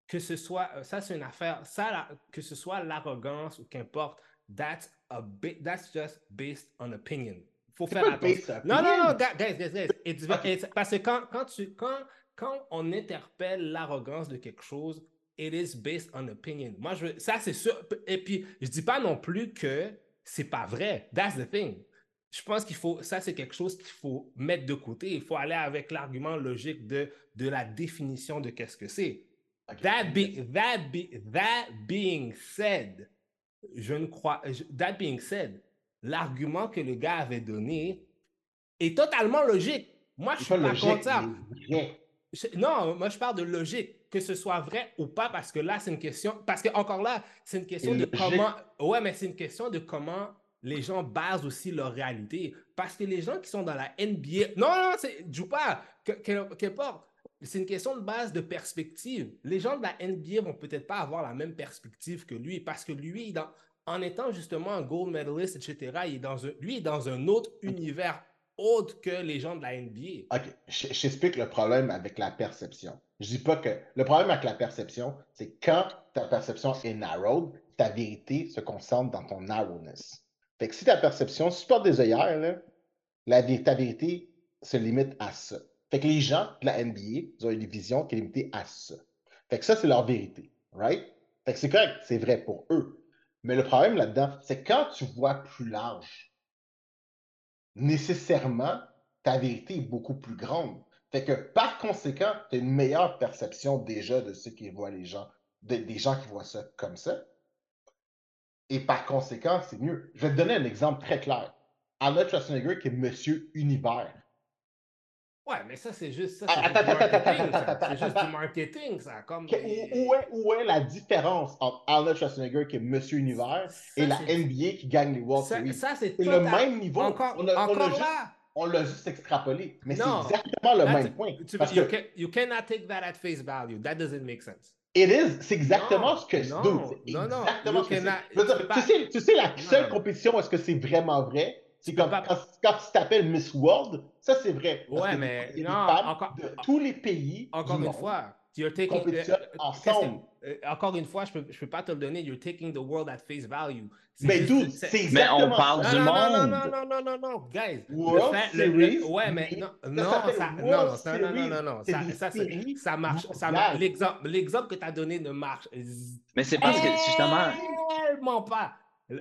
Que ce soit. euh, Ça, c'est une affaire. Ça, que ce soit l'arrogance ou qu'importe, that's, a bi- that's just based on opinion. Il faut faire attention. Non, non, non, guys, guys, guys. It's- Ok. it's- parce que quand, quand, tu, quand, quand on interpelle l'arrogance de quelque chose, it is based on opinion. Moi, je veux- ça, c'est sûr. Et puis, je dis pas non plus que c'est pas vrai. That's the thing. Je pense qu'il faut, ça, c'est quelque chose qu'il faut mettre de côté. Il faut aller avec l'argument logique de, de la définition de qu'est-ce que c'est. Ok. That, be, that, be, that being said, je ne crois, je- that being said, l'argument que le gars avait donné est totalement logique. Moi, je suis pas pas logique, contre ça. Non, moi je parle de logique, que ce soit vrai ou pas, parce que là c'est une question, parce que encore là, c'est une question de comment, ouais, mais c'est une question de comment les gens basent aussi leur réalité. Parce que les gens qui sont dans la NBA. Non, non, c'est. Du pas. Qu'importe. C'est une question de base de perspective. Les gens de la NBA vont peut-être pas avoir la même perspective que lui parce que lui, dans, en étant justement un gold medalist, etc., il est dans un, lui est dans un autre univers autre que les gens de la NBA. OK, j'explique le problème avec la perception. Je dis pas que le problème avec la perception, c'est quand ta perception est narrowed, ta vérité se concentre dans ton narrowness. Fait que si ta perception, si tu des œillères, la, ta vérité se limite à ça. Fait que les gens de la NBA, ont une vision qui est limitée à ça. Fait que ça, c'est leur vérité, right? Fait que c'est correct, c'est vrai pour eux. Mais le problème là-dedans, c'est quand tu vois plus large, nécessairement, ta vérité est beaucoup plus grande. Fait que par conséquent, tu as une meilleure perception déjà de ce qui voient les gens, des gens qui voient ça comme ça. Et par conséquent, c'est mieux. Je vais te donner un exemple très clair. Arnold Schwarzenegger qui est Monsieur Univers. Ouais, mais ça, c'est juste ça. C'est juste, du marketing, ça. Comme... Où, est, où, est, la différence entre Arnold Schwarzenegger qui est Monsieur Univers et la NBA qui gagne les World Series? Ça, c'est le même niveau. Encore, on a, encore là. On l'a juste extrapolé. Mais c'est exactement le même point. Tu, parce you, que, can, you cannot take that at face value. That doesn't make sense. It is, c'est exactement ce que non, non, non, exactement ce que tu, sais, tu sais, la seule compétition, est-ce que c'est vraiment vrai? C'est comme quand, quand, tu t'appelles Miss World, ça c'est vrai. Ouais, mais non, encore, de tous les pays. Encore une fois, you're taking, euh, ensemble. Euh, encore une fois, je peux, je peux pas te le donner. You're taking the world at face value. Mais d'où? c'est Mais on parle du non, monde. Non, non, non, non, non, non, guys. World le Series. ouais, mais non, non, ça, non, non, non, non, non, ça, ça, ça marche. Ça marche. L'exemple, l'exemple que tu as donné ne marche. Mais c'est parce que justement. Tellement pas.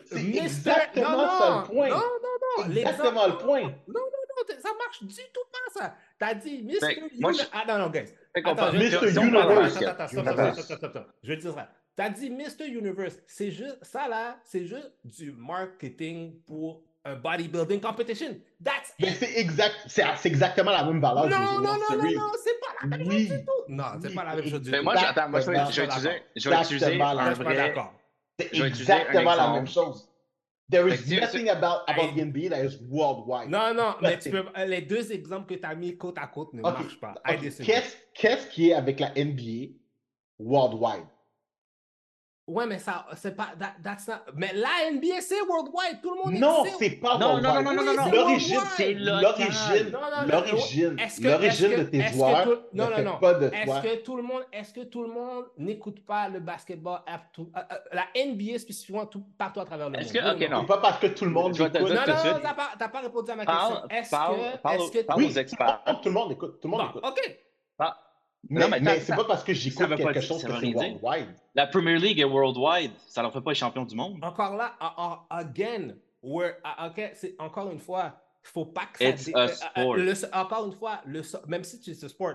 C'est exactement ça le point. Non, non, non. Exactement le point. Non, non, non, ça marche du tout pas ça. T'as dit Mr. Universe. Ah non, non, guys. Attends, Mr. Universe. Attends, attends, attends, Je vais dire ça. T'as dit Mr. Universe. C'est juste, ça là, c'est juste du marketing pour un bodybuilding competition. That's Mais c'est exact, c'est exactement la même valeur. Non, non, non, non, non, c'est pas la même chose du tout. Non, c'est pas la même chose du tout. Mais moi, j'attends, moi, je vais utiliser, je vais utiliser un vrai. C'est exactement la même chose. There is nothing about, about the NBA that is worldwide. Non, non, mais tu peux, les deux exemples que tu as mis côte à côte ne marchent pas. Qu'est-ce qui est avec la NBA worldwide? Ouais, mais ça, c'est pas. That, that's not, mais la NBA, c'est worldwide. Tout le monde Non, c'est pas non, worldwide. Non, non, non, non, non. L'origine, c'est l'origine. L'origine. L'origine de tes joueurs. Tout, non, non, non. Pas de est-ce que tout le monde, est-ce que tout le monde n'écoute pas le basketball, euh, euh, la NBA spécifiquement tout, partout à travers le monde? Est-ce que, ok, non. Pas parce que tout le monde écoute. Non, non, non, t'as pas, pas répondu à ma question. Est-ce que, est-ce que. Parle aux experts. Tout le monde écoute. Tout le monde écoute. Ok. Mais, mais, mais c'est pas parce que j'écoute quelque chose que c'est worldwide. La Premier League est worldwide. Ça leur fait pas les champions du monde. Encore là, again, where, ok, c'est encore une fois, faut pas que ça. It's a sport. Le, encore une fois, le, même si c'est un sport,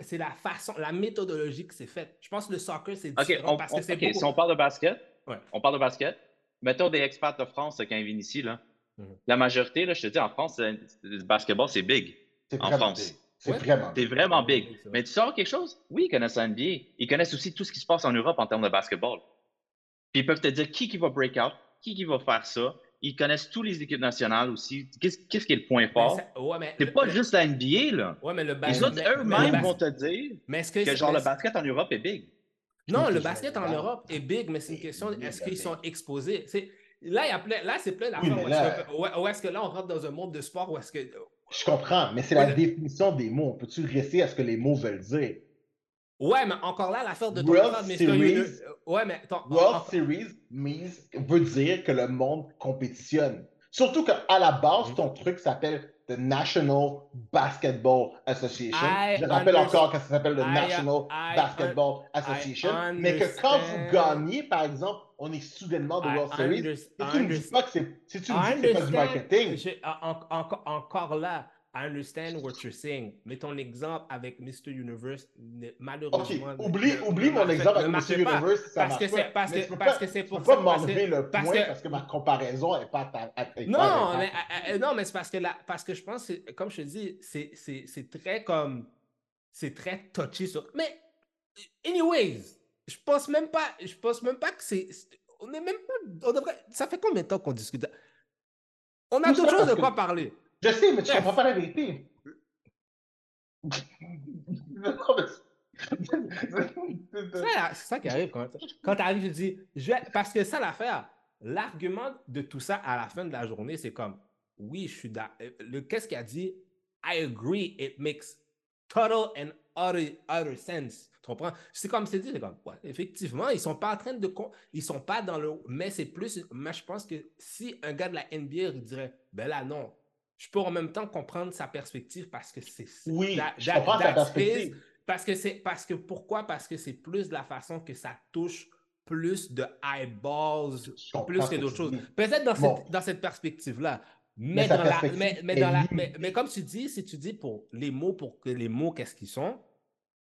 c'est la façon, la méthodologie que c'est fait. Je pense que le soccer, c'est différent on, parce que c'est okay, si on parle de basket, ouais. on parle de basket, mettons des experts de France qui viennent ici, là. Mm -hmm. La majorité, là, je te dis, en France, le basketball, c'est big. En France. Big. C'est vraiment C'est vraiment big. Mais tu sors quelque chose? Oui, ils connaissent la NBA. Ils connaissent aussi tout ce qui se passe en Europe en termes de basketball. Puis ils peuvent te dire qui, qui va break out, qui, qui va faire ça. Ils connaissent toutes les équipes nationales aussi. Qu'est-ce qui est le point fort? C'est pas juste la NBA, là. Ouais, mais le les autres eux-mêmes vont te dire que, que genre le basket en Europe est big. Non, le basket en Europe est big, mais c'est une question est-ce qu'ils sont exposés? Là, il y a plein, là c'est plein d'affaires. Oui, où est-ce que, là, on rentre dans un monde de sport où est-ce que je comprends, mais c'est la définition des mots. Peux-tu rester à ce que les mots veulent dire? Ouais, mais encore là, l'affaire de ton World Series, ouais, mais World Series veut dire que le monde compétitionne. Surtout qu'à la base, ton truc s'appelle the National Basketball Association. I Je rappelle encore que ça s'appelle le National Basketball Association. Mais que quand vous gagnez, par exemple, on est soudainement de World Series, si tu ne dis pas que c'est si tu dis que pas du marketing. encore, encore là, I understand what you're saying, mais ton exemple avec Mr. Universe, malheureusement. Ok, oublie, oublie mon exemple avec Mr. Universe, ça parce que c'est parce que parce que c'est pour ça. Tu peux pas m'enlever le point parce que ma comparaison n'est pas. non, mais euh, euh, non, mais c'est parce que là, parce que je pense, comme je te dis, c'est c'est très comme c'est très touchy sur. Mais anyways, je pense même pas, je pense même pas que c'est. On est même pas. On devrait, ça fait combien de temps qu'on discute? On a d'autres choses de quoi parler. Je sais, mais tu comprends pas la vérité. c'est ça qui arrive quand, quand tu arrives, je dis, je parce que ça l'affaire, l'argument de tout ça à la fin de la journée, c'est comme, oui, je suis d'accord. Qu'est-ce qu'il a dit? I agree, it makes total and utter, utter sense. Tu comprends? C'est comme c'est dit, c'est comme, effectivement, ils sont pas en train de. Ils sont pas dans le. Mais c'est plus. Mais je pense que si un gars de la NBA dirait, ben là, non, je peux en même temps comprendre sa perspective parce que c'est. Oui, je comprends sa perspective. Parce que c'est. Parce que pourquoi? Parce que c'est plus de la façon que ça touche plus de eyeballs, plus que d'autres choses. Peut-être dans, cette, dans cette perspective-là. Mais, dans la, mais, mais, dans la, mais, mais, comme tu dis, si tu dis pour les mots, pour que les mots, qu'est-ce qu'ils sont,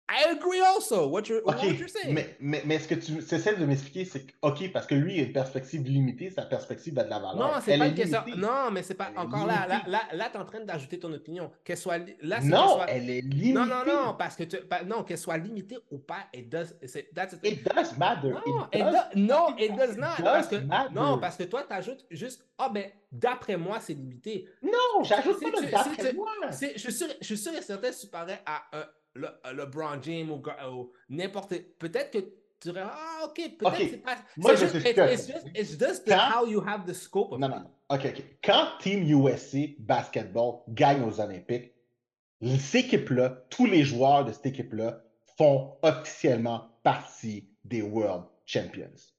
I agree also. What you're, what you're saying. Mais, mais, mais ce que tu essaies de m'expliquer, c'est que, OK, parce que lui, il a une perspective limitée, sa perspective a de la valeur. Non, c'est pas une question. Non, mais c'est pas. encore là, là, là, là tu es en train d'ajouter ton opinion. Qu'elle soit. Là, non, soit... elle est limitée. Non, non, non, parce que. Tu... Non, qu'elle soit limitée ou pas, it does. That's it does matter. Non, it does, no, it does not. parce que, non, parce que toi, tu ajoutes juste. Ah, oh, ben, d'après moi, c'est limité. Non, j'ajoute pas le d'après moi. Je suis sûr, je suis sûr et certain, si tu parais à un le, euh, LeBron James ou, n'importe. Peut-être que tu dirais, ah, ok, peut-être okay. c'est pas. Moi, je juste, it's, just, it's just Quand... how you have the scope of Non, non, ok, ok. Quand Team USA basketball gagne aux Olympiques, cette équipe-là, tous les joueurs de cette équipe-là font officiellement partie des World Champions.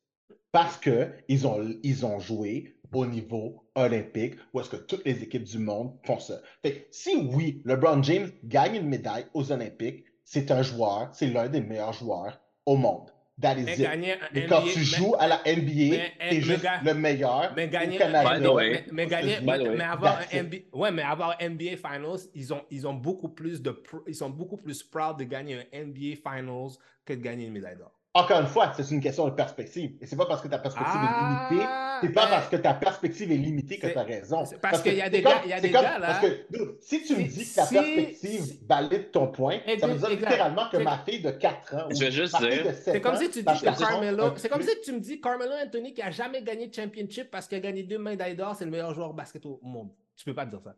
Parce qu'ils ont, ils ont joué au niveau olympique où est-ce que toutes les équipes du monde font ça. Fait si oui, LeBron James gagne une médaille aux Olympiques, c'est un joueur, c'est l'un des meilleurs joueurs au monde. That is it. Mais quand tu joues à la NBA, t'es juste le meilleur mais gagner, au Canada. Mais, mais, gagner, mais, avoir un NBA, ouais, mais avoir NBA Finals, ils ont, ils ont beaucoup plus de, ils sont beaucoup plus proud de gagner un NBA Finals que de gagner une médaille d'or. Encore une fois, c'est une question de perspective. Et c'est pas parce que ta perspective est limitée, ah, c'est pas ben, parce que ta perspective est limitée que tu as raison. Parce, qu'il y a des gars, il y a des gars là. Parce que si tu me dis que ta perspective valide ton point, ça veut dire littéralement que ma fille de 4 ans je vais juste dire. C'est comme si tu dis que Carmelo. C'est comme si tu me dis Carmelo Anthony qui a jamais gagné de championship parce qu'il a gagné deux médailles d'or, c'est le meilleur joueur basket au monde. Tu peux pas dire ça.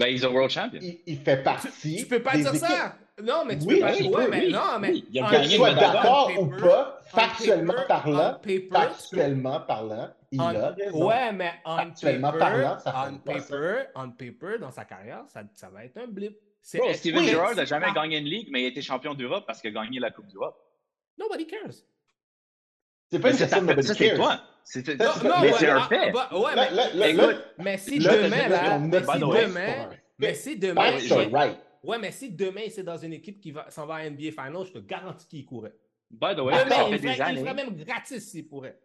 Ben, il est world champion. Il, fait partie. Tu, peux pas dire ça? Non, mais tu peux pas. Oui, mais non, mais. que tu sois d'accord ou pas, factuellement parlant, factuellement parlant, il a raison. Ouais, mais factuellement parlant, ça on paper, on paper, dans sa carrière, ça, ça va être un blip. Bro, Steven Gerrard n'a jamais gagné une ligue, mais il a été champion d'Europe parce qu'il a gagné la Coupe d'Europe. Nobody cares. C'est pas une question de nobody cares. C'est toi. mais c'est un fait. mais, écoute, mais si demain, là, mais si demain, mais si demain, ouais, mais si demain, c'est dans une équipe qui s'en va à NBA Finals, je te garantis qu'il courait. By the way, ça fait des années. Il ferait même gratis s'il pourrait.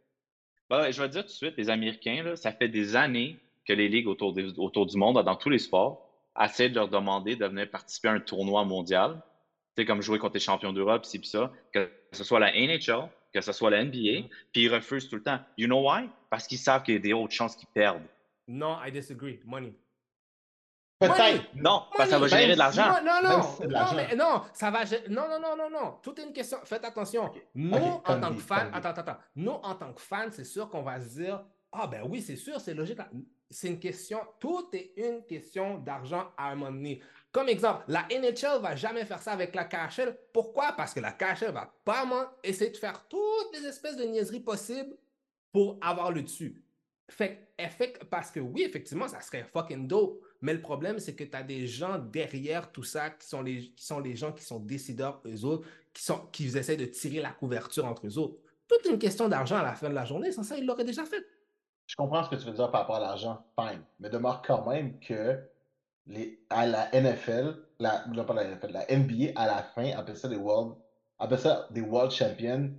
Ben, je vais te dire tout de suite, les Américains, là, ça fait des années que les ligues autour, autour du monde, dans tous les sports, essaient de leur demander de venir participer à un tournoi mondial. Comme jouer contre les champions d'Europe, ci, ça, que ce soit la NHL, que ce soit la NBA, puis ils refusent tout le temps. You know why? Parce qu'ils savent qu'il y a des hautes chances qu'ils perdent. Non, I disagree. Money. Peut-être. Non, parce que ça va générer de l'argent. Non, non, non. Non, mais non, ça va. Non, non, non, non, non. Tout est une question. Faites attention. Nous, en tant que fans, attends, attends, attends. Nous, en tant que fans, c'est sûr qu'on va se dire Ah, ben oui, c'est sûr, c'est logique. C'est une question. Tout est une question d'argent à un moment donné. Comme exemple, la NHL va jamais faire ça avec la KHL. Pourquoi? Parce que la KHL va pas essayer de faire toutes les espèces de niaiseries possibles pour avoir le dessus. Fait, fait, parce que oui, effectivement, ça serait fucking dope. Mais le problème, c'est que tu as des gens derrière tout ça qui sont, les, qui sont les gens qui sont décideurs, eux autres, qui, sont, qui essaient de tirer la couverture entre eux autres. Toute une question d'argent à la fin de la journée, sans ça, ils l'auraient déjà fait. Je comprends ce que tu veux dire par rapport à l'argent, fine. Mais demeure quand même que à la NFL, la, non pas la NFL, la NBA, à la fin, appelle ça des World, ça des World Champions,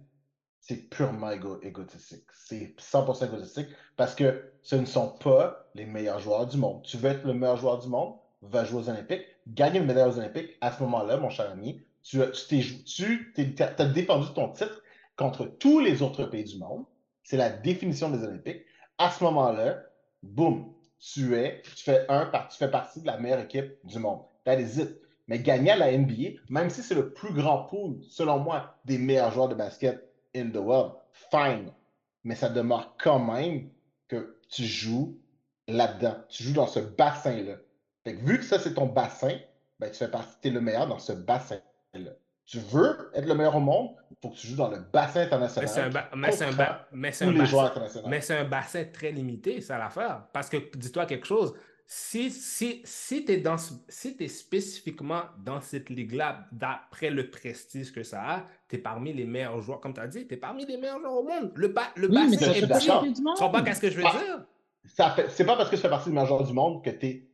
c'est purement égotistique. C'est 100% égotistique parce que ce ne sont pas les meilleurs joueurs du monde. Tu veux être le meilleur joueur du monde, va jouer aux Olympiques, gagner une médaille aux Olympiques. À ce moment-là, mon cher ami, tu, tu, tu as défendu ton titre contre tous les autres pays du monde. C'est la définition des Olympiques. À ce moment-là, boum, tu es, tu fais un, tu fais partie de la meilleure équipe du monde. That is it. Mais gagner à la NBA, même si c'est le plus grand pool, selon moi, des meilleurs joueurs de basket in the world, fine. Mais ça demeure quand même que tu joues là-dedans. Tu joues dans ce bassin-là. Vu que ça, c'est ton bassin, ben, tu fais partie, tu es le meilleur dans ce bassin-là. Tu veux être le meilleur au monde, il faut que tu joues dans le bassin international. Mais c'est un, bassin... mais c'est un bassin très limité, c'est l'affaire. Parce que dis-toi quelque chose, si, si, si tu es, si es spécifiquement dans cette ligue-là, d'après le prestige que ça a, tu es parmi les meilleurs joueurs, comme tu as dit, tu es parmi les meilleurs joueurs au monde. Le, le bassin est petit. Tu comprends pas ce que je veux ah, dire? C'est pas parce que tu fais partie des meilleurs joueurs du monde que tu es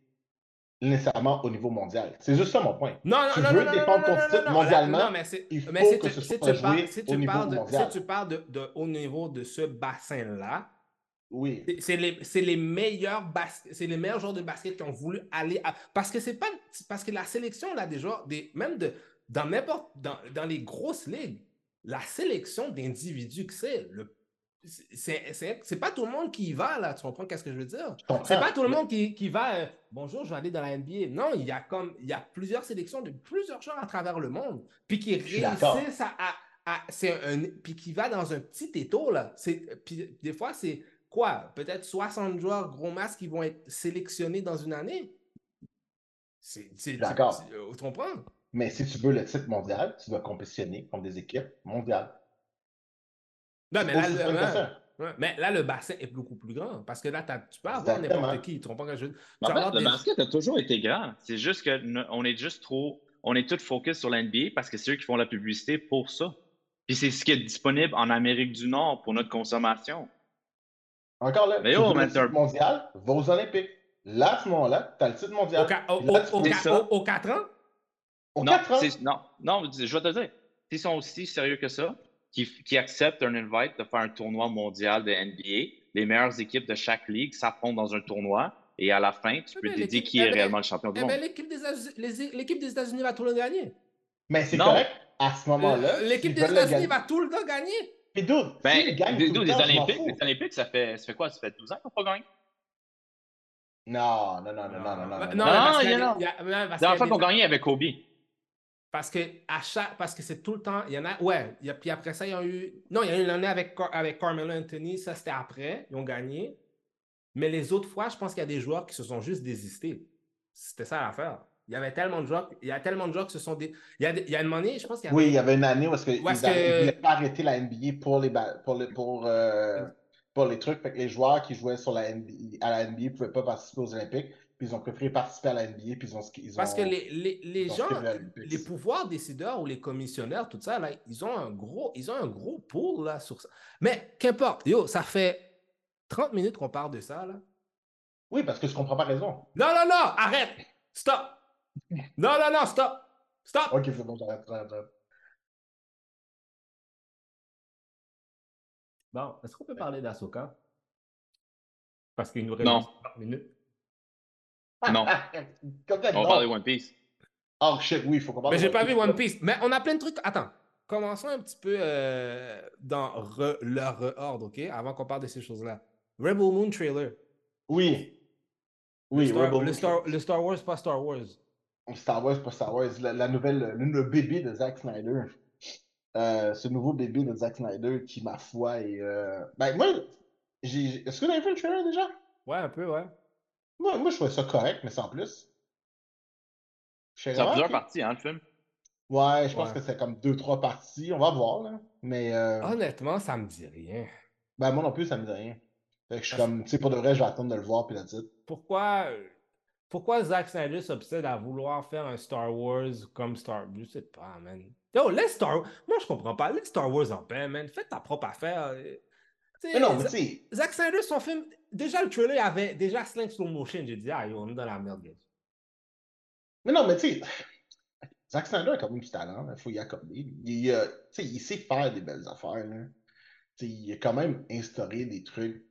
nécessairement au niveau mondial. C'est juste ça mon point. Non, non, tu non, veux non, défendre ton titre mondialement, mais il faut que ce soit joué au niveau mondial. Si tu parles de, de, au niveau de ce bassin-là, oui. C'est les, les, meilleurs c'est les meilleurs joueurs de basket qui ont voulu aller à... Parce que c'est pas parce que la sélection là déjà des même de dans n'importe dans, dans, les grosses ligues, la sélection d'individus que c'est le c'est pas tout le monde qui y va là, tu comprends qu'est-ce que je veux dire? C'est pas tout le monde qui, qui va euh, bonjour, je vais aller dans la NBA. Non, il y a comme il y a plusieurs sélections de plusieurs joueurs à travers le monde puis qui réussissent à, à, c'est un puis qui va dans un petit étau là, c'est puis des fois c'est quoi, peut-être 60 joueurs gros masques qui vont être sélectionnés dans une année? C'est d'accord. Euh, tu comprends? Mais si tu veux le titre mondial, tu dois compétitionner contre des équipes mondiales. Non, mais là, le, mais là, le bassin est beaucoup plus grand parce que là, tu peux avoir n'importe qui. Tu comprends que je... le basket a toujours été grand. C'est juste qu'on est juste trop. On est tous focus sur l'NBA parce que c'est eux qui font la publicité pour ça. Puis c'est ce qui est disponible en Amérique du Nord pour notre consommation. Encore là, mais tu le titre mondial, va aux Olympiques. Là, à ce moment-là, tu as le titre mondial. Au, au, au, 4 ans? Au non, 4 ans? Non, non, je vais te dire. S'ils sont aussi sérieux que ça, qui, qui, acceptent un invite de faire un tournoi mondial de NBA, les meilleures équipes de chaque ligue s'affrontent dans un tournoi et à la fin, tu peux te dire qui est réellement le champion du monde. L'équipe des États-Unis va tout le gagner. Mais c'est correct. À ce moment-là, l'équipe des États-Unis va tout le temps gagner. Puis d'où? Ben, les Olympiques, les Olympiques, ça fait, ça fait quoi? Ça fait 12 ans qu'on n'a pas gagné? Non, non, non, non, non, non. Non, non, il y a, La dernière fois qu'on gagnait avec Kobe. Parce que à chaque, parce que c'est tout le temps, il y en a, ouais, y a, puis après ça, il y a eu, non, il y a eu une année avec, avec Carmelo Anthony, ça c'était après, ils ont gagné. Mais les autres fois, je pense qu'il y a des joueurs qui se sont juste désistés. C'était ça l'affaire. Il y avait tellement de joueurs, il y a tellement de joueurs qui se sont. Des... Il, y a, il y a une année, je pense qu'il y avait... Oui, il y avait une année où, ils ne voulaient pas arrêter la NBA pour les, pour les, pour, euh, pour les trucs. Que les joueurs qui jouaient sur la NBA, à la NBA ne pouvaient pas participer aux Olympiques. Puis ils ont préféré participer à la NBA. Puis ils ont, ils Parce que les, les, les gens, les pouvoirs décideurs ou les commissionnaires, tout ça, là, ils ont un gros, ils ont un gros pool là, sur ça. Mais qu'importe, yo, ça fait 30 minutes qu'on parle de ça. Là. Oui, parce que je ne comprends pas raison. Non, non, non, arrête! Stop! Non, non, non, stop! Stop! Ok, c'est bon, j'arrête, j'arrête. Bon, est-ce qu'on peut parler d'Asoka? Parce qu'il nous reste 30 minutes. Non. <laughs> on va parler de One Piece. Oh shit, oui, il faut qu'on parle Mais j'ai pas vu One Piece. Mais on a plein de trucs. Attends, commençons un petit peu euh, dans leur ordre, OK? Avant qu'on parle de ces choses-là. Rebel Moon trailer. Oui. Oui, le Star, le, Star, le Star Wars, pas Star Wars. Star Wars, pas Star Wars, la, nouvelle, le, bébé de Zack Snyder. Euh, ce nouveau bébé de Zack Snyder qui, ma foi, est. Euh... Ben, moi, j'ai. Est-ce que vous avez vu le trailer déjà? Ouais, un peu, ouais. Moi, moi je trouvais ça correct, mais sans plus. C'est en plusieurs parties, hein, le film? Ouais, je pense que c'est comme deux, trois parties. On va voir, là. Mais. Euh... Honnêtement, ça me dit rien. Ben, moi non plus, ça me dit rien. Fait que je suis comme, tu sais, pour de vrai, je vais attendre de le voir, puis la titre. Pourquoi pourquoi Zack Snyder s'obsède à vouloir faire un Star Wars comme Star Wars? Je sais pas, man. Yo, laisse Star Wars. Moi, je comprends pas. Laisse Star Wars en paix, man. Fais ta propre affaire. Mais non, mais tu Zack Snyder, son film. Déjà, le trailer avait déjà Sling Slow Motion. J'ai dit, ah, yo, on est dans la merde. Mais non, mais tu sais. Zack Snyder a quand même du talent, il faut y accorder. Il, euh, il sait faire des belles affaires. Là. il a quand même instauré des trucs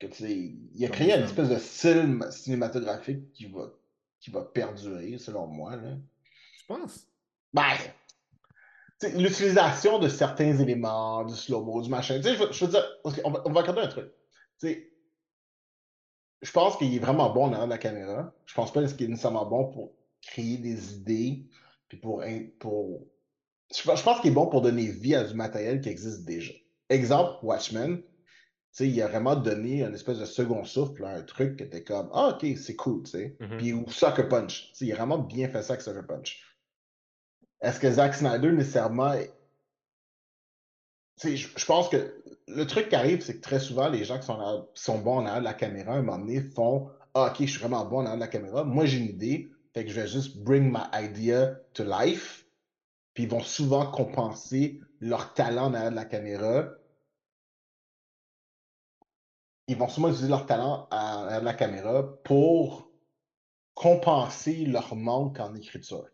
il a créé une espèce de style cinématographique qui va, qui va perdurer, selon moi. Là. Je pense. Ben, l'utilisation de certains éléments, du slow-mo, du machin. Je veux, je veux dire, on va, on va regarder un truc. je pense qu'il est vraiment bon dans la caméra. Je pense pas qu'il est nécessairement bon pour créer des idées, puis pour. pour... Je, pense qu'il est bon pour donner vie à du matériel qui existe déjà. Exemple, Watchmen il a vraiment donné un espèce de second souffle à un truc qui était comme Ah, ok, c'est cool, tu sais. Mm-hmm. Puis ou Sucker Punch. il a vraiment bien fait ça avec Sucker Punch. Est-ce que Zack Snyder, nécessairement. Je, pense que le truc qui arrive, c'est que très souvent, les gens qui sont, sont bons en arrière de la caméra, à un moment donné, font Ah, ok, je suis vraiment bon en arrière de la caméra. Moi, j'ai une idée. Fait que je vais juste bring my idea to life. Puis ils vont souvent compenser leur talent en arrière de la caméra ils vont souvent utiliser leur talent à, la caméra pour compenser leur manque en écriture.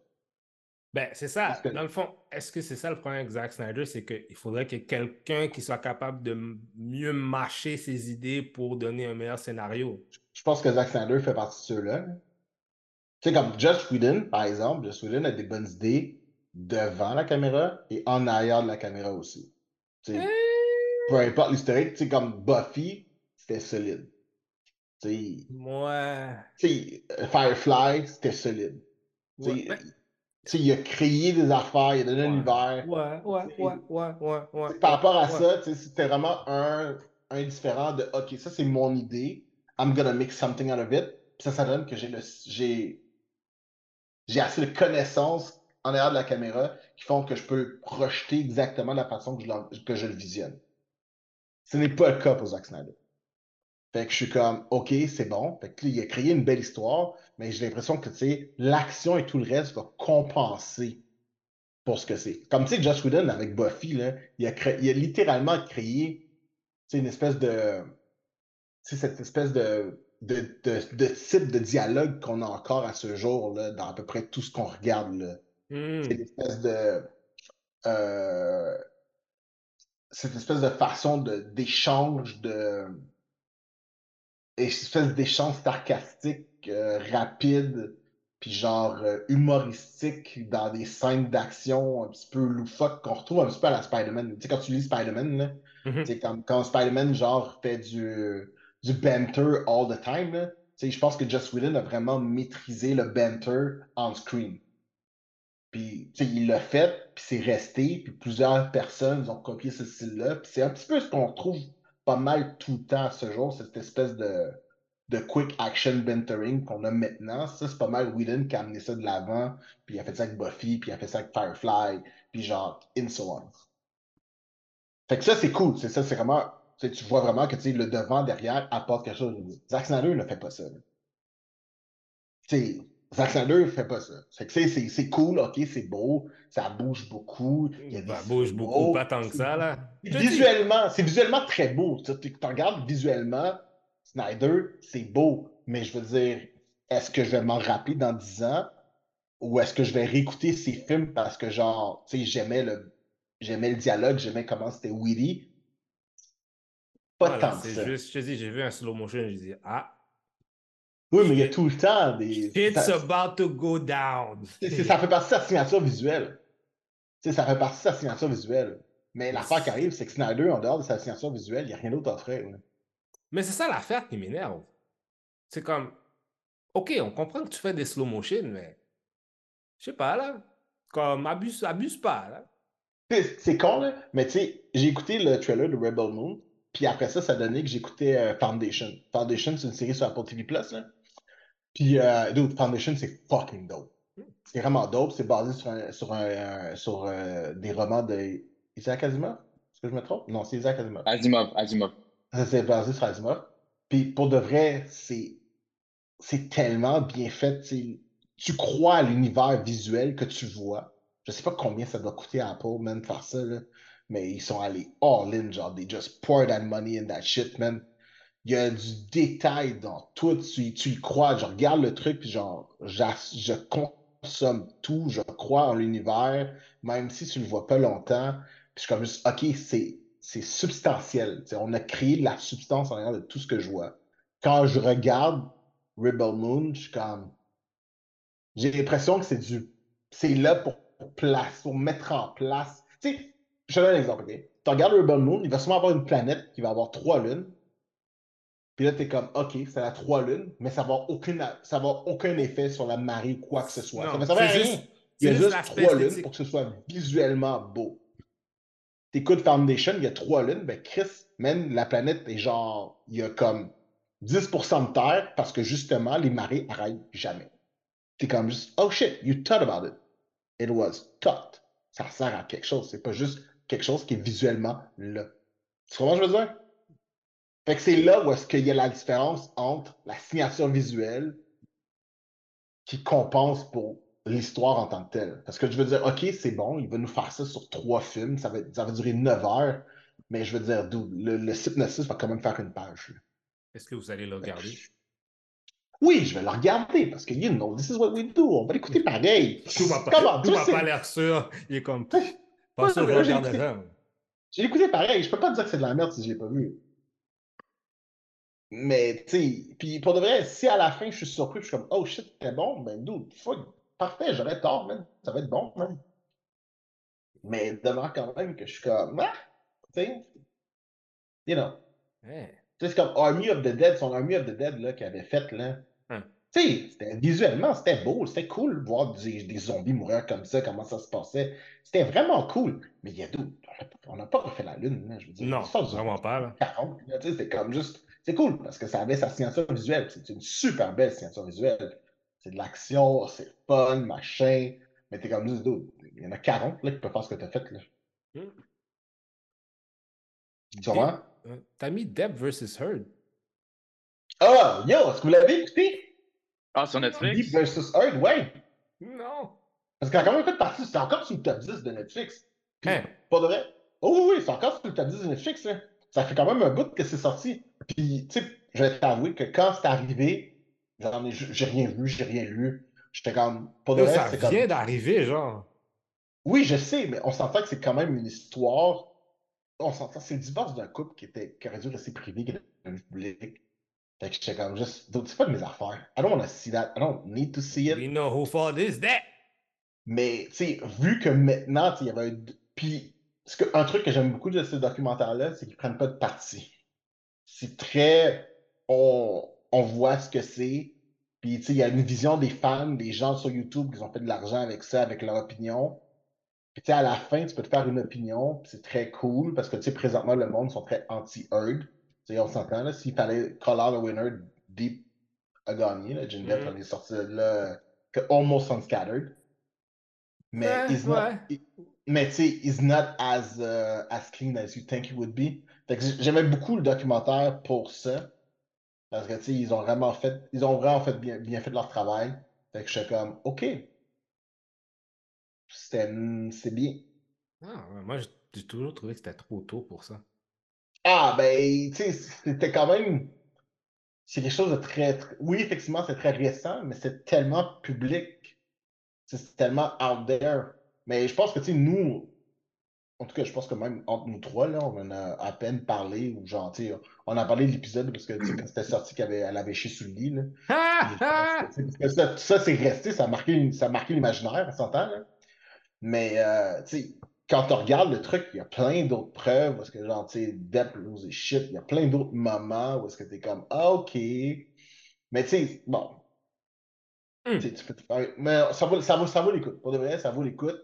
Ben, c'est ça. Dans le fond, est-ce que c'est ça le problème avec Zack Snyder? C'est qu'il faudrait qu'il y ait quelqu'un qui soit capable de mieux mâcher ses idées pour donner un meilleur scénario. Je pense que Zack Snyder fait partie de ceux-là. Tu sais, comme Josh Whedon, par exemple, Josh Whedon a des bonnes idées devant la caméra et en arrière de la caméra aussi. Tu sais, Peu importe l'historique, tu sais, comme Buffy, c'était solide. T'sais, ouais. Firefly, c'était solide. Ouais, il a créé des affaires, il a donné un univers. Ouais, ouais, ouais, ouais, ouais, ouais. Par rapport à ça, c'était vraiment un, un différent de OK, ça c'est mon idée. I'm gonna make something out of it. Puis ça, ça donne que j'ai le j'ai j'ai assez de connaissances en arrière de la caméra qui font que je peux le projeter exactement de la façon que je, que je le visionne. Ce n'est pas le cas pour Zack Snyder. Fait que je suis comme, OK, c'est bon. Fait que il a créé une belle histoire, mais j'ai l'impression que, l'action et tout le reste va compenser pour ce que c'est. Comme, tu sais, Josh Whedon avec Buffy, là, il, a il a littéralement créé, une espèce de, cette espèce de, de, de, type de dialogue qu'on a encore à ce jour, là, dans à peu près tout ce qu'on regarde, là. Mmh. C'est une espèce de... Euh, cette espèce de façon d'échange de, espèce d'échange sarcastique, euh, rapide, puis genre euh, humoristique dans des scènes d'action un petit peu loufoques qu'on retrouve un petit peu à la Spider-Man. Tu sais, quand tu lis Spider-Man, mm comme, quand Spider-Man, genre, fait du, du banter all the time, là, tu sais, je pense que Joss Whedon a vraiment maîtrisé le banter on screen. Puis, tu sais, il l'a fait, puis c'est resté, puis plusieurs personnes ont copié ce style-là. Puis c'est un petit peu ce qu'on retrouve pas mal tout le temps à ce jour, cette espèce de, de quick action bentering qu'on a maintenant. Ça, c'est pas mal Whedon qui a amené ça de l'avant, puis il a fait ça avec Buffy, puis il a fait ça avec Firefly, puis genre, in so on. Fait que ça, c'est cool. C'est ça, c'est vraiment. Tu vois vraiment que le devant, derrière, apporte quelque chose. Zack Snyder ne fait pas ça. Zack Snyder ne fait pas ça. C'est c'est cool, ok, c'est beau, ça bouge beaucoup. ça bouge beaucoup, pas tant que ça, là. Visuellement, c'est visuellement très beau. Tu, regardes visuellement, Snyder, c'est beau, mais je veux dire, est-ce que je vais m'en rappeler dans 10 ans? Ou est-ce que je vais réécouter ces films parce que, genre, tu sais, j'aimais le, j'aimais le dialogue, j'aimais comment c'était witty? Pas tant que ça. Juste, je te dis, j'ai vu un slow motion, je dis, ah, oui, mais il y a tout le temps des. It's about to go down. ça fait partie de sa signature visuelle. ça fait partie de sa signature visuelle. Mais l'affaire qui arrive, c'est que Snyder, en dehors de sa signature visuelle, il n'y a rien d'autre à offrir. Mais c'est ça l'affaire qui m'énerve. C'est comme, OK, on comprend que tu fais des slow motion, mais je sais pas, là. Comme, abuse, abuse pas, là. C'est con, là, mais tu sais, j'ai écouté le trailer de Rebel Moon, puis après ça, ça donnait que j'écoutais euh, Foundation. Foundation, c'est une série sur Apple TV Plus, là. Puis, euh, dude, Foundation, c'est fucking dope. C'est vraiment dope. C'est basé sur, un, sur, un, sur euh, des romans de Isaac Asimov? Est-ce que je me trompe? Non, c'est Isaac Asimov. Asimov, Asimov. C'est basé sur Asimov. Puis, pour de vrai, c'est, c'est tellement bien fait. Tu crois à l'univers visuel que tu vois. Je sais pas combien ça doit coûter à Apple, man, de faire ça, là. Mais ils sont allés all in, genre, they just pour that money in that shit, man il y a du détail dans tout. Tu, tu y crois. Je regarde le truc, puis genre, je consomme tout. Je crois en l'univers, même si tu le vois pas longtemps. Puis je suis comme juste, OK, c'est, c'est substantiel. on a créé de la substance en arrière de tout ce que je vois. Quand je regarde Rebel Moon, je suis comme. J'ai l'impression que c'est du. C'est là pour, place, pour mettre en place. Tu sais, je te donne un exemple, OK? Tu regardes Rebel Moon, il va sûrement avoir une planète qui va avoir trois lunes. Puis là, tu es comme, OK, c'est la trois lunes, mais ça va aucun, ça va aucun effet sur la marée ou quoi que ce soit. ça va rien. Il y a juste, trois lunes pour que ce soit visuellement beau. T'écoutes Foundation, il y a trois lunes, ben Chris, même la planète est genre, il y a comme 10% de terre parce que justement, les marées arrêtent jamais. T'es comme juste, oh shit, you thought about it. It was thought. Ça sert à quelque chose. C'est pas juste quelque chose qui est visuellement là. Tu comprends ce que je veux dire? Fait que c'est là où est-ce qu'il y a la différence entre la signature visuelle qui compense pour l'histoire en tant que telle. Parce que je veux dire, OK, c'est bon, il va nous faire ça sur trois films, ça va, ça va durer neuf heures, mais je veux dire, le, le synopsis va quand même faire une page. Est-ce que vous allez le regarder? Oui, je vais le regarder parce que, you know, this is what we do. On va l'écouter pareil. Tout m'a pas, pas l'air sûr. Il est comme. <laughs> Pas sûr, je regarderai. J'ai écouté pareil. Je peux pas dire que c'est de la merde si je l'ai pas vu. Mais, tu sais, puis pour de vrai, si à la fin je suis surpris, je suis comme, oh shit, c'était bon, ben, dude, fuck, parfait, j'aurais tort, man. Ça va être bon, man. Mais devant quand même que je suis comme, ah, tu sais, you know. C'est comme Army of the Dead, son Army of the Dead là, qu'il avait fait, là. Hein. Tu sais, visuellement, c'était beau, c'était cool de voir des, zombies mourir comme ça, comment ça se passait. C'était vraiment cool. Mais il y a d'autres. On n'a pas refait la Lune, là, je veux dire. Non, vraiment pas, là. C'est comme juste. C'est cool parce que ça avait sa signature visuelle. C'est une super belle signature visuelle. C'est de l'action, c'est fun, machin. Mais t'es comme juste d'autres. Il y en a 40 là, qui peuvent faire ce que t'as fait. Là. Hmm. Tu vois? Euh, t'as mis Depp versus Heard. Ah, yo, est-ce que vous l'avez écouté? Ah, sur Netflix? Deep versus Heard, ouais. Non. Parce qu'il a quand même fait partie, c'est encore sur le top 10 de Netflix? hein? Pas de vrai? Oh oui, oui, c'est encore sur le top 10 de Netflix. Là. Ça fait quand même un bout que c'est sorti. Puis, tu sais, je vais t'avouer que quand c'est arrivé, j'ai rien vu, j'ai rien lu. J'étais comme. Pas de vrai, ça vient d'arriver, genre. Oui, je sais, mais on s'entend que c'est quand même une histoire on s'entend, c'est le divorce d'un couple qui, était, qui aurait dû rester privé, qui était public. Fait que j'étais comme juste, c'est pas de mes affaires. I don't want to see that. I don't need to see it. We know who fault is that. Mais, tu sais, vu que maintenant, il y avait un. Puis, un truc que j'aime beaucoup de ce documentaire-là, c'est qu'ils prennent pas de parti. C'est très. On, on voit ce que c'est. Puis, tu sais, il y a une vision des fans, des gens sur YouTube qui ont fait de l'argent avec ça, avec leur opinion. Puis tu sais, à la fin, tu peux te faire une opinion, c'est très cool parce que tu sais, présentement, le monde sont très anti-Heard. Tu sais, on s'entend là, s'il fallait call out a winner, Deep a gagné. Là, Jim Depp, mm-hmm. on est sorti de là, almost unscattered. Mais ouais, he's not, ouais. Mais tu sais, he's not as, uh, as clean as you think he would be. Fait que j'aimais beaucoup le documentaire pour ça. Parce que tu sais, ils ont vraiment fait, ils ont vraiment fait bien, bien fait leur travail. Fait que je suis comme, OK, c'est bien. Ah, moi, j'ai toujours trouvé que c'était trop tôt pour ça. Ah, ben, tu sais, c'était quand même. C'est quelque chose de très. Oui, effectivement, c'est très récent, mais c'est tellement public. C'est tellement out there. Mais je pense que, tu sais, nous, en tout cas, je pense que même entre nous trois, là, on en a à peine parlé, ou genre, tu sais, on a parlé de l'épisode parce que, quand c'était sorti qu'elle avait, elle avait chié sous le lit, là. <laughs> ça, ça c'est resté, ça a marqué, ça a marqué l'imaginaire, on s'entend, là. Mais, euh, tu sais, quand tu regardes le truc, il y a plein d'autres preuves parce que, genre, tu sais, Depp lose shit. Il y a plein d'autres moments où est-ce que tu es comme, ah, OK. Mais, tu sais, bon. Tu peux te faire... Mais ça vaut, ça vaut, ça vaut l'écoute. Pour de vrai, ça vaut l'écoute.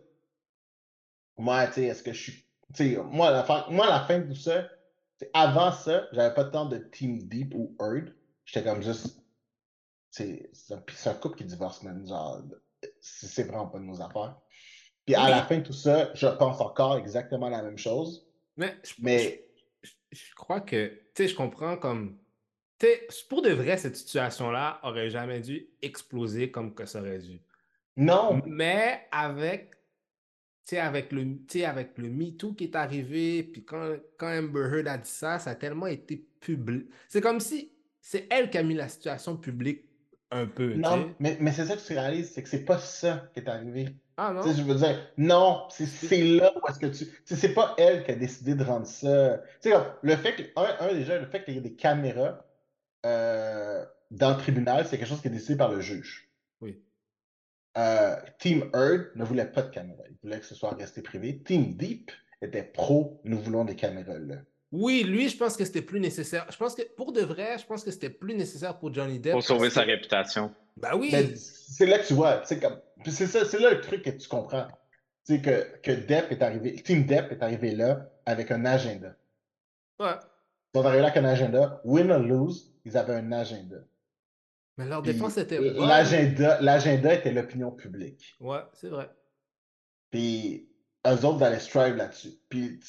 Moi, tu sais, est-ce que je suis. Tu sais, moi, la fin, moi, la fin de tout ça, avant ça, j'avais pas tant de Team Deep ou Heard. J'étais comme juste. C'est un, un couple qui divorce, man. Genre, c'est vraiment pas de nos affaires. Puis à la fin de tout ça, je pense encore exactement la même chose. Mais, mais... Je, crois que, tu sais, je comprends comme. Tu sais, pour de vrai, cette situation-là aurait jamais dû exploser comme que ça aurait dû. Non. Mais avec, sais, avec le, avec le MeToo qui est arrivé, puis quand, quand Amber Heard a dit ça, ça a tellement été public. C'est comme si c'est elle qui a mis la situation publique un peu. Non, mais, mais c'est ça que tu réalises, c'est que c'est pas ça qui est arrivé. Ah non? je veux dire, non, c'est là où est-ce que tu. C'est pas elle qui a décidé de rendre ça. Tu sais, le fait que. Un, déjà, le fait qu'il y ait des caméras euh, dans le tribunal, c'est quelque chose qui est décidé par le juge. Euh, Team Earth ne voulait pas de caméras. Il voulait que ce soit resté privé. Team Deep était pro, nous voulons des caméras là. Oui, lui, je pense que c'était plus nécessaire. Je pense que pour de vrai, je pense que c'était plus nécessaire pour Johnny Depp. Pour sauver sa réputation. Ben oui. C'est là que tu vois. C'est comme... c'est là le truc que tu comprends. C'est que, que Depp est arrivé, Team Depp est arrivé là avec un agenda. Ouais. Ils sont arrivés là avec un agenda. Win or lose, ils avaient un agenda. Mais leur défense était L'agenda, l'agenda était l'opinion publique. Ouais, c'est vrai. Puis eux autres allaient strive là-dessus. Puis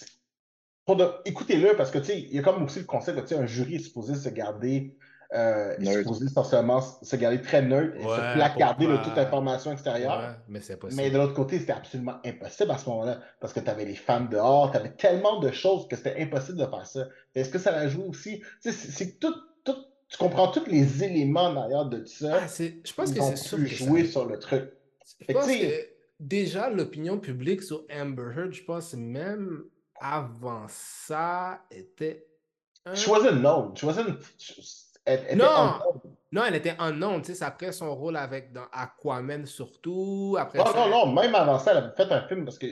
écoutez-le parce que tu sais, il y a comme aussi le concept que un jury est supposé se garder euh, est supposé essentiellement se garder très neutre et se placarder de toute information extérieure. mais c'est Mais de l'autre côté, c'était absolument impossible à ce moment-là parce que tu avais les femmes dehors, tu avais tellement de choses que c'était impossible de faire ça. Est-ce que ça a joué aussi? C'est tout, tu comprends tous les éléments derrière de ça. Ah, je pense que c'est sûr. jouer sur le truc. Je pense que déjà, l'opinion publique sur Amber Heard, je pense même avant ça, était. Un... She known. non, non, elle était en tu sais, après son rôle avec dans Aquaman surtout. Après non, non, non, même avant ça, elle avait fait un film parce que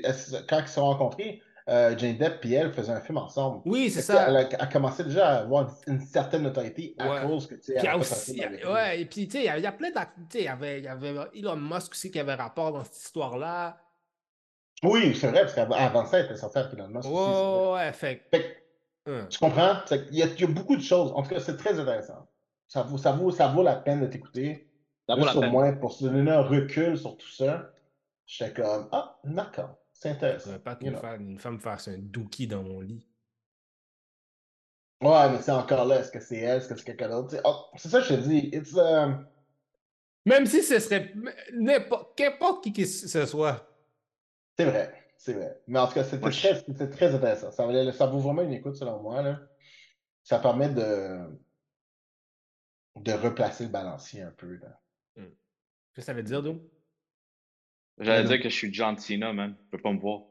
quand ils se sont rencontrés, euh, Jane Depp et elle faisaient un film ensemble. Oui, c'est ça. Elle a, commencé déjà à avoir une, certaine notoriété à cause que, tu sais, aussi, ouais, et puis, tu sais, il y, a plein d'acteurs, il y avait, il y avait Elon Musk aussi qui avait rapport dans cette histoire-là. Oui, c'est vrai, parce qu'avant ça, elle était sortie avec Elon Musk aussi. Ouais, fait, fait Hum. Tu comprends? Il y, a, beaucoup de choses. En tout cas, c'est très intéressant. Ça vaut, ça vaut, ça vaut la peine de t'écouter. Juste au moins pour se donner un recul sur tout ça. J'étais comme, ah, d'accord, c'est intéressant. Je pas une, femme, une femme faire un dookie dans mon lit. Ouais, mais c'est encore là, est-ce que c'est elle, est-ce que c'est quelqu'un d'autre? Oh, c'est ça que je te dis. It's, um, Même si ce serait n'importe, qu'importe qui que ce soit. C'est vrai. C'est vrai. Mais en tout cas, c'était très, très, intéressant. Ça, ça, vaut vraiment une écoute, selon moi. Là. Ça permet de, de replacer le balancier un peu. Là. Hmm. Qu'est-ce que ça veut dire, d'où? J'allais dire que je suis John Cena, man. Tu peux pas me voir.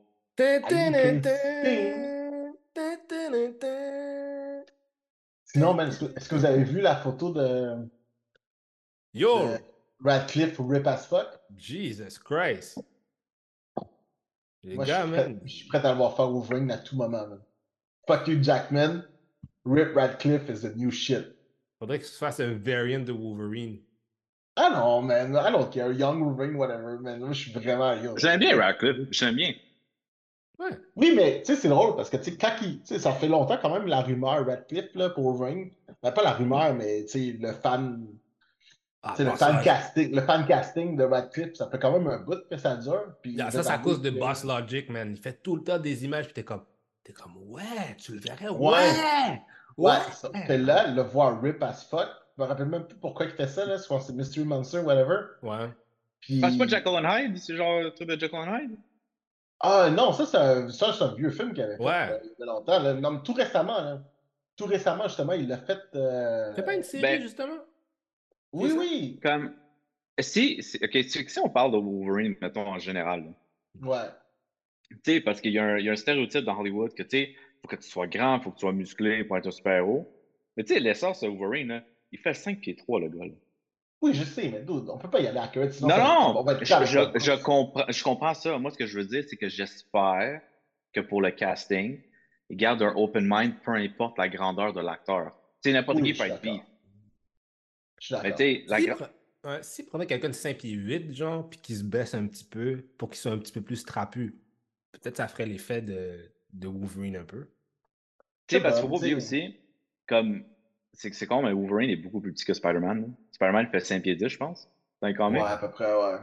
Sinon, man, est-ce que, vous avez vu la photo de. Yo! Radcliffe ou Rip as fuck? Jesus Christ! Moi, je, suis prêt, à le voir faire Wolverine à tout moment. Fuck you, Jackman. Rip Radcliffe is the new shit. Faudrait que tu fasses un variant de Wolverine. Ah non, man. I don't care. Young Wolverine, whatever, man. Moi, je suis vraiment. J'aime bien Radcliffe. J'aime bien. Ouais. Oui, mais tu sais, c'est drôle parce que tu sais, ça fait longtemps quand même la rumeur Radcliffe là, pour Wolverine. Ben, pas la rumeur, mais tu sais, le fan ah, le, fan casting, le fan casting de Radcliffe, ça fait quand même un bout que ça dure. Puis ça, c'est à cause de Boss Logic, man. Il fait tout le temps des images, puis t'es comme, t'es comme, ouais, tu le verrais, ouais! Ouais! ouais. là, le voir rip as fuck. Je me rappelle même plus pourquoi il fait ça, là. C'est Mystery Monster, whatever. Ouais. Puis... C'est pas Jekyll and Hyde? C'est genre le truc de Jekyll and Hyde? Ah non, ça, c'est un, un, vieux film qu'il avait fait ouais. euh, il y a longtemps. Là. Non, tout récemment, là. Tout récemment, justement, il l'a fait. Euh... C'est pas une série, ben, justement? Oui, oui. Comme, si, ok, si, on parle de Wolverine, mettons, en général. ouais. Tu sais, parce qu'il y, y, a un stéréotype dans Hollywood que, tu sais, faut que tu sois grand, faut que tu sois musclé pour être un super-héros. Mais tu sais, l'essence de Wolverine, il fait 5 pieds 3, le gars. Là. Oui, je sais, mais dude, on peut pas y aller à cœur. Non, non, je, je, comprends, je comprends ça. Moi, ce que je veux dire, c'est que j'espère que pour le casting, il garde un open mind, peu importe la grandeur de l'acteur. Tu sais, n'importe qui peut être vif. Je suis d'accord. S'il prenait quelqu'un de 5 pieds 8, genre, puis qu'il se baisse un petit peu pour qu'il soit un petit peu plus trapu, peut-être ça ferait l'effet de, de Wolverine un peu. Tu sais, parce qu'il faut pas oublier aussi, comme, c'est que c'est quand même Wolverine est beaucoup plus petit que Spider-Man. Spider-Man fait 5 pieds 10, je pense. Dans les comics. Ouais, à peu près, ouais.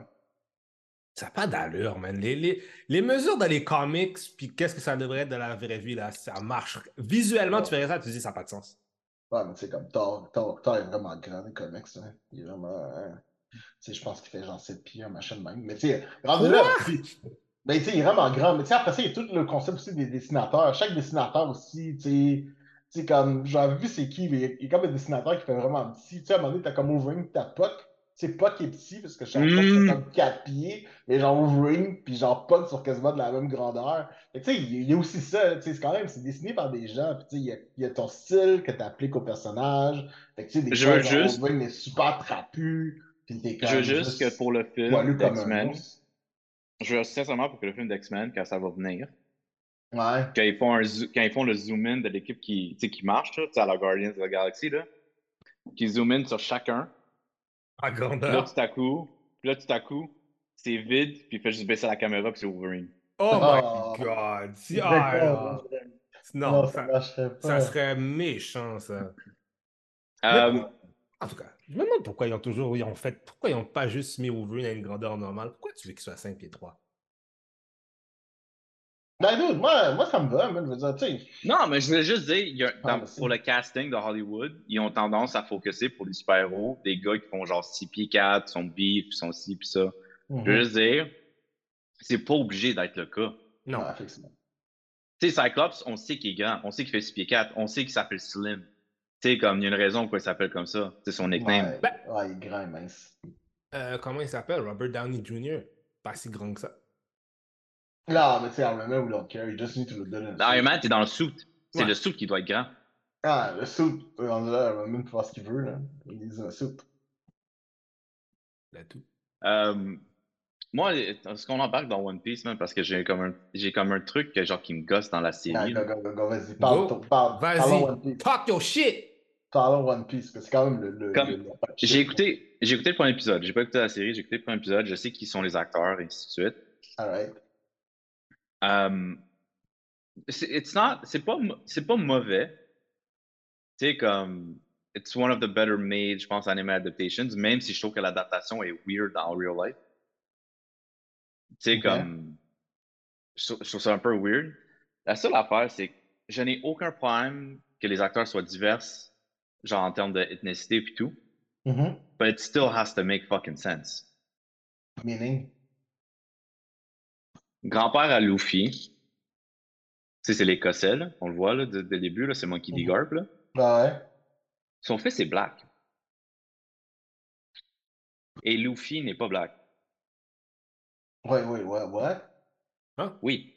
Ça n'a pas d'allure, man. Les, les, les, mesures dans les comics, puis qu'est-ce que ça devrait être dans la vraie vie, là, ça marche. Visuellement, tu verrais ça, tu te dis, ça n'a pas de sens. Ouais, mais c'est comme Thor, Thor, Thor, est vraiment grand les comics. Hein. Il est vraiment. Hein. Tu sais, je pense qu'il fait genre 7 pieds, un machin de même. Mais tu sais, rendu là. Ben, tu sais, il est vraiment grand. Mais tu sais, après ça, il y a tout le concept aussi des dessinateurs. Chaque dessinateur aussi, tu sais. Tu sais, comme, j'avais vu c'est qui, mais il y a comme un dessinateur qui fait vraiment petit. Tu sais, à un moment donné, t'as comme Wolverine, t'as Puck. C'est Puck qui est petit, parce que chaque fois, c'est comme 4 pieds. Et genre Wolverine, puis genre Puck sur quasiment de la même grandeur. Tu sais, il y a aussi ça. Tu sais, c'est quand même, c'est dessiné par des gens. Puis tu sais, il y, a ton style que tu appliques au personnage. Fait que tu sais, des je veux juste... Wolverine est super trapu. Puis t'es je veux juste, que pour le film d'X-Men, je veux sincèrement pour que le film d'X-Men, quand ça va venir, Ouais. Quand ils font, un, quand ils font le zoom-in de l'équipe qui, qui marche, là, à la Guardians of the Galaxy, là, qui zoom in sur chacun, à grandeur. Là, tout à coup, là, tout à coup, c'est vide, puis il fait juste baisser la caméra, puis c'est Wolverine. Oh, my god! Ah, Non, ça, marcherait pas. Ça serait méchant, ça. Euh, en tout cas, je me demande pourquoi ils ont toujours ils ont fait. Pourquoi ils n'ont pas juste mis Wolverine à une grandeur normale? Pourquoi tu veux qu'il soit 5 pieds 3? Ben, moi, moi, ça me va, je veux dire, Non, mais je voulais juste dire, ah, pour le casting de Hollywood, ils ont tendance à focuser pour les super-héros, des gars qui font genre 6 pieds 4, sont beef, sont ci, puis ça. Je veux mhm. juste dire, c'est pas obligé d'être le cas. Non, ah, effectivement. Tu sais, Cyclops, on sait qu'il est grand, on sait qu'il fait 6 pieds 4, on sait qu'il s'appelle Slim. Tu sais, comme il y a une raison pourquoi il s'appelle comme ça. C'est son nickname. Ouais, ben ouais, il est grand et mince. Euh, comment il s'appelle? Robert Downey Jr. Pas si grand que ça. Non, mais tu sais, Iron Man, we don't care. You just need to look good in Iron Man, t'es dans le suit. C'est le suit qui doit être grand. Ah, le suit. On là, Iron Man faire ce qu'il veut, là. Il est dans le suit. Là, tout. Euh, moi, est-ce qu'on embarque dans One Piece, man? Parce que j'ai comme un, j'ai comme un truc que, genre, qui me gosse dans la série. go, go, go, vas-y, parle, parle. Vas-y, talk your shit! Parlons One Piece, parce que c'est quand même le. le, comme, j'ai écouté, j'ai écouté le premier épisode. J'ai pas écouté la série, j'ai écouté le premier épisode. Je sais qui sont les acteurs, et ainsi de suite. Alright. Um, c'est pas, pas mauvais. Sais, comme. It's one of the better made, je pense, anime adaptations, même si je trouve que l'adaptation est weird dans real life. Tu sais, comme. Je, trouve ça un peu weird. La seule affaire, c'est que je n'ai aucun problème que les acteurs soient divers, genre en termes d'ethnicité et tout. Mm-hmm. But it still has to make fucking sense. Meaning? Grand-père à Luffy. Tu sais, c'est l'Écossais, On le voit, là, dès le début, là. C'est Monkey D. Mm-hmm. Garp, là. Ah ouais. Son fils est black. Et Luffy n'est pas black. Ouais, ouais, ouais, ouais. Hein? Oui.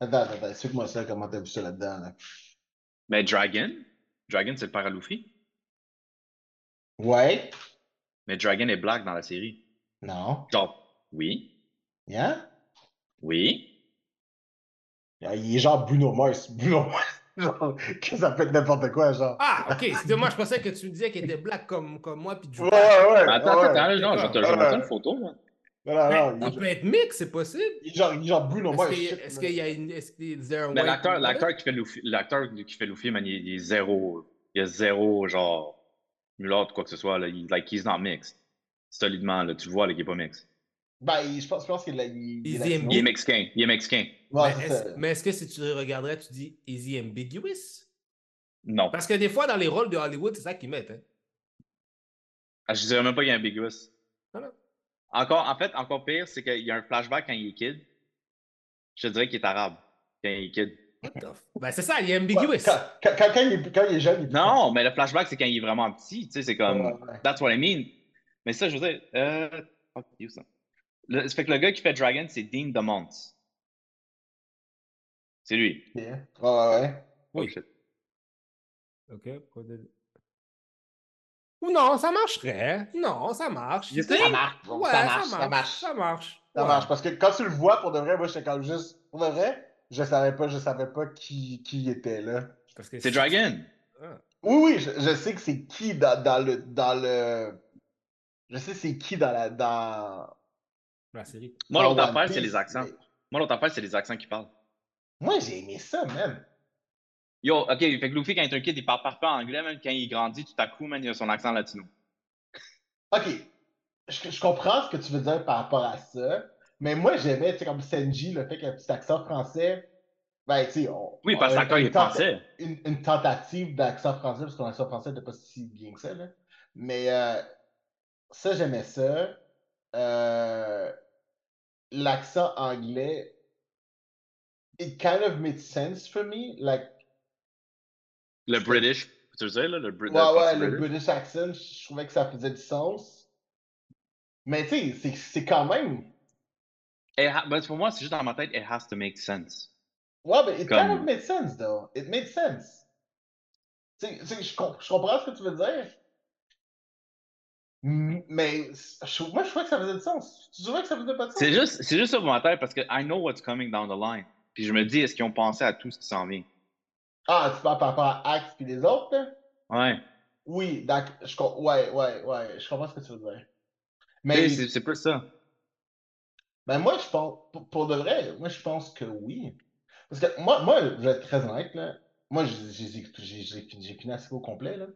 Attends, attends, explique-moi ça, comment t'as vu ça là-dedans, là. Mais Dragon? Dragon, c'est le père à Luffy? Ouais. Mais Dragon est black dans la série. Non. Genre, oui. Yeah? Oui. Il est genre Bruno Mars. <laughs> Bruno Mars. Genre, que ça fait n'importe quoi, genre. Ah, ok. Moi, je pensais que tu me disais qu'il était black comme, comme moi, puis du Ouais, ouais. Attends, ouais. attends, non, je vais te montrer une photo, là. Non, non, non. Ça peut être mix, c'est possible. Il est genre, il est genre Bruno Mars. Est-ce qu'il y a une. Est-ce qu'il y a un Mais l'acteur, l'acteur qui fait Luffy, l'acteur qui fait Luffy, man, il, est zéro. Il y a zéro, genre, mulâtre, quoi que ce soit, là. Il, like, he's not mixed. Solidement, là. Tu le vois, là, qu'il est pas mixed. Ben, je pense, je pense qu'il est, il, il, il, est mexicain. Il est mexicain. Ouais, mais est-ce que si tu regarderais, tu dis, is he ambiguous? Non. Parce que des fois, dans les rôles de Hollywood, c'est ça qu'ils mettent. Hein? Ah, je dirais même pas qu'il est ambiguous. Non. Encore, en fait, encore pire, c'est qu'il y a un flashback quand il est kid. Je te dirais qu'il est arabe quand il est kid. ben, c'est ça, il est ambiguous. Quand, quand, quand, il, est, quand il, est, jeune, il est Non, mais le flashback, c'est quand il est vraiment petit. Tu sais, c'est comme. That's what I mean. Mais ça, je veux dire. Euh... Fuck you, ça? Le, ça fait que le gars qui fait Dragon, c'est Dean DeMont. C'est lui. Yeah. Ouais, ouais, ouais. Oui. Oh, OK. Ou non, ça marcherait. Non, ça marche. Ça marche. Ouais, ça, marche, ça marche. Ça marche. Ça marche. Parce que quand tu le vois, pour de vrai, moi, j'étais quand juste. Pour de vrai, je savais pas, je savais pas qui, qui était là. C'est Dragon. Ah. Oui, oui, je, sais que c'est qui dans, dans, le. Dans le... Je sais c'est qui dans la. Dans la série. Moi, l'autre affaire, c'est les accents. Moi, l'autre affaire, c'est les accents qui parlent. Moi, j'ai aimé ça, même. Yo, ok, fait que Luffy, quand il est un kid, il parle parfois anglais, même quand il grandit, tout à coup, man, il a son accent latino. Ok, je, je, comprends ce que tu veux dire par rapport à ça, mais moi, j'aimais, tu sais, comme Senji, le fait qu'il a un petit accent français. Ben, tu sais, Oui, parce que il est français. Une, une tentative d'accent français, parce que son accent français n'était pas si bien que ça, là. Mais euh, ça, j'aimais ça. Euh, l'accent anglais, it kind of made sense for me. Like, le British, tu veux dire, là, le, British. Ouais, ouais, le British? Accent, je trouvais que ça faisait du sens. Mais tu sais, c'est quand même. Ben, pour moi, c'est juste dans ma tête, it has to make sense. Ouais, mais it Comme... kind of made sense, though. It made sense. Tu sais, je, je comprends ce que tu veux dire. Mais moi, je trouvais que ça faisait du sens. Tu trouvais que ça faisait pas de sens? C'est juste, c'est juste sur ma tête parce que I know what's coming down the line. Puis je me dis, est-ce qu'ils ont pensé à tout ce qui s'en vient? Ah, tu parles par rapport à Axe et les autres, là? Ouais. Oui, d'accord. Je, ouais, ouais, ouais. Je comprends ce que tu veux dire. Mais. C'est plus ça. Ben moi, je pense, pour, de vrai, moi, je pense que oui. Parce que moi, moi je vais être très honnête, là. Moi, j'ai fini assez au complet, là.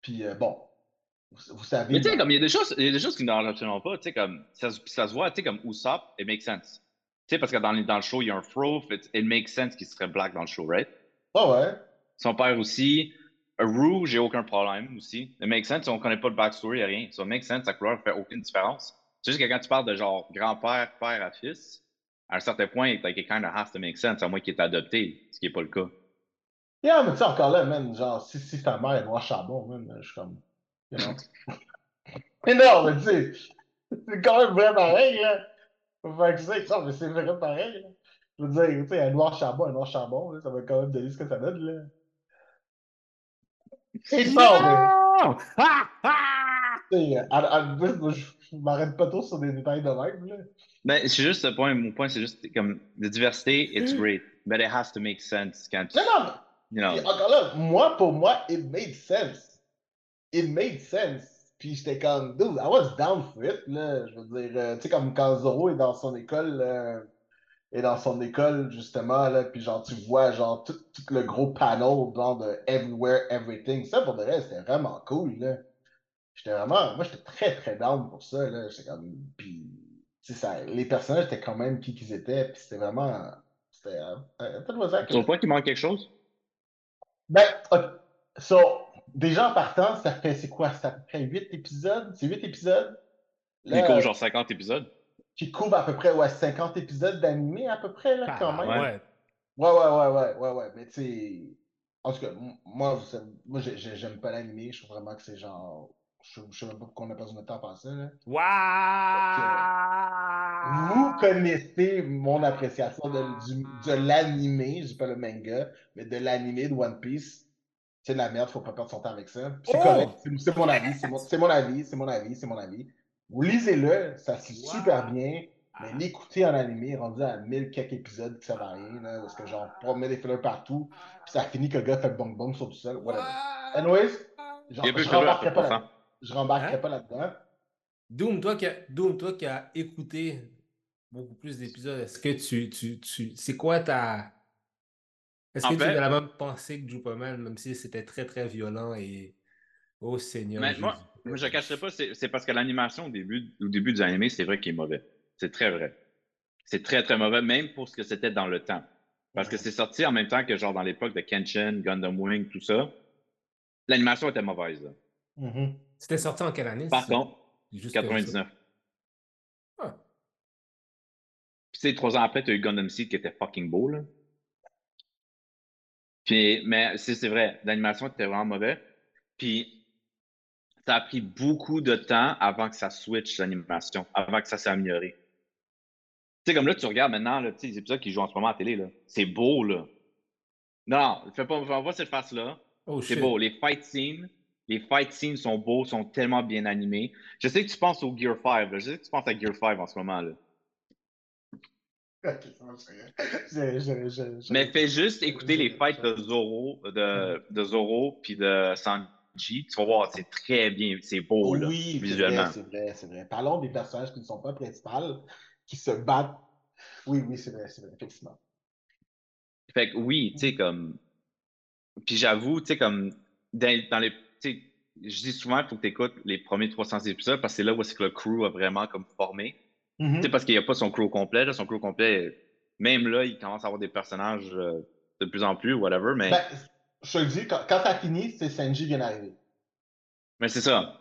Puis, euh, bon, vous, savez. Mais tu sais, comme il y a des choses, il y a des choses qui n'en absolument pas, tu sais, comme ça, ça, se voit, tu sais, comme Usopp, it makes sense. Tu sais, parce que dans, dans le show, il y a un fro, it, it makes sense qu'il serait black dans le show, right? Ah ouais. Son père aussi. Rouge, j'ai aucun problème aussi. It makes sense, on connaît pas le backstory, a rien. So, it makes sense, sa couleur fait aucune différence. C'est juste que quand tu parles de genre grand-père, père à fils, à un certain point, like, it kind of has to make sense, à moins qu'il est adopté, ce qui n'est pas le cas. Yeah, mais tu sais, encore là, man, genre, si, si ta mère est noire charbon, man, je suis comme. You know. mais non, mais tu sais, c'est quand même vrai pareil, là. Fait que c'est ça, mais c'est vrai pareil, là. Je veux dire, tu sais, un noir charbon, un noir charbon, là, ça va quand même donner ce que ça donne, là. C'est ça, mais. je m'arrête pas trop sur des détails de même, là. Ben, c'est juste ce point, mon point, c'est juste comme la diversité, it's great, but it has to make sense quand tu. Non, non, encore là, moi, pour moi, it made sense. It made sense. Puis j'étais comme, dude, I was down for it, là. Je veux dire, euh, tu sais, comme quand Zoro est dans son école, euh, est dans son école, justement, là, puis genre, tu vois, genre, tout, le gros panel, genre, de Everywhere, Everything. Ça, pour de vrai, c'était vraiment cool, là. J'étais vraiment, moi, j'étais très, très down pour ça, là. J'étais comme, puis, ça, les personnages étaient quand même qui qu'ils étaient, puis c'était vraiment, c'était, euh, euh, Sur le point qu'il manque quelque chose? Ben, so, déjà en partant, ça fait, c'est quoi? Ça fait 8 épisodes? C'est 8 épisodes? Là, il couvre genre 50 épisodes. Qui couvre à peu près, ouais, 50 épisodes d'animé à peu près, là, quand même. Ouais. Ouais, ouais, ouais, ouais, ouais, ouais. Mais tu sais, en tout cas, moi, moi j'aime pas l'animé. Je trouve vraiment que c'est genre. Je, je sais même pas pourquoi on a pas besoin de temps à passer, là. Waouh! Vous connaissez mon appréciation de, de l'animé, je dis pas le manga, mais de l'animé de One Piece. C'est de la merde, faut pas perdre son temps avec ça. C'est oh! correct, c'est mon avis, c'est mon, mon, avis, c'est mon avis, c'est mon avis. Vous lisez-le, ça se super bien, mais ah. l'écouter en animé, rendu à mille quelques épisodes qui servent à rien, là, parce que genre, on met des fillers partout, puis ça finit que le gars fait le bong bong sur tout seul, whatever. Anyways, genre, je rembarquerai pas, là, je rembarquerai hein? pas là-dedans. Doom, toi qui as, Doom, toi qui as écouté beaucoup plus d'épisodes, est-ce que tu, tu, tu c'est quoi ta est-ce que tu as la même pensée que Jupaman, même si c'était très très violent et oh Seigneur. Mais moi, moi, je ne cacherai pas, c'est parce que l'animation au début, au début du animé, c'est vrai qu'il est mauvais. C'est très vrai. C'est très très mauvais, même pour ce que c'était dans le temps. Parce que c'est sorti en même temps que genre dans l'époque de Kenshin, Gundam Wing, tout ça. L'animation était mauvaise. Mm-hmm. C'était sorti en quelle année? Par contre, 99. Ah. Puis, tu sais, trois ans après, tu as eu Gundam Seed qui était fucking beau, là. Puis, mais c'est vrai, l'animation était vraiment mauvais. Puis, ça a pris beaucoup de temps avant que ça switch l'animation, avant que ça s'est amélioré. Tu sais, comme là, tu regardes maintenant là, les épisodes qui jouent en ce moment à la télé, là. C'est beau, là. Non, fais pas, on voit cette face-là. Oh, c'est beau. Les fight scenes, les fight scenes sont beaux, sont tellement bien animés. Je sais que tu penses au Gear 5, là. Je sais que tu penses à Gear 5 en ce moment, là. <laughs> Mais fais juste écouter les fights de Zoro, de, de Zoro puis de Sanji. Tu vas voir, c'est très bien, c'est beau là, oui, visuellement. c'est vrai, c'est vrai. Parlons des personnages qui ne sont pas principaux, qui se battent. Oui, oui, c'est vrai, c'est vrai, effectivement. Fait que oui, tu sais, comme. Puis j'avoue, tu sais, comme. Dans, les. Tu sais, je dis souvent qu'il faut que tu écoutes les premiers 300 épisodes parce que c'est là où c'est que le crew a vraiment comme formé. Mm-hmm. C'est parce qu'il n'y a pas son crew complet. Son crew complet, même là, il commence à avoir des personnages euh, de plus en plus, whatever. Mais... Ben, je te le dis, quand, quand ça finit, c'est Sanji vient d'arriver. Mais c'est ça.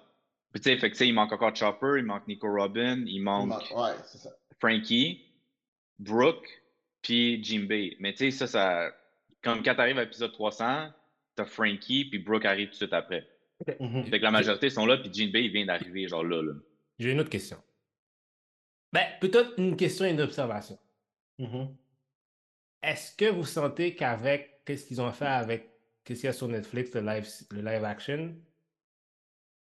tu sais, fait que, il manque encore Chopper, il manque Nico Robin, il manque, ouais, ça. Frankie, Brooke, puis Jimbei. Mais tu sais, ça, ça. Comme quand t'arrives à l'épisode 300, t'as Frankie, puis Brooke arrive tout de suite après. Mm-hmm. Fait que la majorité sont là, puis Jinbei, il vient d'arriver, genre là. là. J'ai une autre question. Ben, peut-être une question et une observation. Mm-hmm. Est-ce que vous sentez qu'avec qu'est-ce qu'ils ont fait avec qu'est-ce qu'il y a sur Netflix, le live, le live action,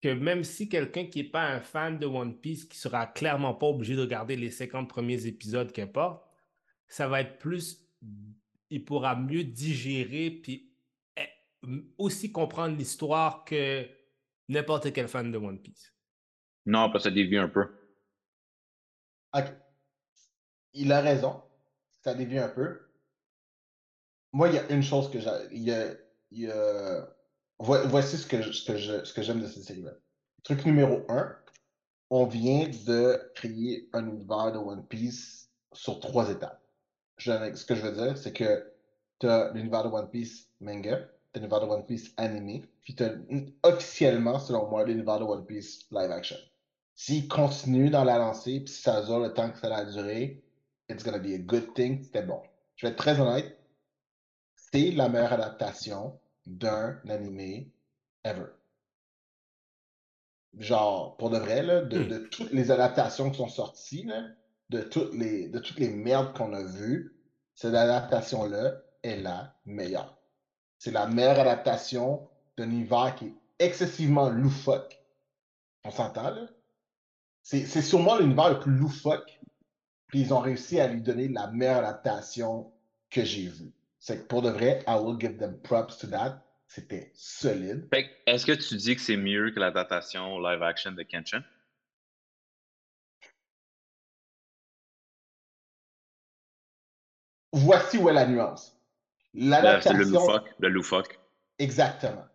que même si quelqu'un qui n'est pas un fan de One Piece, qui sera clairement pas obligé de regarder les 50 premiers épisodes qu'importe, ça va être plus, il pourra mieux digérer puis eh, aussi comprendre l'histoire que n'importe quel fan de One Piece. Non, parce que ça dévie un peu. OK. il a raison. Ça dévie un peu. Moi, il y a une chose que j'ai. Voici ce que, ce que j'aime de cette série-là. Truc numéro un, on vient de créer un univers de One Piece sur trois étapes. ce que je veux dire, c'est que tu as l'univers de One Piece manga, tu as l'univers de One Piece animé, puis tu as officiellement, selon moi, l'univers de One Piece live action. S'il continue dans la lancée, puis si ça dure le temps que ça va durer, it's gonna be a good thing, c'était bon. Je vais être très honnête, c'est la meilleure adaptation d'un animé ever. Genre, pour de vrai, là, de, hmm. toutes les adaptations qui sont sorties, de, toutes les, de toutes les merdes qu'on a vues, cette adaptation-là est la meilleure. C'est la meilleure adaptation d'un univers qui est excessivement loufoque. On s'entend, là? C'est sûrement l'univers le plus loufoque. Puis ils ont réussi à lui donner la meilleure adaptation que j'ai vue. C'est que pour de vrai, I will give them props to that. C'était solide. Est-ce que tu dis que c'est mieux que l'adaptation live action de Kenshin? Voici où est la nuance. L'adaptation. Le, loufoque. Le loufoque. Exactement.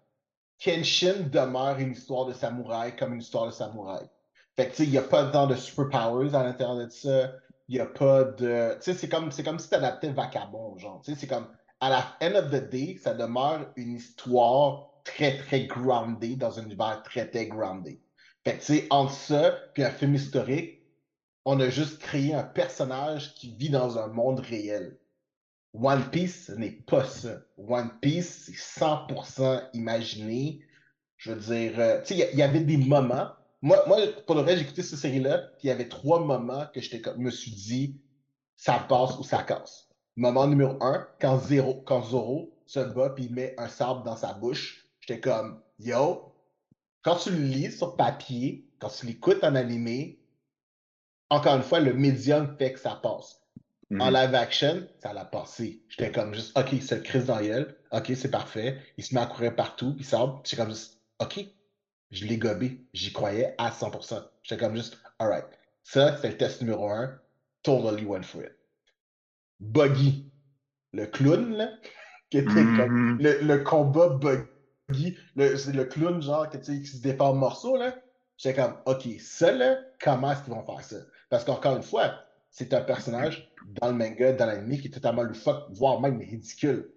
Kenshin demeure une histoire de samouraï comme une histoire de samouraï. Fait que, tu sais, il n'y a pas tant de superpowers à l'intérieur de ça. Il n'y a pas de. Tu sais, c'est comme, comme si tu adaptais Vacabon, genre. Tu sais, c'est comme à la end of the day, ça demeure une histoire très, très grounded dans un univers très, très grounded. Fait tu sais, entre ça puis un film historique, on a juste créé un personnage qui vit dans un monde réel. One Piece, ce n'est pas ça. One Piece, c'est 100% imaginé. Je veux dire, euh, tu sais, il y, avait des moments. Moi, moi pour le reste, j'ai écouté cette série-là, puis il y avait trois moments que je me suis dit, ça passe ou ça casse. Moment numéro un, quand, Zero, quand Zoro se bat puis il met un sabre dans sa bouche, j'étais comme, yo, quand tu le lis sur papier, quand tu l'écoutes en animé, encore une fois, le médium fait que ça passe. En mhm. live action, ça l'a passé. J'étais comme juste, OK, c'est le Chris dans OK, c'est parfait. Il se met à courir partout, il sort. J'étais comme juste, OK, je l'ai gobé. J'y croyais à 100%. J'étais comme juste, alright. Ça, c'est le test numéro un. Totally went for it. Buggy, le clown, là, <laughs> qui était comme mm-hmm. le, combat Buggy, le, c'est le clown, genre, qui, qui se défend en morceaux, là. J'étais comme, OK, ça, là, comment est-ce qu'ils vont faire ça? Parce qu'encore une fois, c'est un personnage dans le manga, dans l'anime, qui est totalement loufoque, voire même ridicule.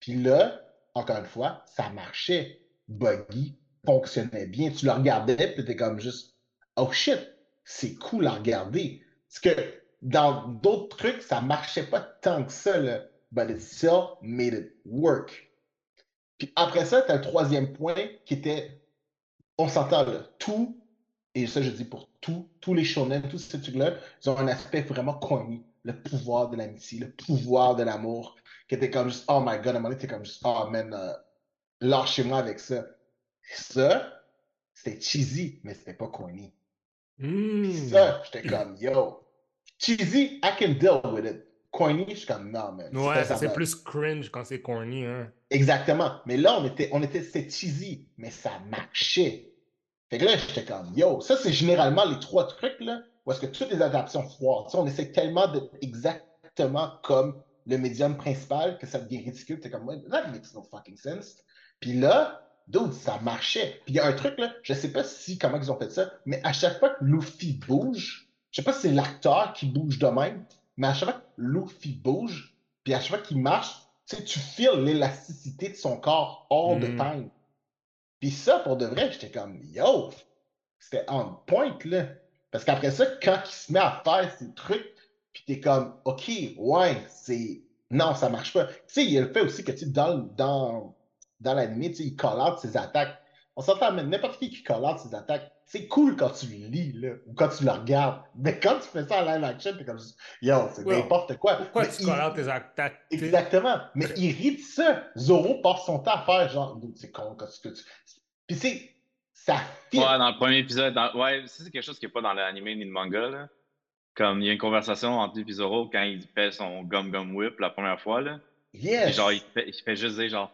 Puis là, encore une fois, ça marchait. Buggy fonctionnait bien. Tu le regardais, puis t'es comme juste, oh shit, c'est cool à regarder. Parce que dans d'autres trucs, ça marchait pas tant que ça. But it still made it work. Puis après ça, tu as le troisième point qui était, on s'entend là, tout, et ça je dis pour tout, tous les shonen, tous ces trucs-là, ils ont un aspect vraiment connu. Le pouvoir de l'amitié, le pouvoir de l'amour, qui était comme juste, oh my god, à un moment donné, comme juste, oh man, euh, lâchez-moi avec ça. Ça, c'était cheesy, mais c'était pas corny. Mmh. Ça, j'étais comme, yo, cheesy, I can deal with it. Corny, je suis comme non, man. Ouais, c'est plus cringe quand c'est corny, hein. Exactement. Mais là, on était, on était, c'était cheesy, mais ça marchait. Fait que là, j'étais comme, yo, ça, c'est généralement les trois trucs, là, où est-ce que toutes les adaptations foirent. On essaie tellement d'être exactement comme le médium principal que ça devient ridicule. T'es comme, that makes no fucking sense. Puis là, d'autres, ça marchait. Puis il y a un truc, là, je sais pas si, comment ils ont fait ça, mais à chaque fois que Luffy bouge, je sais pas si c'est l'acteur qui bouge de même, mais à chaque fois que Luffy bouge, puis à chaque fois qu'il marche, tu sais, tu files l'élasticité de son corps all the mm. time. Puis ça, pour de vrai, j'étais comme, yo, c'était on point, là. Parce qu'après ça, quand il se met à faire ces trucs, puis t'es comme, OK, ouais, c'est. Non, ça marche pas. Tu sais, il y a le fait aussi que, tu dans, dans, dans l'anime, tu sais, il call out ses attaques. On s'entend, mais n'importe qui qui call out ses attaques, c'est cool quand tu le lis, là, ou quand tu le regardes. Mais quand tu fais ça en live action, t'es comme, yo, c'est n'importe quoi. Pourquoi tu colles tes attaques? Exactement. Mais il rit de ça. Zoro passe son temps à faire, genre, c'est con, quand tu. Puis c'est. Ça fit. Ouais, dans le premier épisode, ouais, c'est quelque chose qui n'est pas dans l'anime ni le manga, là. Comme il y a une conversation entre lui et Zoro quand il fait son gum gum whip la première fois, là. Yes. genre, il fait, il fait juste dire, genre,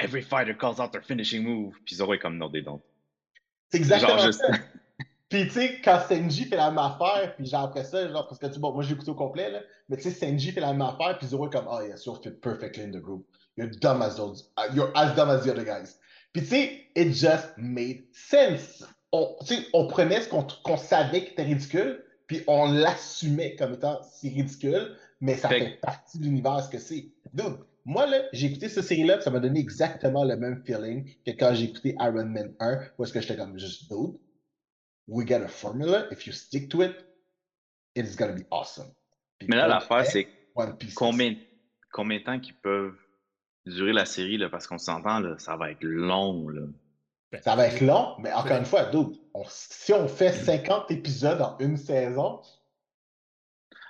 Every fighter calls out their finishing move. Puis Zoro est comme, no, they don't. C'est exactement ça. Puis, tu sais, quand Senji fait la même affaire, puis genre après ça, genre, parce que, tu bon, moi j'ai écouté au complet, là, mais tu sais, Senji fait la même affaire, puis Zoro est comme, oh yes, you fit perfectly in the group. You're dumb as those, uh, you're as dumb as the other guys. Puis, tu sais, it just made sense. On, on prenait ce qu'on savait qui était ridicule, puis on l'assumait comme étant si ridicule, mais ça fait, partie de l'univers que c'est. Donc, moi, là, j'ai écouté cette série-là, ça m'a donné exactement le même feeling que quand j'ai écouté Iron Man 1, où est-ce que j'étais comme juste, dude, we get a formula. If you stick to it, it's gonna be awesome. Mais là, l'affaire, c'est combien, combien de temps qu'ils peuvent durer la série, là, parce qu'on s'entend, ça va être long. Là. Ben, ça va être long, mais encore une fois, dude, si on fait 50 épisodes en une saison.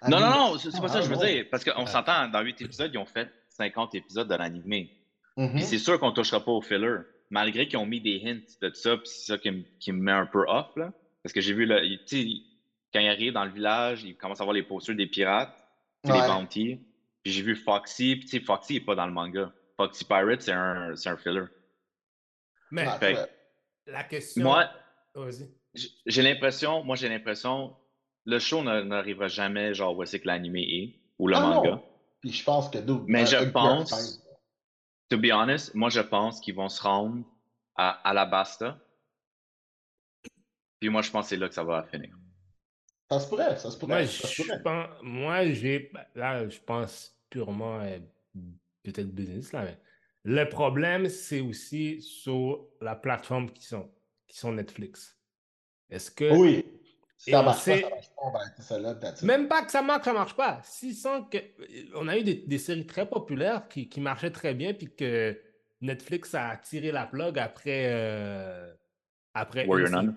Non, non, non, c'est pas ça que je veux dire. Parce qu'on s'entend, dans 8 épisodes, ils ont fait 50 épisodes de l'animé. Mm c'est sûr qu'on touchera pas au filler. Malgré qu'ils ont mis des hints de ça, puis c'est ça qui, me met un peu off. Là. Parce que j'ai vu, là, quand il arrive dans le village, il commence à voir les postures des pirates, des bounties. Puis j'ai vu Foxy, puis Foxy n'est pas dans le manga. Foxy Pirate, c'est un, un filler. Mais la question. Moi, j'ai l'impression, moi j'ai l'impression, le show n'arrivera jamais genre où c'est que l'animé est, ou le ah manga. Puis je pense que Mais je pense, to be honest, moi je pense qu'ils vont se rendre à Alabasta. Puis moi je pense que c'est là que ça va finir. Ça se pourrait, ça se pourrait. Moi, j'ai. Là, je pense purement euh, peut-être business, là, mais le problème, c'est aussi sur la plateforme qui sont, qui sont Netflix. Est-ce que. Oui. Ça marche, pas, ça marche pas, on va Même pas que ça marche, ça marche pas. Si sans que. On a eu des, des séries très populaires qui, qui, marchaient très bien, puis que Netflix a tiré la plug après. Euh, après Warrior Nun.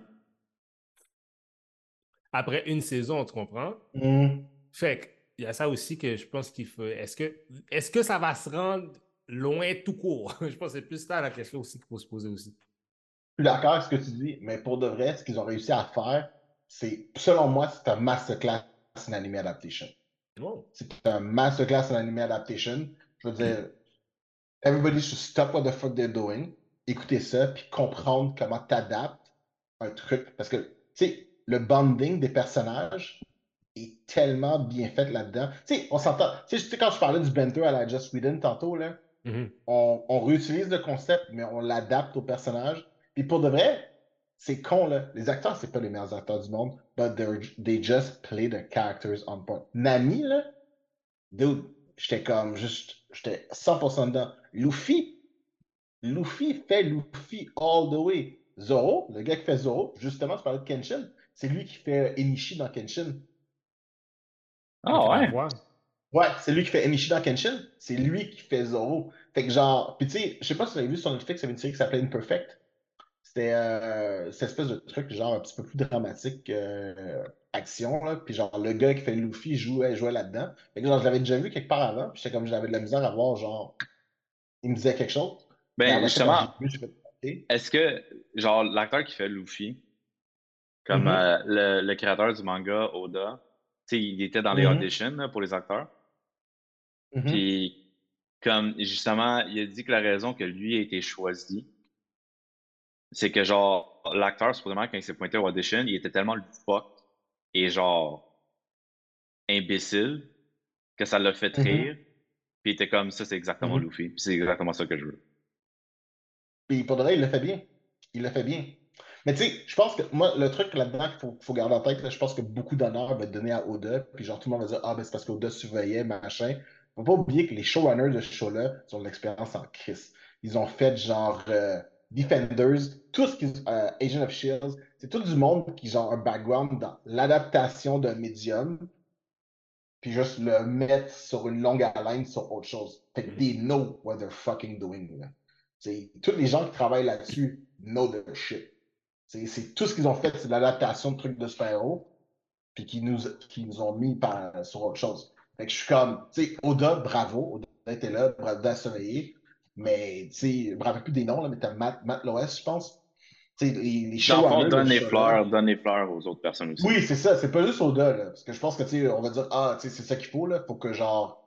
Après une saison, tu comprends? Mm. Fait que, il y a ça aussi que je pense qu'il faut. Est-ce que, est-ce que ça va se rendre loin tout court? <laughs> je pense que c'est plus ça la question aussi qu'il faut se poser aussi. Je suis d'accord avec ce que tu dis, mais pour de vrai, ce qu'ils ont réussi à faire, c'est, selon moi, c'est un masterclass en anime adaptation. Oh. C'est un masterclass en anime adaptation. Je veux dire, everybody should stop what the fuck they're doing, écouter ça, puis comprendre comment t'adaptes un truc. Parce que, tu sais, le bonding des personnages est tellement bien fait là-dedans. Tu sais, on s'entend. Tu sais, quand je parlais du Benter à la Just Whedon tantôt, là, Mm-hmm. on, réutilise le concept, mais on l'adapte au personnage. Et pour de vrai, c'est con, là. Les acteurs, c'est pas les meilleurs acteurs du monde, but they just play the characters on point. Nami, là, dude, j'étais comme juste, j'étais 100% dedans. Luffy, Luffy fait Luffy all the way. Zoro, le gars qui fait Zoro, justement, tu parlais de Kenshin, c'est lui qui fait Enishi dans Kenshin. Ah ouais? Ouais, c'est lui qui fait Enishi dans Kenshin. C'est lui qui fait Zoro. Fait que genre, puis tu sais, je sais pas si vous avez vu sur Netflix, il y avait une série qui s'appelait Imperfect. C'était euh, cette espèce de truc, genre un petit peu plus dramatique, euh, action, là. Puis genre, le gars qui fait Luffy jouait, jouait là-dedans. Fait que genre, je l'avais déjà vu quelque part avant, puis j'étais comme, j'avais de la misère à voir, genre, il me disait quelque chose. Ben, justement, est-ce que, genre, l'acteur qui fait Luffy, comme mm-hmm. euh, le, le, créateur du manga Oda, tu sais, il était dans les mm-hmm. auditions pour les acteurs. Mmh Puis, comme justement, il a dit que la raison que lui a été choisi, c'est que genre, l'acteur, supposément, quand il s'est pointé au audition, il était tellement le fuck et genre imbécile que ça l'a fait mmh rire. Puis il était comme ça, c'est exactement mmh Luffy. Puis c'est exactement ça que je veux. Puis pour de vrai, il le fait bien. Il le fait bien. Mais tu sais, je pense que moi, le truc là-dedans qu'il faut, faut, garder en tête, je pense que beaucoup d'honneur va être donné à Oda. Puis genre, tout le monde va dire Ah, ben c'est parce qu'Oda surveillait, machin faut pas oublier que les showrunners de ce show-là ont l'expérience en crise. Ils ont fait genre euh, Defenders, tout ce qui euh, Agent of Shields, c'est tout du monde qui ont un background dans l'adaptation d'un médium, puis juste le mettre sur une longue haleine sur autre chose. Fait que they know what they're fucking doing. Tous les gens qui travaillent là-dessus know their shit. C'est tout ce qu'ils ont fait, c'est l'adaptation de trucs de super-héros, puis qui nous, qui nous ont mis par, sur autre chose. Fait que je suis comme, tu sais, Oda, bravo. Oda était là, bravo surveillé. Mais, tu sais, je me rappelle plus des noms, là, mais t'as Matt, Matt Loess, je pense. Tu sais, les, les showrunners. donne les fleurs, donne les fleurs aux autres personnes aussi. Oui, c'est ça. C'est pas juste Oda, là. Parce que je pense que, tu sais, on va dire, ah, tu sais, c'est ça qu'il faut, là. Faut que, genre,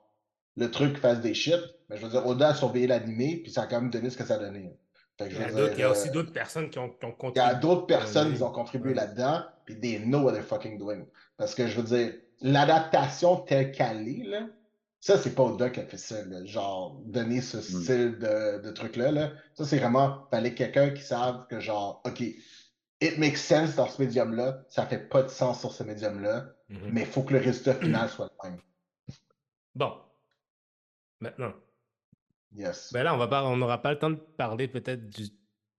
le truc fasse des shit. Mais je veux dire, Oda a surveillé l'animé, puis ça a quand même donné ce que ça a donné. il y a, aussi d'autres personnes qui ont, contribué. Il y a d'autres personnes qui ont contribué là-dedans, puis they know what they're fucking doing. Parce que je veux dire, l'adaptation telle qu'elle est, là, ça, c'est pas Oda qui a fait ça, genre, donner ce hmm. style de, de truc-là. Là. Ça, c'est vraiment, fallait quelqu'un qui savent que, genre, OK, it makes sense dans ce médium-là, ça fait pas de sens sur ce médium-là, mm-hmm. mais il faut que le résultat final soit le même. Bon. Maintenant. Yes. Ben là, on va n'aura pas le temps de parler peut-être du.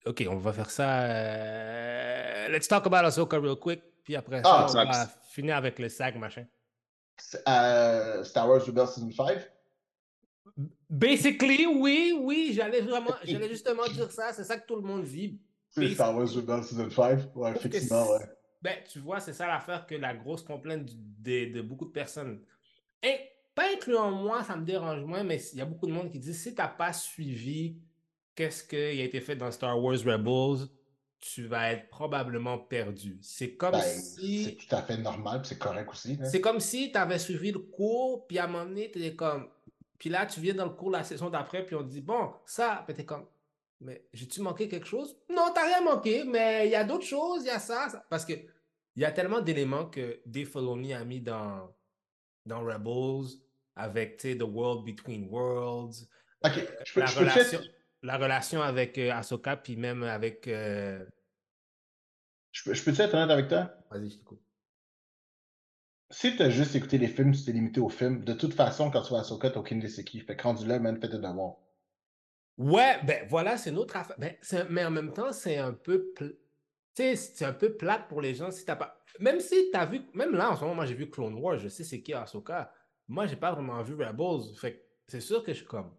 Ok, on va faire ça. Euh, let's talk about Ahsoka real quick, puis après ah, ça, on va finir avec le sac, machin. Euh, Star Wars Rebels Season 5? Basically, oui, oui, j'allais vraiment, <laughs> j'allais justement dire ça, c'est ça que tout le monde dit. C'est Star Wars Rebels Season 5? Ouais, effectivement, ouais. Ben, tu vois, c'est ça l'affaire que la grosse complainte de, de beaucoup de personnes. Et pas incluant moi, ça me dérange moins, mais il y a beaucoup de monde qui dit si tu n'as pas suivi qu'est-ce qui a été fait dans Star Wars Rebels, tu vas être probablement perdu. C'est comme ben, si. C'est tout à fait normal, c'est correct aussi. C'est comme si tu avais suivi le cours, puis à un moment donné, tu étais comme. Puis là, tu viens dans le cours la session d'après, puis on te dit, bon, ça, puis tu comme, mais j'ai-tu manqué quelque chose? Non, t'as rien manqué, mais il y a d'autres choses, il y a ça, Parce que il y a tellement d'éléments que Dave Filoni a mis dans, dans Rebels avec, tu sais, The World Between Worlds. Ok, euh, je peux, la relation la relation avec euh, Ahsoka, puis même avec. Euh, je peux, je peux être honnête avec toi? Vas-y, je t'écoute. Si tu as juste écouté les films, tu t'es limité aux films, de toute façon, quand tu vas à Ahsoka, t'as aucune idée c'est qui. Fait que rendu là, man, fais tes devoirs. Ouais, ben voilà, c'est une autre affaire. Ben, mais en même temps, c'est un peu. Tu sais, c'est un peu plate pour les gens si t'as pas. Même si t'as vu. Même là, en ce moment, moi, j'ai vu Clone Wars, je sais c'est qui Ahsoka. Moi, j'ai pas vraiment vu Rebels. Fait que c'est sûr que je suis comme.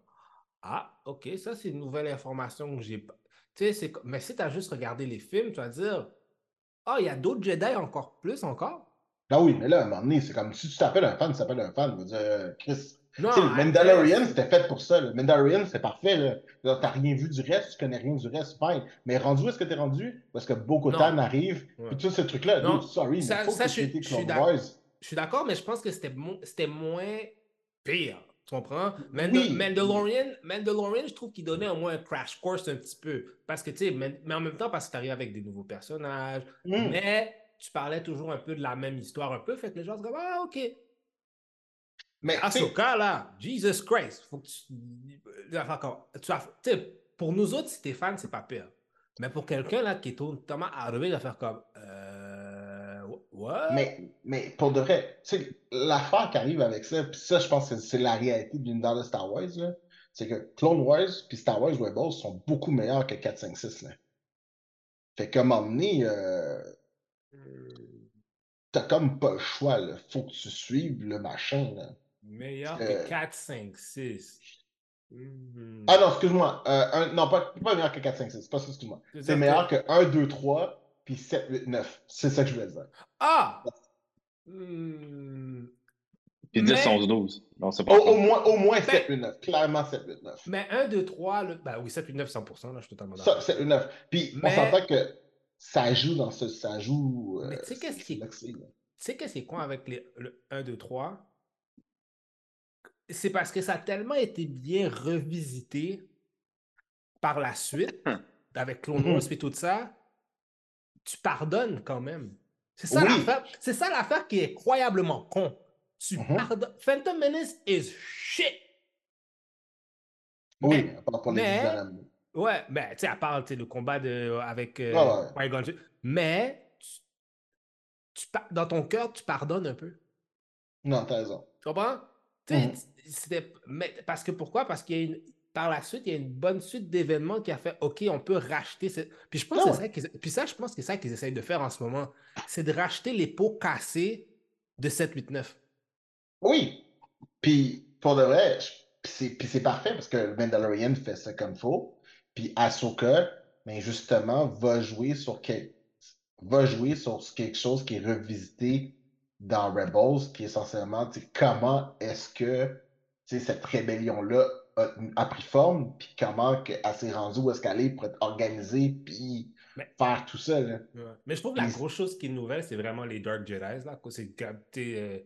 Ah, OK, ça, c'est une nouvelle information que j'ai pas. Tu sais, mais si tu as juste regardé les films, tu vas dire Ah, il y a d'autres Jedi encore plus encore. Ah oui, mais là, à un moment donné, c'est comme si tu t'appelles un fan, tu t'appelles un fan. Je veux dire, euh, Chris. Non, le Mandalorian, c'était fait pour ça. Le Mandalorian, c'est parfait. Tu n'as rien vu du reste, tu connais rien du reste, fine. Mais rendu est-ce que tu es rendu? Parce que Bo-Katan arrive, puis tout ce truc-là. Non, sorry, ça, mais faut que je suis d'accord, mais je pense que c'était moins pire. Tu comprends? Mandalorian, Mandalorian, je trouve qu'il donnait au moins un crash course un petit peu. Parce que, tu sais, mais, en même temps, parce que tu arrives avec des nouveaux personnages. Mm. Mais tu parlais toujours un peu de la même histoire, un peu. Fait que les gens se disent, ah, OK. Mais Ahsoka, là, Jesus Christ, faut que tu. tu pour nous autres, Stéphane, c'est pas pire. Mais pour quelqu'un là qui est totalement arrivé, va faire comme. Euh, mais, mais pour de vrai, l'affaire qui arrive avec ça, puis ça, je pense que c'est la réalité d'une l'univers de Star Wars, c'est que Clone Wars puis Star Wars Rebels sont beaucoup meilleurs que 4, 5, 6. Là. Fait un moment donné, euh, t'as comme pas le choix. Là. Faut que tu suives le machin. Là. Meilleur que 4, 5, 6. Ah non, excuse-moi. Euh, non, pas, pas meilleur que 4, 5, 6. Pas ça, excuse-moi. C'est meilleur que 1, 2, 3 puis 7, 8, 9. C'est ça que je voulais dire. Ah! Hmm. Puis 10, 11, 12. Non, c'est pas au, au, moins, au moins 7, 8, 9. Clairement 7, 8, 9. Mais 1, 2, 3, le... ben oui, 7, 8, 9, 100%. Là, je suis totalement d'accord. 7, 8, 9. Puis mais... on s'entend que ça joue dans ce. Ça joue. Mais tu sais qu'est-ce qui. Tu sais qu'est-ce qui est con avec les, le 1, 2, 3? C'est parce que ça a tellement été bien revisité par la suite, avec Clone Wars et tout ça, tu pardonnes quand même. C'est ça l'affaire. C'est ça l'affaire qui est incroyablement con. Tu mm-hmm. pardonnes. Phantom Menace is shit. Oui, mais, à part pour mais, Ouais, mais tu sais, à part le combat de, avec euh, Mais tu, dans ton cœur, tu pardonnes un peu. Non, t'as raison. Tu comprends? Mm-hmm. mais, parce que pourquoi? Parce qu'il y a une, par la suite, il y a une bonne suite d'événements qui a fait OK, on peut racheter. Cette... Puis je pense que ça Puis ça, je pense que c'est ça qu'ils essayent de faire en ce moment. C'est de racheter les pots cassés de 7, 8, 9. Oui. Puis pour de vrai, puis c'est parfait parce que Mandalorian fait ça comme faut. Puis Ahsoka, mais justement, va jouer sur va jouer sur quelque chose qui est revisité dans Rebels, qui est essentiellement comment est-ce que cette rébellion-là a, pris forme, puis comment elle s'est rendue où est-ce qu'elle est pour être organisée, puis faire tout ça. Là. Mais je trouve que la grosse chose qui est nouvelle, c'est vraiment les Dark Jedi, là, c'est capter euh,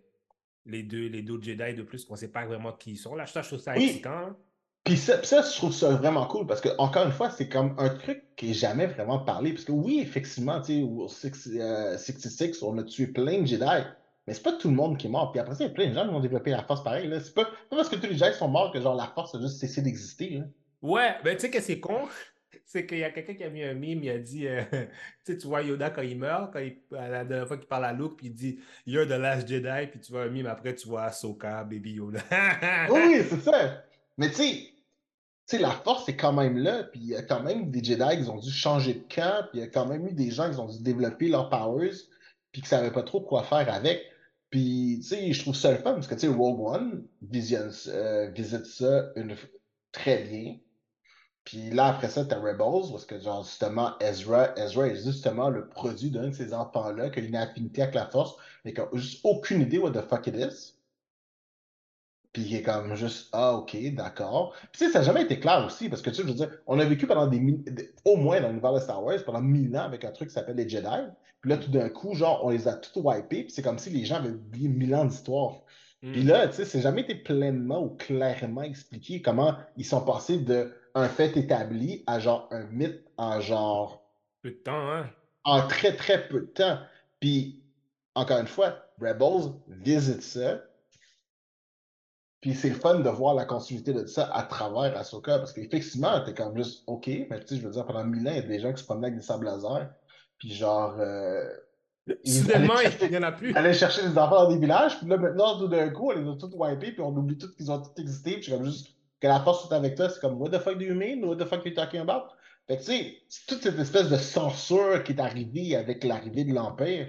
les deux les deux Jedi de plus qu'on ne sait pas vraiment qui ils sont. Là, je trouve ça excitant. Puis ça, je trouve ça vraiment cool parce que, encore une fois, c'est comme un truc qui n'est jamais vraiment parlé. Parce que oui, effectivement, tu sais, au 66, on a tué plein de Jedi, mais c'est pas tout le monde qui est mort. Puis après ça, il y a plein de gens qui ont développé la force pareil. C'est pas, pas, parce que tous les Jedi sont morts que genre la force a juste cessé d'exister. Ouais, ben tu sais que c'est con. <laughs> C'est qu'il y a quelqu'un qui a mis un mime, il a dit, euh, <laughs> tu vois Yoda quand il meurt, quand il, la dernière fois qu'il parle à Luke, puis il dit You're the last Jedi, puis tu vois un mime après, tu vois Ahsoka, Baby Yoda. <laughs> oui, c'est ça. Mais tu sais, la force est quand même là, puis il y a quand même des Jedi qui ont dû changer de camp, puis il y a quand même eu des gens qui ont dû développer leurs powers, puis qui ne savaient pas trop quoi faire avec. Puis, tu sais, je trouve ça le fun, parce que, tu sais, Rogue One visionne, euh, visite ça une... très bien. Puis là, après ça, t'as Rebels, parce que, genre, justement, Ezra, Ezra est justement le produit d'un de ces enfants-là qui a une affinité avec la force, mais qui n'a juste aucune idée what the fuck it is. Puis il est comme juste Ah, ok, d'accord. Puis tu sais, ça n'a jamais été clair aussi, parce que tu sais, je veux dire, on a vécu pendant des, au moins dans l'univers de Star Wars, pendant mille ans avec un truc qui s'appelle les Jedi. Puis là, tout d'un coup, genre, on les a tous wipés, puis c'est comme si les gens avaient oublié mille ans d'histoire. Puis hmm. là, tu sais, c'est jamais été pleinement ou clairement expliqué comment ils sont passés d'un fait établi à genre un mythe en genre. Peu de temps, hein? En très, très peu de temps. Puis, encore une fois, Rebels visite ça puis c'est le fun de voir la continuité de ça à travers Ahsoka, parce qu'effectivement, t'es comme juste OK, mais tu sais, je veux dire, pendant mille ans, il y a des gens qui se promenaient avec des sables laser, puis genre. Euh, Soudainement, il n'y en a plus. Aller chercher des enfants dans des villages, puis là, maintenant, tout d'un coup, on les a tous wipés, puis on oublie tous qu'ils ont tous existé, puis c'est comme juste que la force soit avec toi, c'est comme What the fuck do you mean? What the fuck are you talking about? Fait que tu sais, toute cette espèce de censure qui est arrivée avec l'arrivée de l'Empire,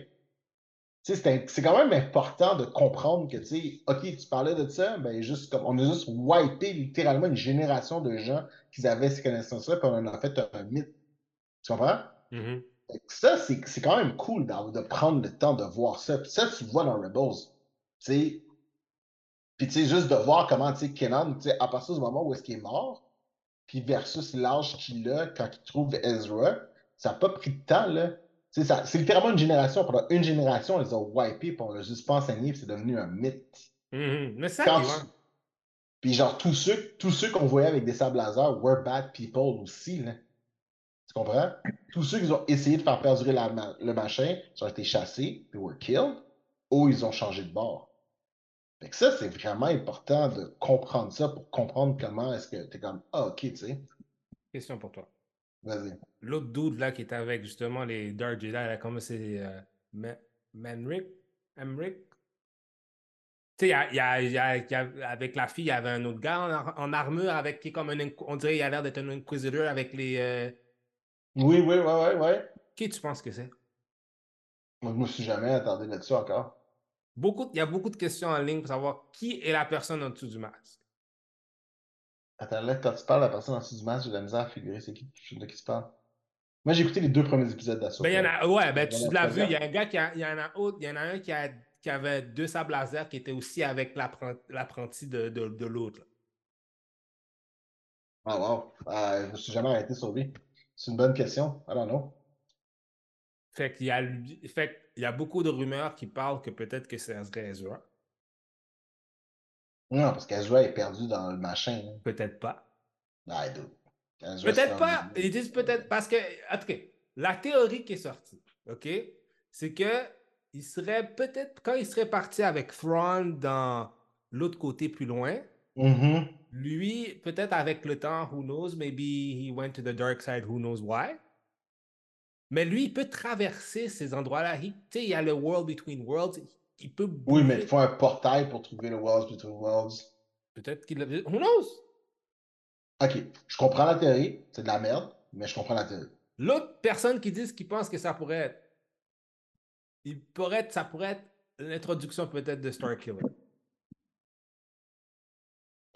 c'est quand même important de comprendre que, tu sais, OK, tu parlais de ça, ben juste comme on a juste wipé littéralement une génération de gens qui avaient ces connaissances-là, puis on en a fait un mythe. Tu comprends? Mm-hmm. Ça, c'est quand même cool de prendre le temps de voir ça. Puis ça, tu vois dans Rebels. Tu sais. Puis tu sais, juste de voir comment, tu sais, Kenan, tu sais, à partir du moment où est-ce qu'il est mort, puis versus l'âge qu'il a quand il trouve Ezra, ça n'a pas pris de temps, là. C'est littéralement une génération. Pendant une génération, on les a wipés, puis on l'a juste pas enseigné, puis c'est devenu un mythe. Mm-hmm. Mais ça, Puis genre, tous ceux, tous ceux qu'on voyait avec des sables laser were bad people aussi, là. Tu comprends? Tous ceux qui ont essayé de faire perdurer le machin, ils ont été chassés, puis were killed, ou ils ont changé de bord. Fait que ça, c'est vraiment important de comprendre ça pour comprendre comment est-ce que t'es comme, ah, ok, tu sais. Question pour toi. L'autre dude là qui était avec justement les Dark Jedi, là, comment c'est euh? Tu sais, y a, y a, avec la fille, il y avait un autre gars en, armure avec qui, comme un, on dirait, il a l'air d'être un inquisiteur avec les. Euh, oui, oui, ouais, ouais. Qui tu penses que c'est? Moi, je me suis jamais attendu là-dessus encore. Beaucoup, il y a beaucoup de questions en ligne pour savoir qui est la personne en dessous du masque. Attends, là, quand tu parles de la personne en dessous du masque, j'ai de la misère à figurer c'est qui, de qui tu parles. Moi, j'ai écouté les deux premiers épisodes d'Assaut. Ben, y en a, ouais, ben, tu l'as vu. Il y a un gars qui a, il y en a autre, il y en a un qui, a, qui avait deux sables laser qui était aussi avec l'apprenti de, de, de l'autre. Ah, wow. Ah, je me suis jamais arrêté sur lui. C'est une bonne question. I don't know. Fait qu'il y a, fait il y a beaucoup de rumeurs qui parlent que peut-être que c'est Ezra. Non, parce qu'Ezra est perdu dans le machin. Peut-être pas. Ah, peut-être pas. Ils disent peut-être parce que, en tout cas, la théorie qui est sortie, OK, c'est que il serait peut-être, quand il serait parti avec Thrawn dans l'autre côté plus loin, mm-hmm. lui, peut-être avec le temps, who knows, maybe he went to the dark side, who knows why. Mais lui, il peut traverser ces endroits-là. Tu sais, il y a le World Between Worlds. Il peut Oui, mais il faut un portail pour trouver le World Between Worlds. Peut-être qu'il l'a. Who knows? Ok, je comprends la théorie. C'est de la merde, mais je comprends la théorie. L'autre personne qui dit qu'il pense que ça pourrait être. Il pourrait être, ça pourrait être l'introduction peut-être de Starkiller.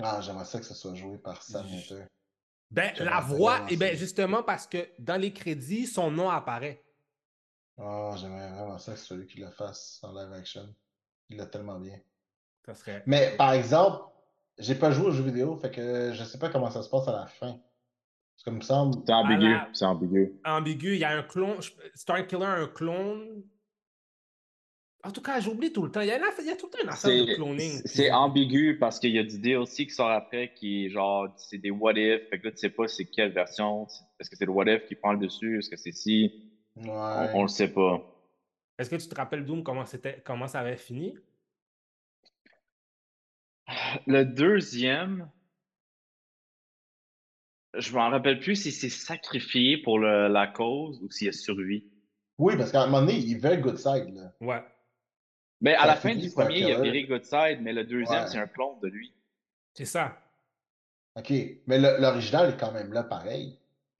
Ah, j'aimerais ça que ce soit joué par Sam Winter. Ben, la voix, et eh ben justement parce que dans les crédits, son nom apparaît. Oh, j'aimerais vraiment ça que celui qui le fasse en live action. Il l'a tellement bien. Ça serait... Mais par exemple, j'ai pas joué aux jeux vidéo, fait que je sais pas comment ça se passe à la fin. C'est comme ça. C'est ambigu. C'est ambigu. Ambigu. Il y a un clone. Starkiller a un clone. En tout cas, j'oublie tout le temps. Il y, a il y a tout le temps une affaire de cloning. C'est ambigu parce qu'il y a du DLC qui sort après qui est genre, c'est des what if. Fait que là, tu sais pas c'est quelle version. Est-ce que c'est le what if qui prend le dessus? Est-ce que c'est si? Ouais. On, on, le sait pas. Est-ce que tu te rappelles Doom comment, comment ça avait fini? <sighs> Le deuxième, je m'en rappelle plus si c'est sacrifié pour le, la cause ou s'il a survécu. Oui, parce qu'à un moment donné, il veut Good Side. Là. Ouais. Mais à la fin du premier, il a viré Good Side, mais le deuxième, c'est un clone de lui. C'est ça. OK. Mais l'original est quand même là, pareil.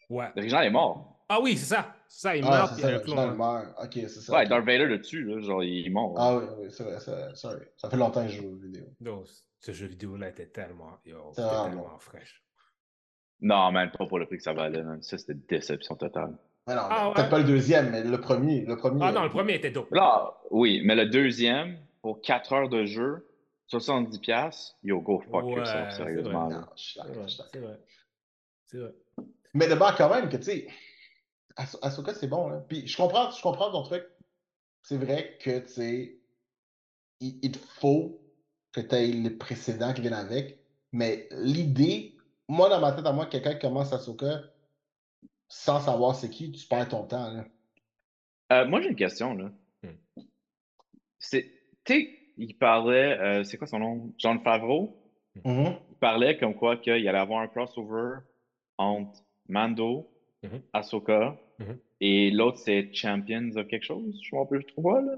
Ouais. L'original est mort. Ah oui, c'est ça. C'est ça, il ah, meurt. C'est ça, il meurt. OK, c'est ça. Ouais, Darth Vader dessus, là, genre, il mort. Ah oui, oui, c'est vrai. Sorry. Ça fait longtemps que je joue aux vidéos. Non, ce jeu vidéo-là était tellement, yo, tellement fraîche. Non, même pas pour le prix que ça valait. Ça, c'était déception totale. Ah, peut-être pas le deuxième, mais le premier. Le premier ah non, le premier était dope. Là, oui, mais le deuxième, pour 4 heures de jeu, 70$, yo, go fuck yourself, sérieusement. C'est vrai. C'est vrai. Mais d'abord, quand même, que tu sais, Ahsoka, c'est bon. Là. Puis je comprends, je comprends ton truc. C'est vrai que, tu sais, il, il, faut que tu aies les précédents qui viennent avec. Mais l'idée, moi, dans ma tête, à moi, quelqu'un qui commence Ahsoka sans savoir c'est qui, tu perds ton temps. Là. Euh, moi, j'ai une question. là. Hmm. C'est, tu il parlait, euh, c'est quoi son nom? Jean Favreau? Mm-hmm. Il parlait comme quoi qu'il allait avoir un crossover entre Mando, mm-hmm. Ahsoka, mm-hmm. et l'autre c'est Champions of quelque chose, je m'en rappelle trop pas, là.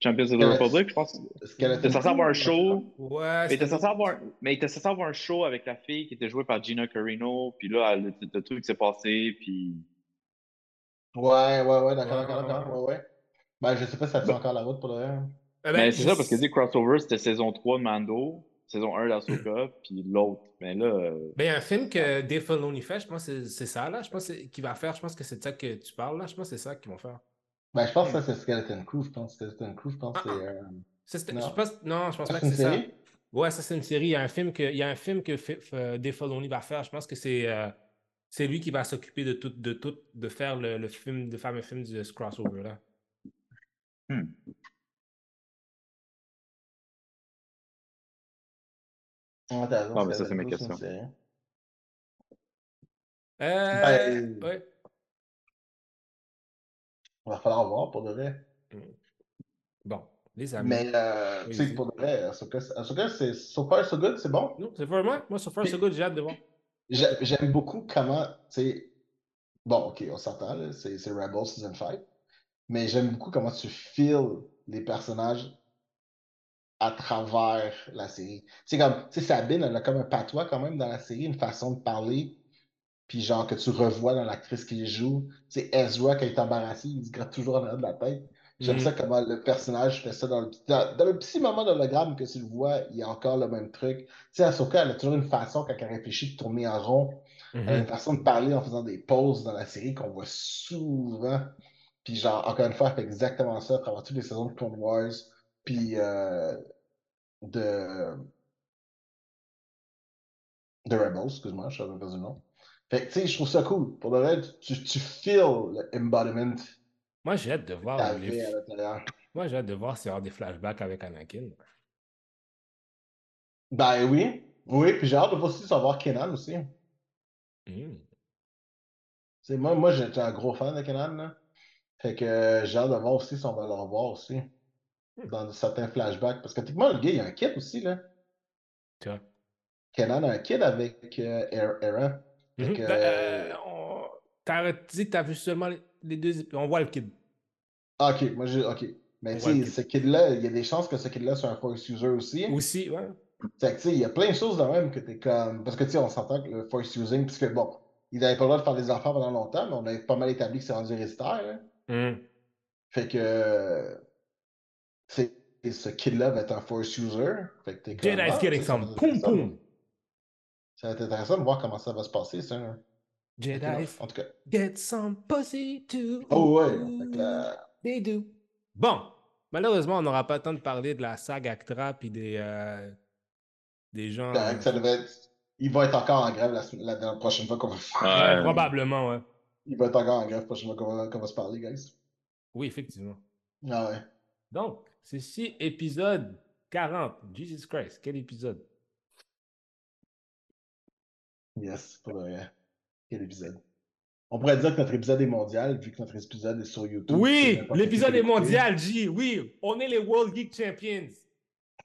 Champions of the Republic, je pense. Il était censé avoir un show. Ouais, mais était censé avoir, mais il était censé avoir un show avec la fille qui était jouée par Gina Carino, puis là, le, le, truc s'est passé, puis. Ouais, ouais, ouais, d'accord, d'accord, d'accord, ouais, ouais. Ben, je sais pas si ça tient encore la route pour le. Eh ben, mais c'est ça, parce que dit crossover, c'était saison 3 de Mando, saison 1 d'Asoka, <clears throat> puis l'autre. Mais là. Euh, ben, il y a un film que Dave Filoni fait, je pense que c'est ça, là. Je pense qu'il va faire, je pense que c'est ça que tu parles, là. Je pense que c'est ça qu'ils vont faire. Ben, je pense que ça, c'est Skeleton Crew. Je pense que Skeleton Crew, je pense que c'est. Euh... Non. Je pense... non, je pense pas que c'est ça. Ouais, ça, c'est une série. Il y a un film que, il y a un film que Dave Filoni va faire. Je pense que c'est. Euh... C'est lui qui va s'occuper de tout, de tout, de faire le, le film, le fameux film du crossover là. Hmm. Ah, mais ça, c'est mes questions. Euh, ben, ouais. Il va falloir voir pour de vrai. Hmm. Bon, les amis. Mais, euh, tu sais, pour de vrai, Ahsoka, c'est So Far So Good, c'est bon? Non, c'est vraiment, moi, So Far So Good, j'ai hâte de voir. J'aime beaucoup comment, tu sais, bon, ok, on s'entend, c'est Rebel Season 5, mais j'aime beaucoup comment tu files les personnages à travers la série. C'est comme, tu sais, Sabine, elle a comme un patois quand même dans la série, une façon de parler, puis genre que tu revois dans l'actrice qui joue. C'est Ezra qui est embarrassé, il se gratte toujours en arrière de la tête. J'aime ça mm-hmm. comment le personnage fait ça dans le, dans, le petit moment d'hologramme que tu le vois, il y a encore le même truc. Tu sais, Ahsoka, elle a toujours une façon, quand elle réfléchit, de tourner en rond. Elle a une mm-hmm. façon de parler en faisant des pauses dans la série qu'on voit souvent. Puis genre, encore une fois, elle fait exactement ça à travers toutes les saisons de Clone Wars puis euh, de, de Rebels, excuse-moi, je savais pas du nom. Fait que, tu sais, je trouve ça cool. Pour le reste, tu, tu feels l'embodiment. Moi, j'ai hâte de voir. Moi, j'ai hâte de voir s'il y aura des flashbacks avec Anakin. Ben oui. Oui, puis j'ai hâte de voir aussi savoir Kenan aussi. Mm. Moi, moi j'étais un gros fan de Kenan. Là. Fait que j'ai hâte de voir aussi si on va le revoir aussi dans certains flashbacks. Parce que techniquement, le gars, il a un kit aussi, là. Tu vois. Kenan a un kit avec euh, Aaron. Mm -hmm. euh, T'as dit que t'as vu seulement les deux On voit le kid. Ah, ok, moi j'ai. Ok. Mais tu sais, ce kid-là, il y a des chances que ce kid-là soit un force user aussi. Aussi, ouais. Fait que tu sais, il y a plein de choses de même que t'es comme. Parce que tu sais, on s'entend que le force using, puisque bon, il n'avait pas le droit de faire des enfants pendant longtemps, mais on avait pas mal établi que c'est rendu héréditaire. Hein. Mm. Fait que ce kid-là va être un force user. Fait que Jedi's ah, getting some poum poum. Ça va être intéressant de voir comment ça va se passer, ça. Jedi. En tout cas. Get some pussy too. Oh ouais. They do. Bon. Malheureusement, on n'aura pas le temps de parler de la saga Actra puis des, euh, des gens. Ben, ça devait être... Il va être encore en grève la, la, prochaine fois qu'on va faire. probablement, ouais. Il va être encore en grève la prochaine fois qu'on va, va, se parler, guys. Oui, effectivement. Ah ouais. Donc, Ceci, épisode 40. Jesus Christ, quel épisode? Yes, pour le Quel épisode? On pourrait dire que notre épisode est mondial, vu que notre épisode est sur YouTube. Oui, l'épisode est mondial, G. Oui, on est les World Geek Champions.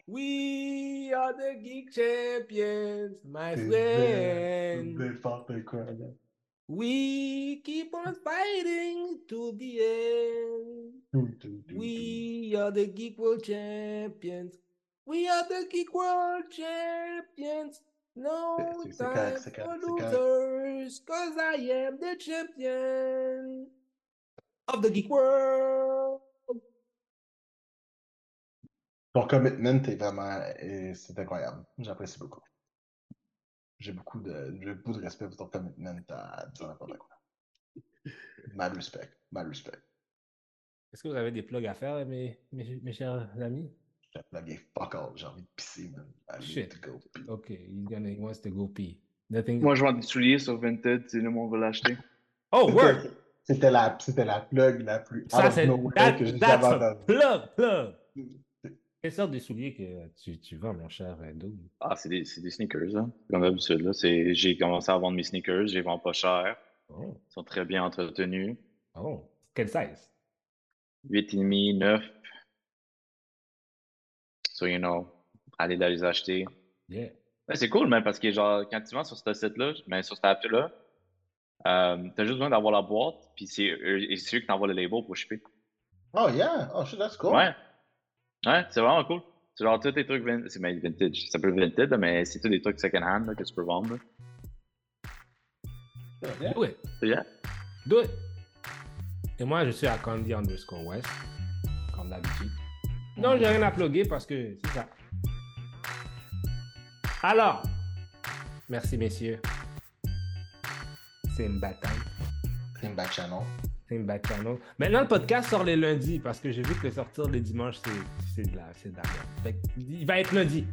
We are the Geek Champions, my friend. We keep on fighting to the end. We are the Geek World Champions. We are the Geek World Champions. No time for losers, cause I am the champion of the Geek World. Ton commitment est vraiment. C'est incroyable. J'apprécie beaucoup. J'ai beaucoup de, beaucoup de respect pour ton commitment à dire n'importe quoi. <laughs> Mal respect. Mal respect. Est-ce que vous avez des plugs à faire, mes, mes, mes chers amis? J'ai plugué fuck all. J'ai envie de pisser, man. I Shit. to go pee. Ok, he's gonna, he wants to go pee. Nothing... Moi, je vends des souliers sur Vinted si le monde veut l'acheter. Oh, word! C'était la, c'était la plug la plus Ça, c'est that, que j'ai jamais entendue. Plug, plug! Quelle sorte de souliers que tu, tu vends, mon cher Doug? Ah, c'est des, des, sneakers, hein. comme d'habitude. J'ai commencé à vendre mes sneakers, je les vends pas cher. Oh. Ils sont très bien entretenus. Oh, quelle size? 8,5, 9. So, you know, allez les acheter. Yeah. c'est cool, même, parce que genre, quand tu vends sur ce site-là, mais ben, sur cette app-là, euh, t'as juste besoin d'avoir la boîte, puis c'est eux qui t'envoient le label pour shipper. Oh, yeah! Oh, shit, that's cool. Ouais. Ouais, c'est vraiment cool. C'est genre tous tes trucs c'est ben, vintage. Ça peut être vintage, mais c'est tous des trucs second-hand que tu peux vendre. Yeah. Do it. Yeah. Do it. Et moi, je suis à Candy underscore West, comme d'habitude. Non, j'ai rien à plugger parce que c'est ça. Alors, merci messieurs. C'est une bataille. C'est une bataille channel. C'est une bataille channel. Maintenant, le podcast sort les lundis parce que j'ai vu que sortir les dimanches, c'est de la, c'est de la merde. Il va être lundi.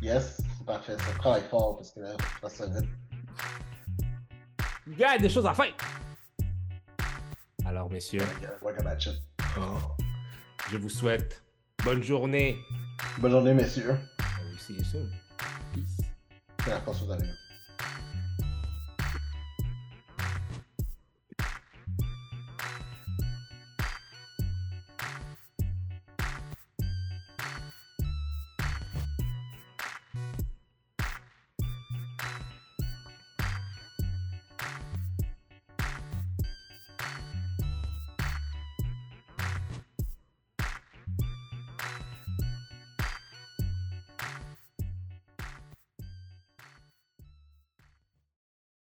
Yes, c'est parfait. Ça travaille fort parce que là, ça se vite. Il y a des choses à faire. Alors, messieurs. Oh. Je vous souhaite bonne journée. Bonne journée, messieurs. I will see you soon. Peace. C'est